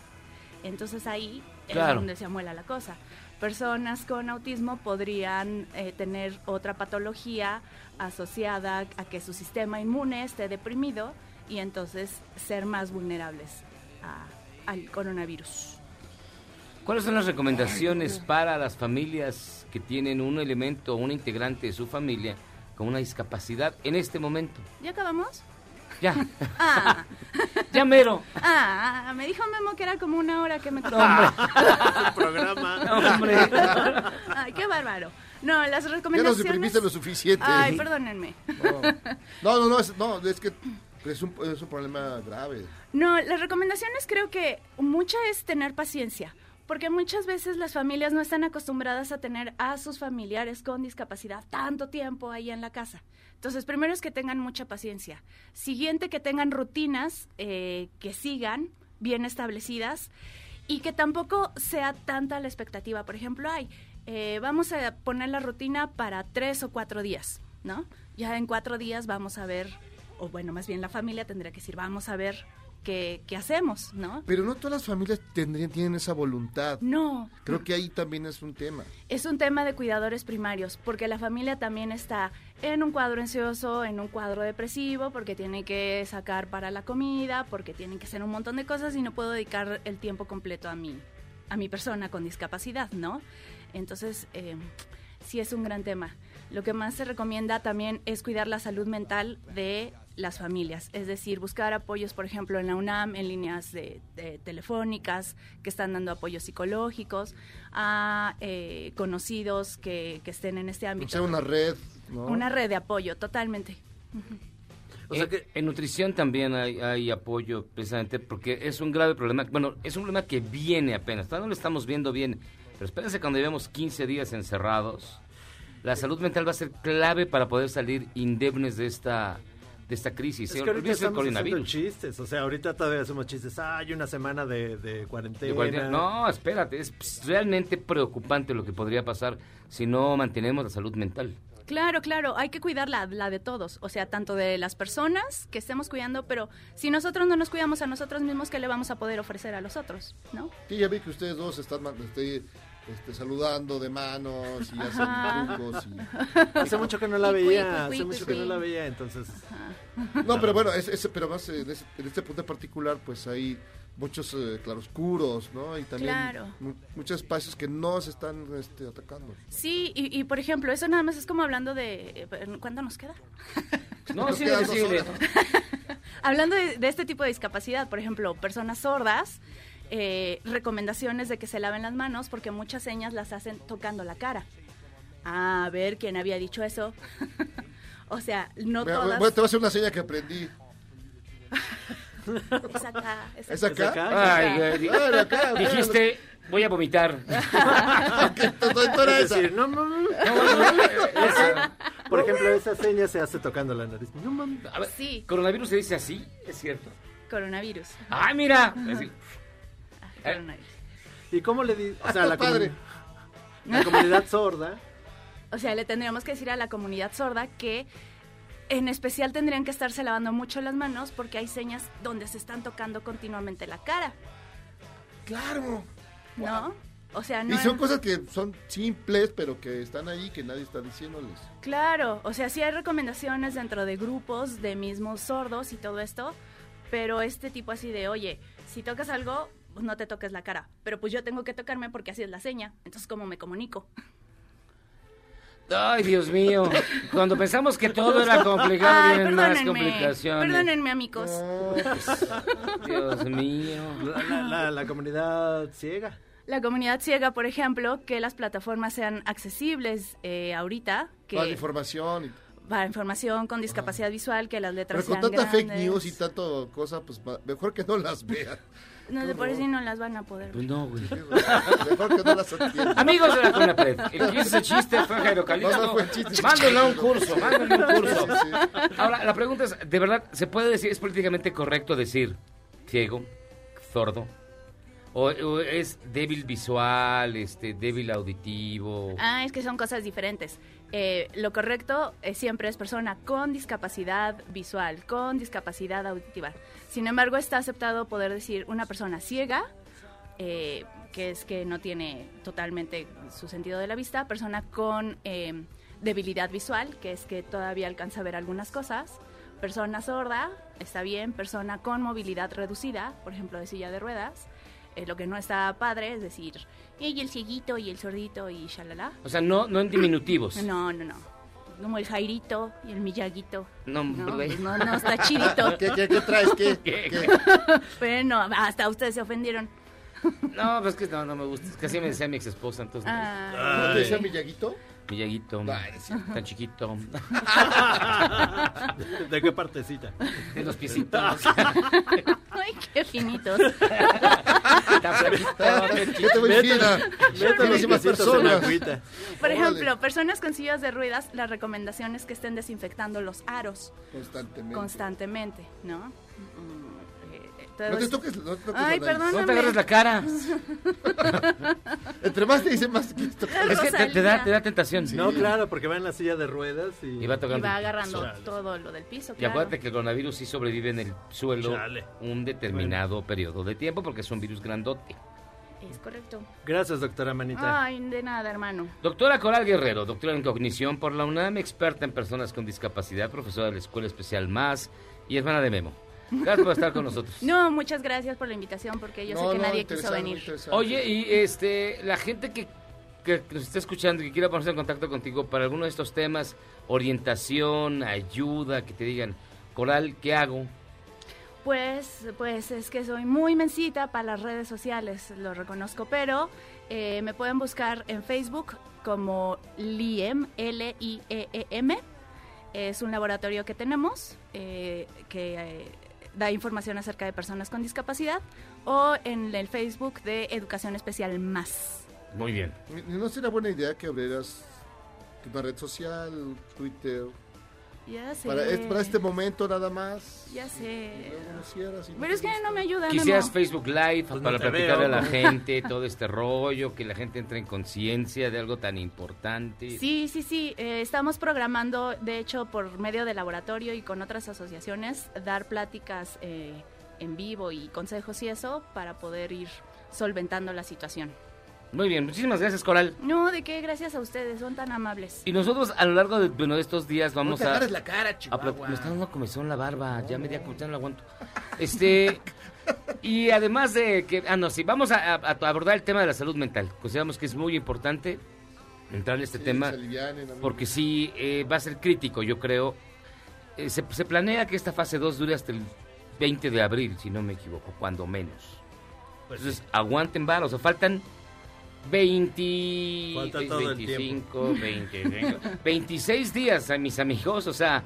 [SPEAKER 15] Entonces ahí
[SPEAKER 4] Claro.
[SPEAKER 15] es donde se amuela la cosa. Personas con autismo podrían eh, tener otra patología asociada a que su sistema inmune esté deprimido y entonces ser más vulnerables a- al coronavirus.
[SPEAKER 4] ¿Cuáles son las recomendaciones para las familias que tienen un elemento o un integrante de su familia con una discapacidad en este momento?
[SPEAKER 15] ¿Ya acabamos?
[SPEAKER 4] Ya, <laughs>
[SPEAKER 15] Ah, <laughs>
[SPEAKER 4] ya mero.
[SPEAKER 15] ah, me dijo Memo que era como una hora que me
[SPEAKER 5] programa.
[SPEAKER 4] No, hombre. <laughs>
[SPEAKER 15] Ay, qué bárbaro. No, las
[SPEAKER 6] Ya
[SPEAKER 15] recomendaciones...
[SPEAKER 6] nos deprimiste lo suficiente.
[SPEAKER 15] Ay, perdónenme.
[SPEAKER 6] No, no, no, es, no, es que es un, es un problema grave.
[SPEAKER 15] No, las recomendaciones creo que mucha es tener paciencia, porque muchas veces las familias no están acostumbradas a tener a sus familiares con discapacidad tanto tiempo ahí en la casa. Entonces, primero es que tengan mucha paciencia. Siguiente, que tengan rutinas eh, que sigan bien establecidas y que tampoco sea tanta la expectativa. Por ejemplo, ay, eh, vamos a poner la rutina para tres o cuatro días, ¿no? Ya en cuatro días vamos a ver, o bueno, más bien la familia tendría que decir, vamos a ver qué hacemos, ¿no?
[SPEAKER 6] Pero no todas las familias tendrían, tienen esa voluntad.
[SPEAKER 15] No.
[SPEAKER 6] Creo que ahí también es un tema.
[SPEAKER 15] Es un tema de cuidadores primarios, porque la familia también está en un cuadro ansioso, en un cuadro depresivo, porque tiene que sacar para la comida, porque tienen que hacer un montón de cosas y no puedo dedicar el tiempo completo a mí, a mi persona con discapacidad, ¿no? Entonces, eh, sí es un gran tema. Lo que más se recomienda también es cuidar la salud mental de las familias, es decir, buscar apoyos, por ejemplo, en la UNAM, en líneas de, de telefónicas que están dando apoyos psicológicos, a eh, conocidos que, que estén en este
[SPEAKER 6] O
[SPEAKER 15] ámbito.
[SPEAKER 6] sea, una red, ¿no?
[SPEAKER 15] Una red de apoyo, totalmente.
[SPEAKER 4] O sea que en nutrición también hay, hay apoyo precisamente porque es un grave problema. Bueno, es un problema que viene apenas. Todavía no lo estamos viendo bien. Pero espérense cuando llevemos 15 días encerrados. La salud mental va a ser clave para poder salir indemnes de esta de esta crisis.
[SPEAKER 5] Es que ahorita estamos haciendo chistes, o sea, ahorita todavía hacemos chistes. Ah, hay una semana de, de cuarentena.
[SPEAKER 4] De cuarentena. No, espérate, es pues, realmente preocupante lo que podría pasar si no mantenemos la salud mental.
[SPEAKER 15] Claro, claro, hay que cuidar la, la de todos, o sea, tanto de las personas que estemos cuidando, pero si nosotros no nos cuidamos a nosotros mismos, ¿qué le vamos a poder ofrecer a los otros? ¿No?
[SPEAKER 6] Sí, ya vi que ustedes dos están este, este, saludando de manos y hacen trucos. y-
[SPEAKER 5] Hace mucho que no la veía, hace mucho que no la veía, entonces...
[SPEAKER 6] No, pero bueno, es, es- pero más eh, en, ese- en este punto en particular, pues hay muchos eh, claroscuros, ¿no? Y también
[SPEAKER 15] Claro.
[SPEAKER 6] mu- muchos espacios que no se están este, atacando.
[SPEAKER 15] Sí, y, y, por ejemplo, eso nada más es como hablando de... eh, ¿Cuánto nos queda? <laughs>
[SPEAKER 4] No,
[SPEAKER 6] Nos
[SPEAKER 4] sí,
[SPEAKER 6] quedan
[SPEAKER 4] sí,
[SPEAKER 6] dos
[SPEAKER 4] sí,
[SPEAKER 6] horas. <laughs>
[SPEAKER 15] Hablando de, de este tipo de discapacidad, por ejemplo, personas sordas, eh, recomendaciones de que se laven las manos porque muchas señas las hacen tocando la cara. A ver quién había dicho eso. <laughs> o sea, no
[SPEAKER 6] Mira,
[SPEAKER 15] todas.
[SPEAKER 6] bueno, te voy a hacer una seña que aprendí.
[SPEAKER 15] Es acá. Es,
[SPEAKER 6] ¿Es acá?
[SPEAKER 4] Ay,
[SPEAKER 6] Ah, acá,
[SPEAKER 4] dijiste, voy a vomitar. <laughs>
[SPEAKER 5] Es decir, no, no, no. Esa- por ejemplo, esa seña se hace tocando la nariz. No mames.
[SPEAKER 4] A ver,
[SPEAKER 15] Sí,
[SPEAKER 4] ¿Coronavirus se dice así? Es cierto.
[SPEAKER 15] coronavirus.
[SPEAKER 4] ¡Ay, mira! Es decir,
[SPEAKER 15] Coronavirus.
[SPEAKER 5] ¿Y cómo le di? O
[SPEAKER 6] Ah,
[SPEAKER 5] sea, la,
[SPEAKER 6] padre.
[SPEAKER 5] la comunidad <laughs> sorda.
[SPEAKER 15] O sea, le tendríamos que decir a la comunidad sorda que en especial tendrían que estarse lavando mucho las manos porque hay señas donde se están tocando continuamente la cara,
[SPEAKER 6] Claro.
[SPEAKER 15] ¿no? O sea, no
[SPEAKER 6] Y son
[SPEAKER 15] es-
[SPEAKER 6] cosas que son simples, pero que están ahí, que nadie está diciéndoles.
[SPEAKER 15] Claro, o sea, sí hay recomendaciones dentro de grupos de mismos sordos y todo esto, pero este tipo así de, oye, si tocas algo, pues no te toques la cara, pero pues yo tengo que tocarme porque así es la seña, entonces ¿cómo me comunico?
[SPEAKER 4] Ay, Dios mío. Cuando pensamos que todo era complicado,
[SPEAKER 15] Ay,
[SPEAKER 4] vienen más
[SPEAKER 15] perdónenme,
[SPEAKER 4] complicaciones.
[SPEAKER 15] perdónenme amigos.
[SPEAKER 4] Dios mío.
[SPEAKER 5] La, la- la- la comunidad ciega.
[SPEAKER 15] La comunidad ciega, por ejemplo, que las plataformas sean accesibles eh, ahorita, que
[SPEAKER 6] la información. y-
[SPEAKER 15] para información con discapacidad visual, que las letras
[SPEAKER 6] Pero con
[SPEAKER 15] sean
[SPEAKER 6] tanta fake news y tanto cosa, pues mejor que no las vean.
[SPEAKER 15] No, de por sí no las van a poder.
[SPEAKER 4] Pues no, güey.
[SPEAKER 6] Mejor que no las atiendan.
[SPEAKER 4] Amigos de la Conapred, el que hizo ese chiste fue Jairo Calixto.
[SPEAKER 6] No, no fue chiste.
[SPEAKER 4] Mándenle a un curso, mándenle un curso.
[SPEAKER 6] Sí, sí.
[SPEAKER 4] Ahora, la pregunta es, ¿de verdad se puede decir, es políticamente correcto decir ciego, sordo? ¿O, o es débil visual, este, débil auditivo?
[SPEAKER 15] Ah, es que son cosas diferentes. Eh, lo correcto eh, siempre es persona con discapacidad visual, con discapacidad auditiva. Sin embargo, está aceptado poder decir una persona ciega, eh, que es que no tiene totalmente su sentido de la vista, persona con eh, debilidad visual, que es que todavía alcanza a ver algunas cosas, persona sorda, está bien, persona con movilidad reducida, por ejemplo, de silla de ruedas. Lo que no está padre es decir, y el cieguito y el sordito y shalala.
[SPEAKER 4] O sea, no, no en diminutivos. <clears throat>
[SPEAKER 15] No, no, no. Como el Jairito y el Miyaguito.
[SPEAKER 4] No,
[SPEAKER 15] No,
[SPEAKER 4] güey.
[SPEAKER 15] pues no, no, está chidito. <laughs>
[SPEAKER 6] ¿Qué, qué, qué traes? ¿Qué?
[SPEAKER 4] ¿Qué?
[SPEAKER 6] ¿Qué?
[SPEAKER 15] Bueno, hasta ustedes se ofendieron. <laughs>
[SPEAKER 4] No, pues que no, no me gusta. Es que así me decía mi ex esposa, entonces.
[SPEAKER 15] Ah.
[SPEAKER 6] ¿Cómo te decía
[SPEAKER 5] Ay.
[SPEAKER 6] Miyaguito?
[SPEAKER 4] Mi Yaguito,
[SPEAKER 6] Ay, sí.
[SPEAKER 4] tan chiquito,
[SPEAKER 5] ¿De qué partecita?
[SPEAKER 4] de los piecitos, <laughs>
[SPEAKER 15] Ay, qué finitos.
[SPEAKER 4] Flaquito,
[SPEAKER 6] Yo te voy fina. Personas.
[SPEAKER 15] Por ejemplo, personas con sillas de ruedas, la recomendación es que estén desinfectando los aros
[SPEAKER 6] Constantemente.
[SPEAKER 15] constantemente, ¿no? Mm,
[SPEAKER 6] No te
[SPEAKER 15] es-
[SPEAKER 6] toques, no te toques
[SPEAKER 15] Ay,
[SPEAKER 6] la nariz.
[SPEAKER 4] No te
[SPEAKER 15] perdóname.
[SPEAKER 4] agarres la cara. <laughs>
[SPEAKER 6] Entre más te dicen, más te quieres tocar.
[SPEAKER 4] Es que te, te da, te da tentación.
[SPEAKER 5] No, claro, porque va en la silla de ruedas y...
[SPEAKER 4] Y va
[SPEAKER 15] Y
[SPEAKER 4] tocando.
[SPEAKER 15] va agarrando
[SPEAKER 5] Chale.
[SPEAKER 15] todo lo del piso,
[SPEAKER 4] Y acuérdate que el coronavirus sí sobrevive en el suelo
[SPEAKER 5] Chale.
[SPEAKER 4] un determinado periodo de tiempo porque es un virus grandote.
[SPEAKER 15] Es correcto.
[SPEAKER 5] Gracias, doctora Manita.
[SPEAKER 15] Ay, de nada, hermano.
[SPEAKER 4] Doctora Coral Guerrero, doctora en cognición por la UNAM, experta en personas con discapacidad, profesora de la Escuela Especial Más y hermana de Memo. Gracias por estar con nosotros.
[SPEAKER 15] No, muchas gracias por la invitación porque yo
[SPEAKER 6] No,
[SPEAKER 15] sé que
[SPEAKER 6] no,
[SPEAKER 15] nadie quiso venir.
[SPEAKER 4] Oye, y este, la gente que, que nos está escuchando y que quiera ponerse en contacto contigo para alguno de estos temas, orientación, ayuda, que te digan, Coral, ¿qué hago?
[SPEAKER 15] Pues, pues es que soy muy mensita para las redes sociales, lo reconozco, pero eh, me pueden buscar en Facebook como Liem, L-I-E-E-M, Es un laboratorio que tenemos eh, que eh, da información acerca de personas con discapacidad o en el Facebook de Educación Especial Más.
[SPEAKER 4] Muy bien.
[SPEAKER 6] ¿No sería buena idea que abrieras una red social, Twitter?
[SPEAKER 15] Ya sé.
[SPEAKER 6] Para, es- para este momento nada más.
[SPEAKER 15] Ya sé.
[SPEAKER 6] luego lo cierras y no
[SPEAKER 15] Pero es que no me ayuda.
[SPEAKER 4] Quisieras
[SPEAKER 15] Memo.
[SPEAKER 4] Facebook Live
[SPEAKER 5] Pues no
[SPEAKER 4] para platicarle
[SPEAKER 5] veo.
[SPEAKER 4] a la gente todo este rollo, que la gente entre en conciencia de algo tan importante.
[SPEAKER 15] Sí, sí, sí. eh, estamos programando, de hecho, por medio del laboratorio y con otras asociaciones, dar pláticas eh, en vivo y consejos y eso para poder ir solventando la situación.
[SPEAKER 4] Muy bien, muchísimas gracias, Coral.
[SPEAKER 15] No, de qué, gracias a ustedes, son tan amables.
[SPEAKER 4] Y nosotros a lo largo de, bueno, de estos días vamos
[SPEAKER 6] te
[SPEAKER 4] a...
[SPEAKER 6] la cara.
[SPEAKER 4] Me está dando comezón la barba, ya media comezón no la aguanto. Este... Y además de que... Ah, no, sí, vamos a, a- a abordar el tema de la salud mental. Consideramos que es muy importante entrar en este
[SPEAKER 6] Sí,
[SPEAKER 4] tema
[SPEAKER 6] alivianen,
[SPEAKER 4] porque sí eh, va a ser crítico, yo creo. Eh, se, se planea que esta fase 2 dure hasta el 20 de abril, si no me equivoco, cuando menos. Entonces, aguanten vara, o sea, faltan 20,
[SPEAKER 5] Falta todo el
[SPEAKER 4] 25, 20, 26 días a mis amigos, o sea,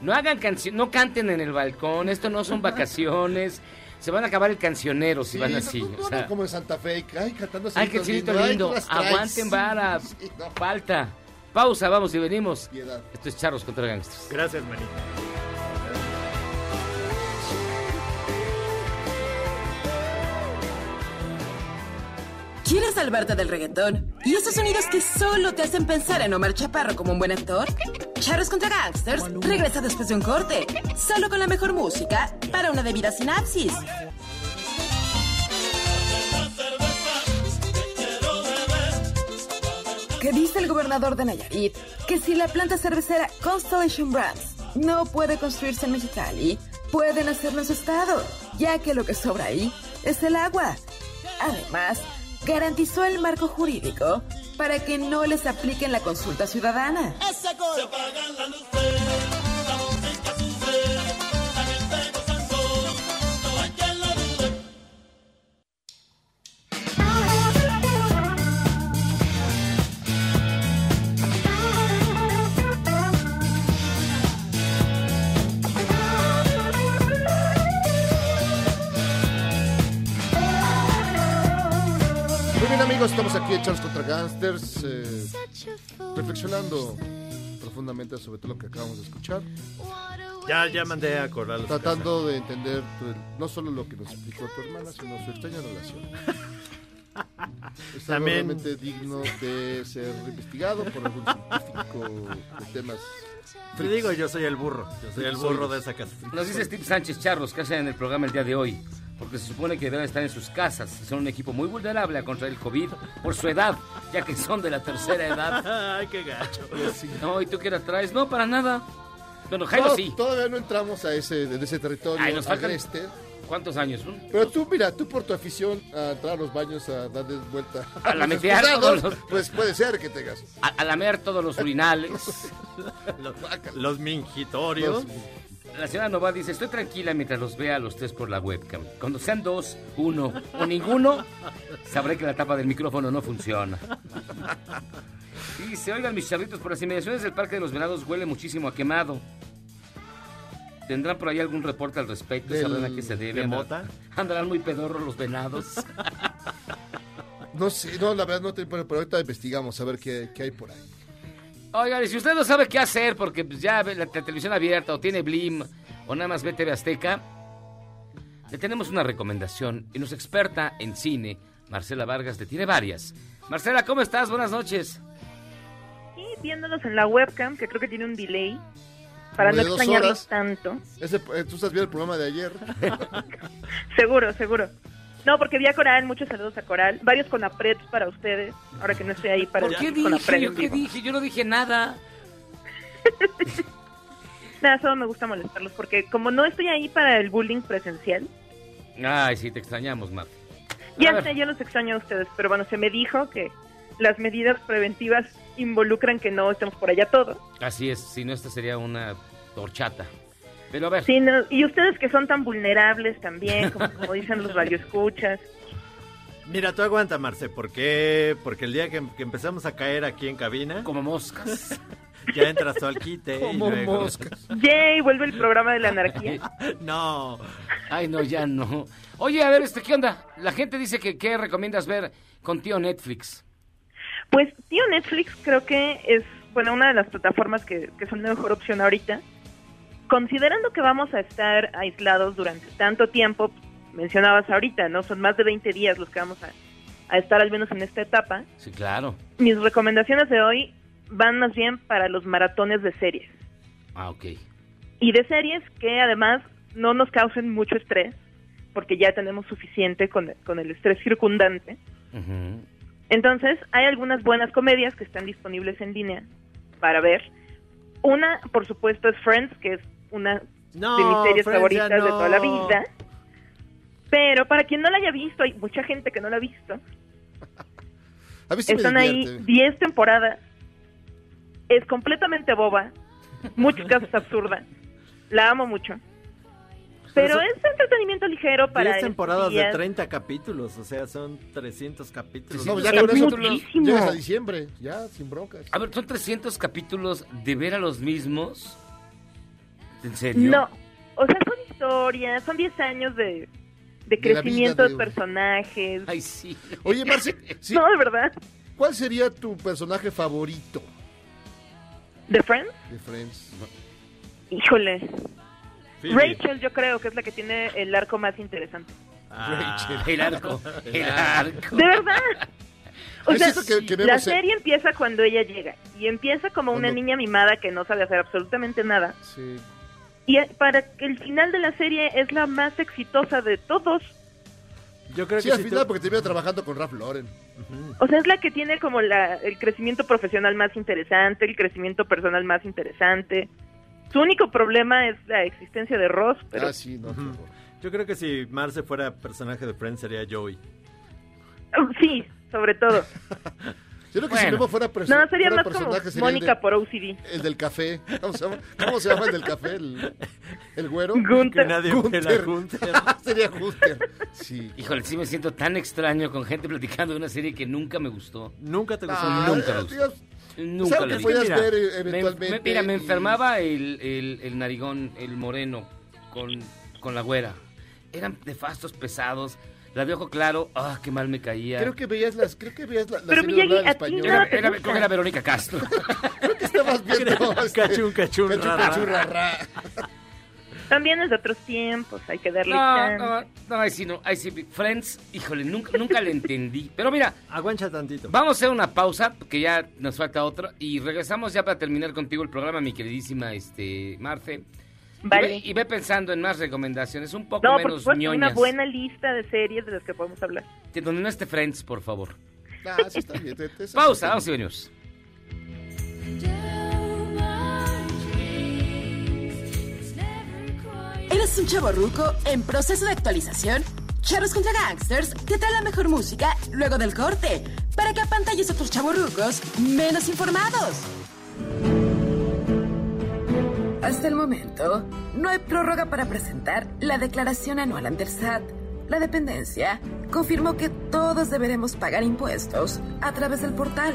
[SPEAKER 4] no hagan canción, no canten en el balcón, esto no son vacaciones, se van a acabar el cancionero si
[SPEAKER 6] Sí,
[SPEAKER 4] van así,
[SPEAKER 6] no,
[SPEAKER 4] o sea,
[SPEAKER 6] como en Santa Fe, ay, cantando
[SPEAKER 4] ay, que
[SPEAKER 6] ay,
[SPEAKER 4] lindo,
[SPEAKER 6] las traes.
[SPEAKER 4] aguanten vara, <laughs>
[SPEAKER 6] Sí, no.
[SPEAKER 4] falta, pausa, vamos y venimos.
[SPEAKER 6] Piedad.
[SPEAKER 4] Esto es Charros contra Gangsters.
[SPEAKER 5] Gracias, Manita.
[SPEAKER 1] ¿Quieres salvarte del reggaetón? ¿Y esos sonidos que solo te hacen pensar en Omar Chaparro como un buen actor? Charros contra Gangsters regresa después de un corte, solo con la mejor música para una debida sinapsis. ¿Qué dice el gobernador de Nayarit? Que si la planta cervecera Constellation Brands no puede construirse en Mexicali, pueden hacerlo en su estado, ya que lo que sobra ahí es el agua. Además, garantizó el marco jurídico para que no les apliquen la consulta ciudadana.
[SPEAKER 2] Ese gol. Se las luces,
[SPEAKER 6] amigos, estamos aquí en Charles contra Gangsters, eh, reflexionando profundamente sobre todo lo que acabamos de escuchar,
[SPEAKER 5] Ya, ya mandé a Coral. a su
[SPEAKER 6] tratando de entender tu- no solo lo que nos explicó tu hermana, sino su extraña relación. Es
[SPEAKER 5] También-
[SPEAKER 6] realmente digno de ser investigado por algún científico de temas.
[SPEAKER 5] Te digo, yo soy el burro. Yo soy el burro de esa casa.
[SPEAKER 4] Nos dice Steve Sánchez Charros que hacen en el programa el día de hoy, porque se supone que deben estar en sus casas. Son un equipo muy vulnerable a contra el COVID por su edad, ya que son de la tercera edad. <laughs>
[SPEAKER 5] Ay, qué gacho.
[SPEAKER 4] No, ¿y tú qué la traes? No, para nada. Bueno, Jairo
[SPEAKER 6] No,
[SPEAKER 4] sí.
[SPEAKER 6] Todavía no entramos a ese, en ese territorio
[SPEAKER 4] Ay, nos faltan-
[SPEAKER 6] agreste.
[SPEAKER 4] ¿Cuántos años?
[SPEAKER 6] Pero tú, mira, tú por tu afición a entrar a los baños a darles vuelta
[SPEAKER 4] A la <laughs>
[SPEAKER 6] los
[SPEAKER 4] metear
[SPEAKER 6] excusados,
[SPEAKER 4] todos los-
[SPEAKER 6] pues puede ser que tengas.
[SPEAKER 4] A, a lamer todos los urinales. <laughs>
[SPEAKER 5] Los, los mingitorios.
[SPEAKER 4] La señora Nova dice, estoy tranquila mientras los vea a los tres por la webcam. Cuando sean dos, uno o ninguno, sabré que la tapa del micrófono no funciona. Y se oigan mis charritos por las inmediaciones del Parque de los Venados huele muchísimo a quemado. ¿Tendrán por ahí algún reporte al respecto?
[SPEAKER 6] Del-
[SPEAKER 4] ¿Sabrán a qué se debe?
[SPEAKER 5] mota?
[SPEAKER 4] ¿Andarán muy pedorros los venados? <laughs>
[SPEAKER 6] No sé, no, la verdad no te pero, pero ahorita investigamos a ver qué, qué hay por ahí.
[SPEAKER 4] Oigan, y si usted no sabe qué hacer porque pues, ya ve la, te- televisión abierta o tiene Blim o nada más ve TV Azteca, le tenemos una recomendación y nuestra experta en cine, Marcela Vargas, le tiene varias. Marcela, ¿cómo estás? Buenas noches.
[SPEAKER 16] Sí, viéndonos en la webcam, que creo que tiene un delay, para
[SPEAKER 6] Como
[SPEAKER 16] no extrañarlos tanto.
[SPEAKER 6] Ese, eh, tú estás viendo el programa de ayer. <laughs>
[SPEAKER 16] Seguro, seguro. No, porque vi a Coral, muchos saludos a Coral, varios con aprets para ustedes, ahora que no estoy ahí para
[SPEAKER 4] ¿Por qué dije?
[SPEAKER 16] apret
[SPEAKER 4] ¿Yo qué dije? Yo no dije nada. <laughs>
[SPEAKER 16] Nada, solo me gusta molestarlos, porque como no estoy ahí para el bullying presencial,
[SPEAKER 4] Ay, sí, te extrañamos, Mar. A
[SPEAKER 16] ya sé, yo los extraño a ustedes, pero bueno, se me dijo que las medidas preventivas involucran que no estemos por allá todos.
[SPEAKER 4] Así es, si no, esta sería una horchata. Pero a ver,
[SPEAKER 16] Sí, no, y ustedes que son tan vulnerables también, como, como dicen los radioescuchas. <laughs>
[SPEAKER 5] Mira, tú aguanta, Marce, ¿por qué? Porque el día que, que empezamos a caer aquí en cabina...
[SPEAKER 4] como moscas. <laughs>
[SPEAKER 5] Ya entras tú al quite. y
[SPEAKER 6] Como
[SPEAKER 5] luego-
[SPEAKER 6] moscas.
[SPEAKER 16] Yay, vuelve el programa de la <laughs> anarquía.
[SPEAKER 5] No.
[SPEAKER 4] Ay, no, ya no. Oye, a ver, este, ¿qué onda? La gente dice que ¿qué recomiendas ver con tío Netflix?
[SPEAKER 16] Pues, tío, Netflix creo que es, bueno, una de las plataformas que, que son la mejor opción ahorita. Considerando que vamos a estar aislados durante tanto tiempo, mencionabas ahorita, ¿no? Son más de 20 días los que vamos a, a estar al menos en esta etapa.
[SPEAKER 4] Sí, claro.
[SPEAKER 16] Mis recomendaciones de hoy van más bien para los maratones de series.
[SPEAKER 4] Ah, ok.
[SPEAKER 16] Y de series que además no nos causen mucho estrés, porque ya tenemos suficiente con, con el estrés circundante. Entonces, hay algunas buenas comedias que están disponibles en línea para ver. Una, por supuesto, es Friends, que es una
[SPEAKER 5] No,
[SPEAKER 16] de mis series
[SPEAKER 5] Friends,
[SPEAKER 16] favoritas
[SPEAKER 5] ya
[SPEAKER 16] de toda la
[SPEAKER 5] no.
[SPEAKER 16] vida. Pero para quien no la haya visto, hay mucha gente que no la ha visto. <laughs>
[SPEAKER 6] A mí sí me
[SPEAKER 16] Están ahí
[SPEAKER 6] divierte.
[SPEAKER 16] 10 temporadas. Es completamente boba. Muchos casos absurda. La amo mucho. Pero
[SPEAKER 5] Pero
[SPEAKER 16] es entretenimiento ligero para
[SPEAKER 5] 10
[SPEAKER 16] estos
[SPEAKER 5] temporadas de
[SPEAKER 16] días.
[SPEAKER 5] 30 capítulos, o sea, son 300 capítulos.
[SPEAKER 6] No, ya
[SPEAKER 16] Es
[SPEAKER 6] con eso
[SPEAKER 16] muchísimo.
[SPEAKER 6] llegas a diciembre, ya, sin broncas.
[SPEAKER 4] A ver, ¿son 300 capítulos de ver a los mismos? ¿En serio?
[SPEAKER 16] No, o sea, son historias, son 10 años de, de crecimiento de,
[SPEAKER 6] de-
[SPEAKER 16] personajes.
[SPEAKER 4] Ay, sí.
[SPEAKER 6] Oye, Marce, <laughs> sí,
[SPEAKER 16] No, de verdad.
[SPEAKER 6] ¿cuál sería tu personaje favorito
[SPEAKER 16] ¿De Friends?
[SPEAKER 6] de Friends?
[SPEAKER 16] Híjole.
[SPEAKER 5] Phoebe.
[SPEAKER 16] Rachel yo creo que es la que tiene el arco más interesante.
[SPEAKER 5] Ah,
[SPEAKER 4] El arco, <laughs> el arco.
[SPEAKER 16] De verdad. O
[SPEAKER 6] Yo
[SPEAKER 16] sea,
[SPEAKER 6] que- que
[SPEAKER 16] la serie empieza cuando ella llega y empieza como una niña mimada que no sabe hacer absolutamente nada.
[SPEAKER 6] Sí.
[SPEAKER 16] Y eh, para que el final de la serie es la más exitosa de todos.
[SPEAKER 5] Yo creo
[SPEAKER 6] Sí,
[SPEAKER 5] que
[SPEAKER 6] al
[SPEAKER 5] si
[SPEAKER 6] final,
[SPEAKER 5] tú-
[SPEAKER 6] porque termina trabajando con Ralph Lauren.
[SPEAKER 16] O sea, es la que tiene como la, el crecimiento profesional más interesante, el crecimiento personal más interesante. Su único problema es la existencia de Ross, pero
[SPEAKER 6] Ah, sí, no. horror.
[SPEAKER 5] Yo creo que si Marce fuera personaje de Friends sería Joey.
[SPEAKER 16] sí, sobre todo. <laughs>
[SPEAKER 6] Yo creo que si. Memo fuera, perso-
[SPEAKER 16] No, sería
[SPEAKER 6] fuera
[SPEAKER 16] más como
[SPEAKER 6] personaje, sería el,
[SPEAKER 16] Mónica
[SPEAKER 6] de-
[SPEAKER 16] por OCD.
[SPEAKER 6] el del café. ¿Cómo se, llama? ¿Cómo se llama el del café? ¿El, el güero?
[SPEAKER 5] Que
[SPEAKER 16] Gunther.
[SPEAKER 5] nadie
[SPEAKER 6] Gunther.
[SPEAKER 5] pela a Gunther.
[SPEAKER 6] sería Gunther. Sí.
[SPEAKER 4] Híjole, sí me siento tan extraño con gente platicando de una serie que nunca me gustó.
[SPEAKER 5] Nunca te gustó.
[SPEAKER 6] Ah,
[SPEAKER 4] nunca me gustó.
[SPEAKER 6] Dios,
[SPEAKER 4] Nunca
[SPEAKER 6] que
[SPEAKER 4] vi.
[SPEAKER 6] podías
[SPEAKER 5] Mira,
[SPEAKER 6] ver eh,
[SPEAKER 4] Me-
[SPEAKER 6] eventualmente.
[SPEAKER 4] me- mira, me
[SPEAKER 6] y-
[SPEAKER 4] enfermaba el, el, el narigón, el moreno, con, con la güera. Eran nefastos, pesados. La de ojo claro, ah, qué mal me caía.
[SPEAKER 6] Creo que veías las, creo que veías la, la
[SPEAKER 16] Pero,
[SPEAKER 6] serie
[SPEAKER 16] Miyagi,
[SPEAKER 6] doblada en
[SPEAKER 16] a ti
[SPEAKER 6] español.
[SPEAKER 16] nada
[SPEAKER 4] Era,
[SPEAKER 16] te
[SPEAKER 4] era-
[SPEAKER 16] gusta.
[SPEAKER 4] creo que era Verónica Castro. <laughs>
[SPEAKER 6] Creo que estabas <laughs> viendo este,
[SPEAKER 5] Cachún, cachún,
[SPEAKER 6] Cachún,
[SPEAKER 5] ra, ra.
[SPEAKER 6] cachún, ra, ra.
[SPEAKER 16] También es de otros tiempos, hay que darle
[SPEAKER 4] No,
[SPEAKER 16] chance.
[SPEAKER 4] no, no, ahí sí, no, ahí sí. Friends, híjole, nunca, nunca le entendí. Pero mira,
[SPEAKER 5] Aguancha tantito.
[SPEAKER 4] vamos a hacer una pausa, que ya nos falta otra, y regresamos ya para terminar contigo el programa, mi queridísima este, Marce. Y
[SPEAKER 16] Vale.
[SPEAKER 4] ve, y ve pensando en más recomendaciones, un poco
[SPEAKER 16] No,
[SPEAKER 4] menos
[SPEAKER 16] supuesto,
[SPEAKER 4] ñoñas.
[SPEAKER 16] una buena lista de series de las que podemos hablar.
[SPEAKER 4] Que Donde no esté Friends, por favor.
[SPEAKER 6] Ah, sí está bien. te- te-
[SPEAKER 4] Pausa, vamos y venimos.
[SPEAKER 1] ¿Eres un chavo ruco en proceso de actualización? Charros contra Gangsters te trae la mejor música luego del corte para que apantalles a otros chavos rucos menos informados. Hasta el momento, no hay prórroga para presentar la declaración anual ante el SAT. La dependencia confirmó que todos deberemos pagar impuestos a través del portal.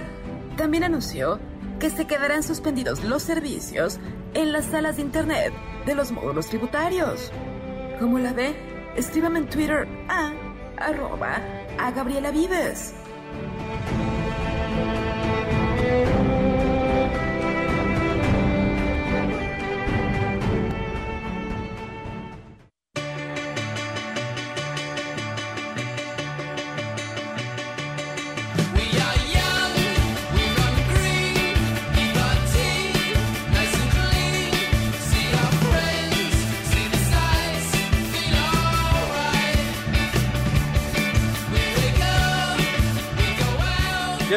[SPEAKER 1] También anunció que se quedarán suspendidos los servicios en las salas de internet de los módulos tributarios. ¿Cómo la ve? Escríbame en Twitter a arroba a Gabriela Vives.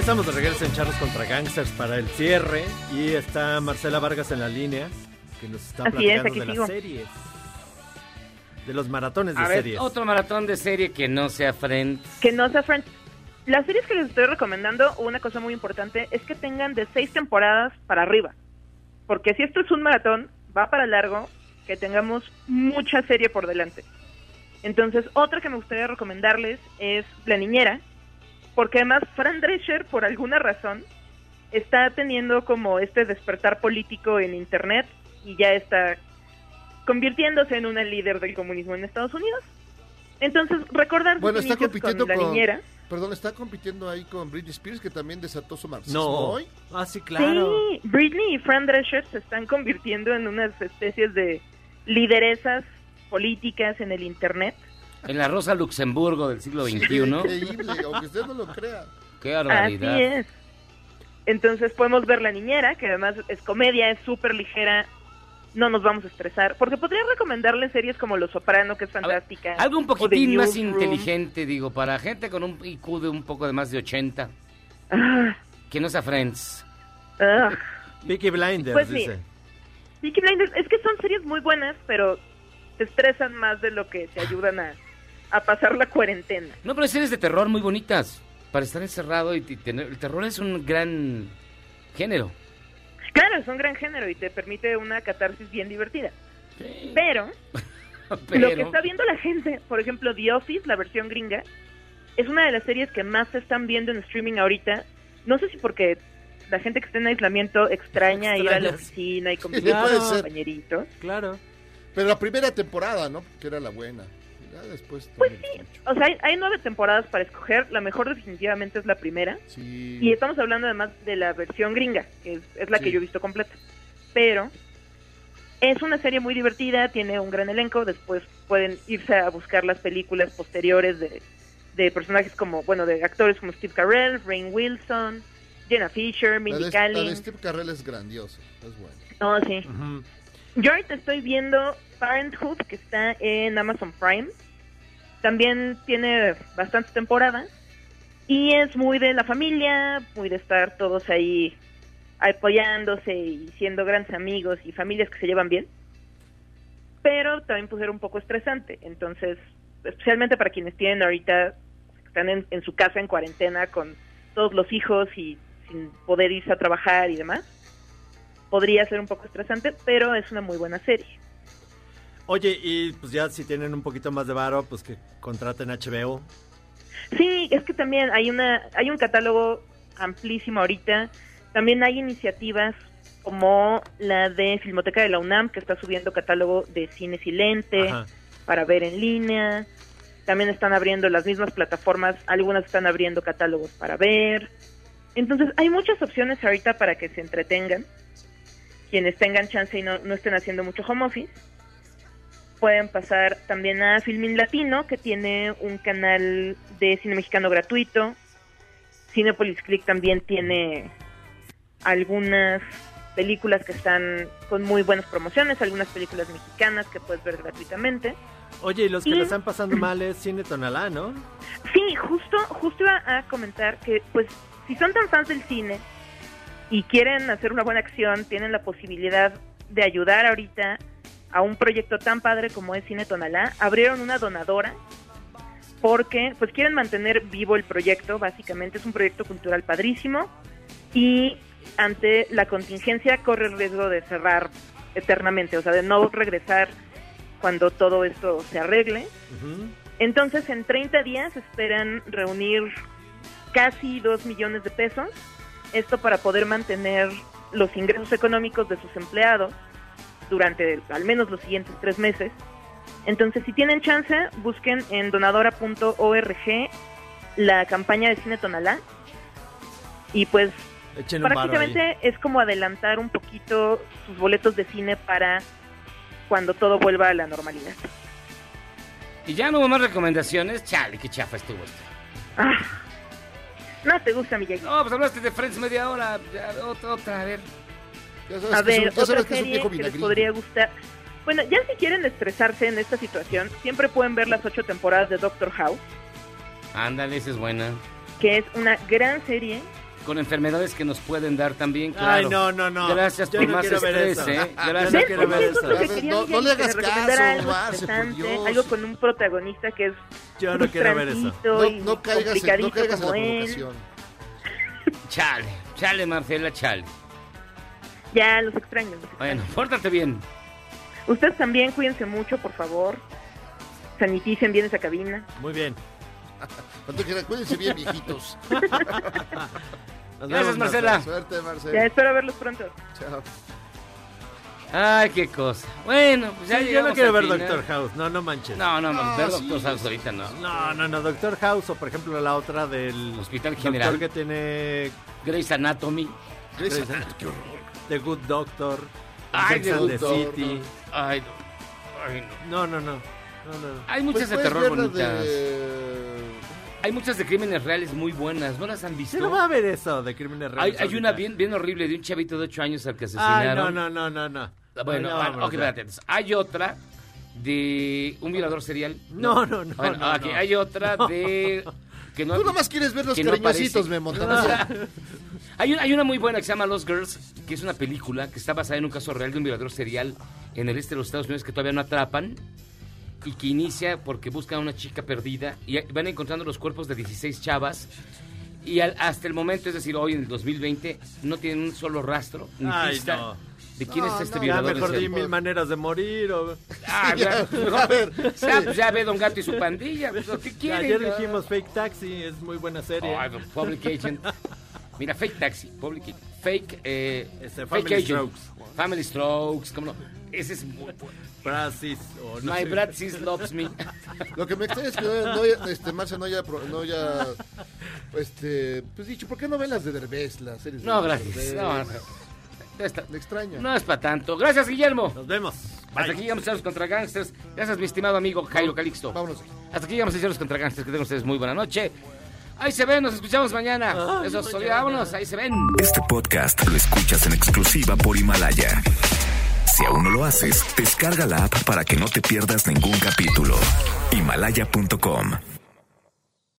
[SPEAKER 5] Estamos de regreso en Charros contra Gangsters para el cierre y está Marcela Vargas en la línea que nos está
[SPEAKER 16] Así es,
[SPEAKER 5] platicando
[SPEAKER 16] aquí
[SPEAKER 5] de
[SPEAKER 16] sigo.
[SPEAKER 5] las series. De los maratones de
[SPEAKER 4] A ver,
[SPEAKER 5] series.
[SPEAKER 4] otro maratón de serie que no sea Friends.
[SPEAKER 16] Que no sea Friends. Las series que les estoy recomendando, una cosa muy importante, es que tengan de seis temporadas para arriba. Porque si esto es un maratón, va para largo, que tengamos mucha serie por delante. Entonces, otra que me gustaría recomendarles es La Niñera, porque además Fran Drescher, por alguna razón, está teniendo como este despertar político en Internet y ya está convirtiéndose en una líder del comunismo en Estados Unidos. Entonces, recordar
[SPEAKER 6] Bueno, está compitiendo
[SPEAKER 16] con
[SPEAKER 6] con,
[SPEAKER 16] la niñera.
[SPEAKER 6] Perdón, está compitiendo ahí con Britney Spears, que también desató su marxismo
[SPEAKER 5] No.
[SPEAKER 6] hoy.
[SPEAKER 5] Ah, sí,
[SPEAKER 16] Sí, Britney y Fran Drescher se están convirtiendo en unas especies de lideresas políticas en el Internet.
[SPEAKER 4] En la Rosa Luxemburgo del siglo XXI.
[SPEAKER 6] Increíble, aunque usted no lo crea.
[SPEAKER 4] Qué barbaridad.
[SPEAKER 16] Así es. Entonces podemos ver La Niñera, que además es comedia, es súper ligera, no nos vamos a estresar. Porque podría recomendarle series como Los Soprano, que es fantástica.
[SPEAKER 4] Algo un poquitín más inteligente, digo, para gente con un IQ de un poco de más de 80.
[SPEAKER 16] Ah,
[SPEAKER 4] Que no sea Friends.
[SPEAKER 16] ah.
[SPEAKER 5] Peaky Blinders,
[SPEAKER 16] Pues sí.
[SPEAKER 5] dice.
[SPEAKER 16] Peaky Blinders, es que son series muy buenas, pero te estresan más de lo que te ayudan a, a pasar la cuarentena.
[SPEAKER 4] No, pero hay series de terror muy bonitas. Para estar encerrado y, tener... El terror es un gran género.
[SPEAKER 16] Claro, es un gran género y te permite una catarsis bien divertida. Pero,
[SPEAKER 4] Pero... <laughs>
[SPEAKER 16] lo que está viendo la gente, por ejemplo, The Office, la versión gringa, es una de las series que más se están viendo en streaming ahorita. No sé si porque la gente que está en aislamiento extraña ir a la oficina y convivir
[SPEAKER 6] Sí,
[SPEAKER 16] con
[SPEAKER 6] ser.
[SPEAKER 16] compañeritos.
[SPEAKER 5] Claro.
[SPEAKER 6] Pero la primera temporada, ¿no? Que era la buena. Después...
[SPEAKER 16] Pues sí, o sea, hay, hay nueve temporadas para escoger. La mejor definitivamente es la primera.
[SPEAKER 6] Sí.
[SPEAKER 16] Y estamos hablando además de la versión gringa, que es, es la que yo he visto completa. Pero es una serie muy divertida, tiene un gran elenco. Después pueden irse a buscar las películas posteriores de, de personajes como, bueno, de actores como Steve Carell, Rain Wilson, Jenna Fisher, Mindy
[SPEAKER 6] de, la de
[SPEAKER 16] Kaling.
[SPEAKER 6] Steve Carell es grandiosa, es buena.
[SPEAKER 16] Oh, sí. Yo ahorita estoy viendo Parenthood, que está en Amazon Prime. También tiene bastantes temporadas. Y es muy de la familia, muy de estar todos ahí apoyándose y siendo grandes amigos y familias que se llevan bien. Pero también puede ser un poco estresante. Entonces, especialmente para quienes tienen ahorita, están en, en su casa en cuarentena con todos los hijos y sin poder irse a trabajar y demás, podría ser un poco estresante, pero es una muy buena serie.
[SPEAKER 5] Oye, y pues ya si tienen un poquito más de varo, pues que contraten HBO.
[SPEAKER 16] Sí, es que también hay una hay un catálogo amplísimo ahorita. También hay iniciativas como la de Filmoteca de la UNAM que está subiendo catálogo de cine silente
[SPEAKER 5] Ajá.
[SPEAKER 16] para ver en línea. También están abriendo las mismas plataformas, algunas están abriendo catálogos para ver. Entonces, hay muchas opciones ahorita para que se entretengan. Quienes tengan chance y no, no estén haciendo mucho home office. Pueden pasar también a Filmin Latino, que tiene un canal de cine mexicano gratuito. Cinepolis Click también tiene algunas películas que están con muy buenas promociones, algunas películas mexicanas que puedes ver gratuitamente.
[SPEAKER 5] Oye, y los que
[SPEAKER 16] Y-
[SPEAKER 5] están pasando mal es Cine Tonalá, ¿no?
[SPEAKER 16] Sí, justo, justo iba a comentar que, pues, si son tan fans del cine y quieren hacer una buena acción, tienen la posibilidad de ayudar ahorita a un proyecto tan padre como es Cine Tonalá. Abrieron una donadora porque, pues, quieren mantener vivo el proyecto. Básicamente es un proyecto cultural padrísimo y ante la contingencia corre el riesgo de cerrar eternamente, o sea, de no regresar cuando todo esto se arregle. Entonces, en 30 días esperan reunir casi 2 millones de pesos. Esto para poder mantener los ingresos económicos de sus empleados durante al menos los siguientes tres meses. Entonces, si tienen chance, busquen en donadora.org la campaña de Cine Tonalá. Y pues
[SPEAKER 5] Echen
[SPEAKER 16] prácticamente es como adelantar un poquito sus boletos de cine para cuando todo vuelva a la normalidad.
[SPEAKER 4] Y ya no hubo más recomendaciones. Chale, qué chafa estuvo esto.
[SPEAKER 16] Ah, no te gusta, Miyagi.
[SPEAKER 4] No, pues hablaste de Friends media hora. Ya, otra, otra, a ver.
[SPEAKER 16] A ver, otra serie que les podría gustar. Bueno, ya si quieren estresarse en esta situación, siempre pueden ver las ocho temporadas de Doctor House,
[SPEAKER 4] Ándale, esa es buena.
[SPEAKER 16] que es una gran serie.
[SPEAKER 4] Con enfermedades que nos pueden dar también, claro.
[SPEAKER 5] Ay, no, no, no.
[SPEAKER 4] Gracias
[SPEAKER 5] Yo
[SPEAKER 4] por
[SPEAKER 5] no
[SPEAKER 4] más
[SPEAKER 5] quiero ver
[SPEAKER 4] estrés,
[SPEAKER 5] eso.
[SPEAKER 4] ¿eh? Gracias.
[SPEAKER 5] no quiero ver
[SPEAKER 16] Eso que
[SPEAKER 6] No,
[SPEAKER 16] quería
[SPEAKER 6] no le hagas
[SPEAKER 16] que
[SPEAKER 6] caso,
[SPEAKER 16] algo
[SPEAKER 6] Marce,
[SPEAKER 16] algo con un protagonista que es
[SPEAKER 5] Yo no quiero ver eso.
[SPEAKER 6] No, no caigas, en, no caigas en la
[SPEAKER 16] él.
[SPEAKER 6] provocación.
[SPEAKER 4] Chale, chale, Marcela, chale.
[SPEAKER 16] Ya los extraño. los extraño.
[SPEAKER 4] Bueno, pórtate bien.
[SPEAKER 16] Ustedes también cuídense mucho, por favor. Saniticen bien esa cabina.
[SPEAKER 5] Muy bien. <laughs>
[SPEAKER 6] Cuídense bien, viejitos. <laughs>
[SPEAKER 4] Gracias, Marcela.
[SPEAKER 6] Suerte,
[SPEAKER 16] Ya
[SPEAKER 6] Marcela.
[SPEAKER 16] espero verlos pronto.
[SPEAKER 6] Chao.
[SPEAKER 4] Ay, qué cosa. Bueno, pues ya
[SPEAKER 5] Sí, yo no quiero ver
[SPEAKER 4] final.
[SPEAKER 5] Doctor House, no, no manches.
[SPEAKER 4] No, no, no,
[SPEAKER 5] No,
[SPEAKER 4] ver
[SPEAKER 5] sí.
[SPEAKER 4] Doctor House ahorita no.
[SPEAKER 5] No, no, no, Doctor House o por ejemplo la otra del
[SPEAKER 4] Hospital
[SPEAKER 5] doctor
[SPEAKER 4] General.
[SPEAKER 5] que tiene
[SPEAKER 4] Grey's Anatomy.
[SPEAKER 5] Grey's Anatomy. The Good Doctor,
[SPEAKER 4] Ay,
[SPEAKER 5] Sex
[SPEAKER 4] The
[SPEAKER 5] and the
[SPEAKER 4] Doctor.
[SPEAKER 5] City.
[SPEAKER 4] Ay, no. Ay, no.
[SPEAKER 5] No, no, no. no, no.
[SPEAKER 4] Hay muchas
[SPEAKER 6] Pues
[SPEAKER 4] de terror bonitas.
[SPEAKER 6] de-
[SPEAKER 4] Hay muchas de crímenes reales muy buenas. ¿No las han visto?
[SPEAKER 5] No va a ver eso de crímenes
[SPEAKER 4] Hay,
[SPEAKER 5] reales.
[SPEAKER 4] hay
[SPEAKER 5] ahorita.
[SPEAKER 4] una bien, bien horrible de un chavito de 8 años al que
[SPEAKER 5] Ay,
[SPEAKER 4] asesinaron.
[SPEAKER 5] no, no, no, no, no.
[SPEAKER 4] Bueno,
[SPEAKER 5] No, vámonos,
[SPEAKER 4] ok, espérate. entonces, Hay otra de un violador serial.
[SPEAKER 5] No, no, no,
[SPEAKER 4] Bueno,
[SPEAKER 5] no,
[SPEAKER 4] aquí
[SPEAKER 5] no.
[SPEAKER 4] hay otra de <laughs> que no
[SPEAKER 6] Tú nomás quieres ver los cariñositos. Memo. <laughs>
[SPEAKER 4] hay, una, hay una muy buena que se llama Lost Girls, que es una película que está basada en un caso real de un violador serial en el este de los Estados Unidos que todavía no atrapan y que inicia porque buscan a una chica perdida y van encontrando los cuerpos de 16 chavas y al- hasta el momento, es decir, hoy en el 2020, no tienen un solo rastro ni
[SPEAKER 5] Ay,
[SPEAKER 4] pista
[SPEAKER 5] no.
[SPEAKER 4] de quién
[SPEAKER 5] No,
[SPEAKER 4] es este
[SPEAKER 5] no,
[SPEAKER 4] violador.
[SPEAKER 5] Ya mejor di mil maneras de morir o...
[SPEAKER 4] Ah, ya, <laughs> mejor-
[SPEAKER 5] a ver,
[SPEAKER 4] ya, pues ya ve Don Gato y su pandilla. pues, ¿Qué quieren?
[SPEAKER 5] Ayer dijimos Fake Taxi, es muy buena serie.
[SPEAKER 4] Pues, Public Agent. <laughs> Mira, Fake Taxi, Public Fake, eh,
[SPEAKER 5] Este,
[SPEAKER 4] Fake
[SPEAKER 5] Family
[SPEAKER 4] Agent.
[SPEAKER 5] Strokes.
[SPEAKER 4] Family Strokes, ¿cómo no? Ese es muy
[SPEAKER 5] Brasis o no
[SPEAKER 4] My
[SPEAKER 5] sé.
[SPEAKER 4] Brad Sis Loves Me. <laughs>
[SPEAKER 6] Lo que me extraña es que no, no haya- este, Marcia no haya, pro- no haya, este, pues dicho, ¿por qué no ven las de Derbez, las series de
[SPEAKER 4] No,
[SPEAKER 6] Derbez?
[SPEAKER 4] gracias. No, no. Ya está.
[SPEAKER 6] Me extraña.
[SPEAKER 4] No es para tanto. Gracias, Guillermo.
[SPEAKER 5] Nos vemos.
[SPEAKER 4] Hasta aquí llegamos Charlos contra Gangsters. Gracias, mi estimado amigo Jairo Calixto.
[SPEAKER 6] Vámonos.
[SPEAKER 4] Hasta aquí llegamos Charlos contra Gangsters. Que tengan ustedes muy buena noche. Ahí se ven, nos escuchamos mañana. Eso es todo. Vámonos, ahí se ven.
[SPEAKER 17] Este podcast lo escuchas en exclusiva por Himalaya. Si aún no lo haces, descarga la app para que no te pierdas ningún capítulo. Himalaya.com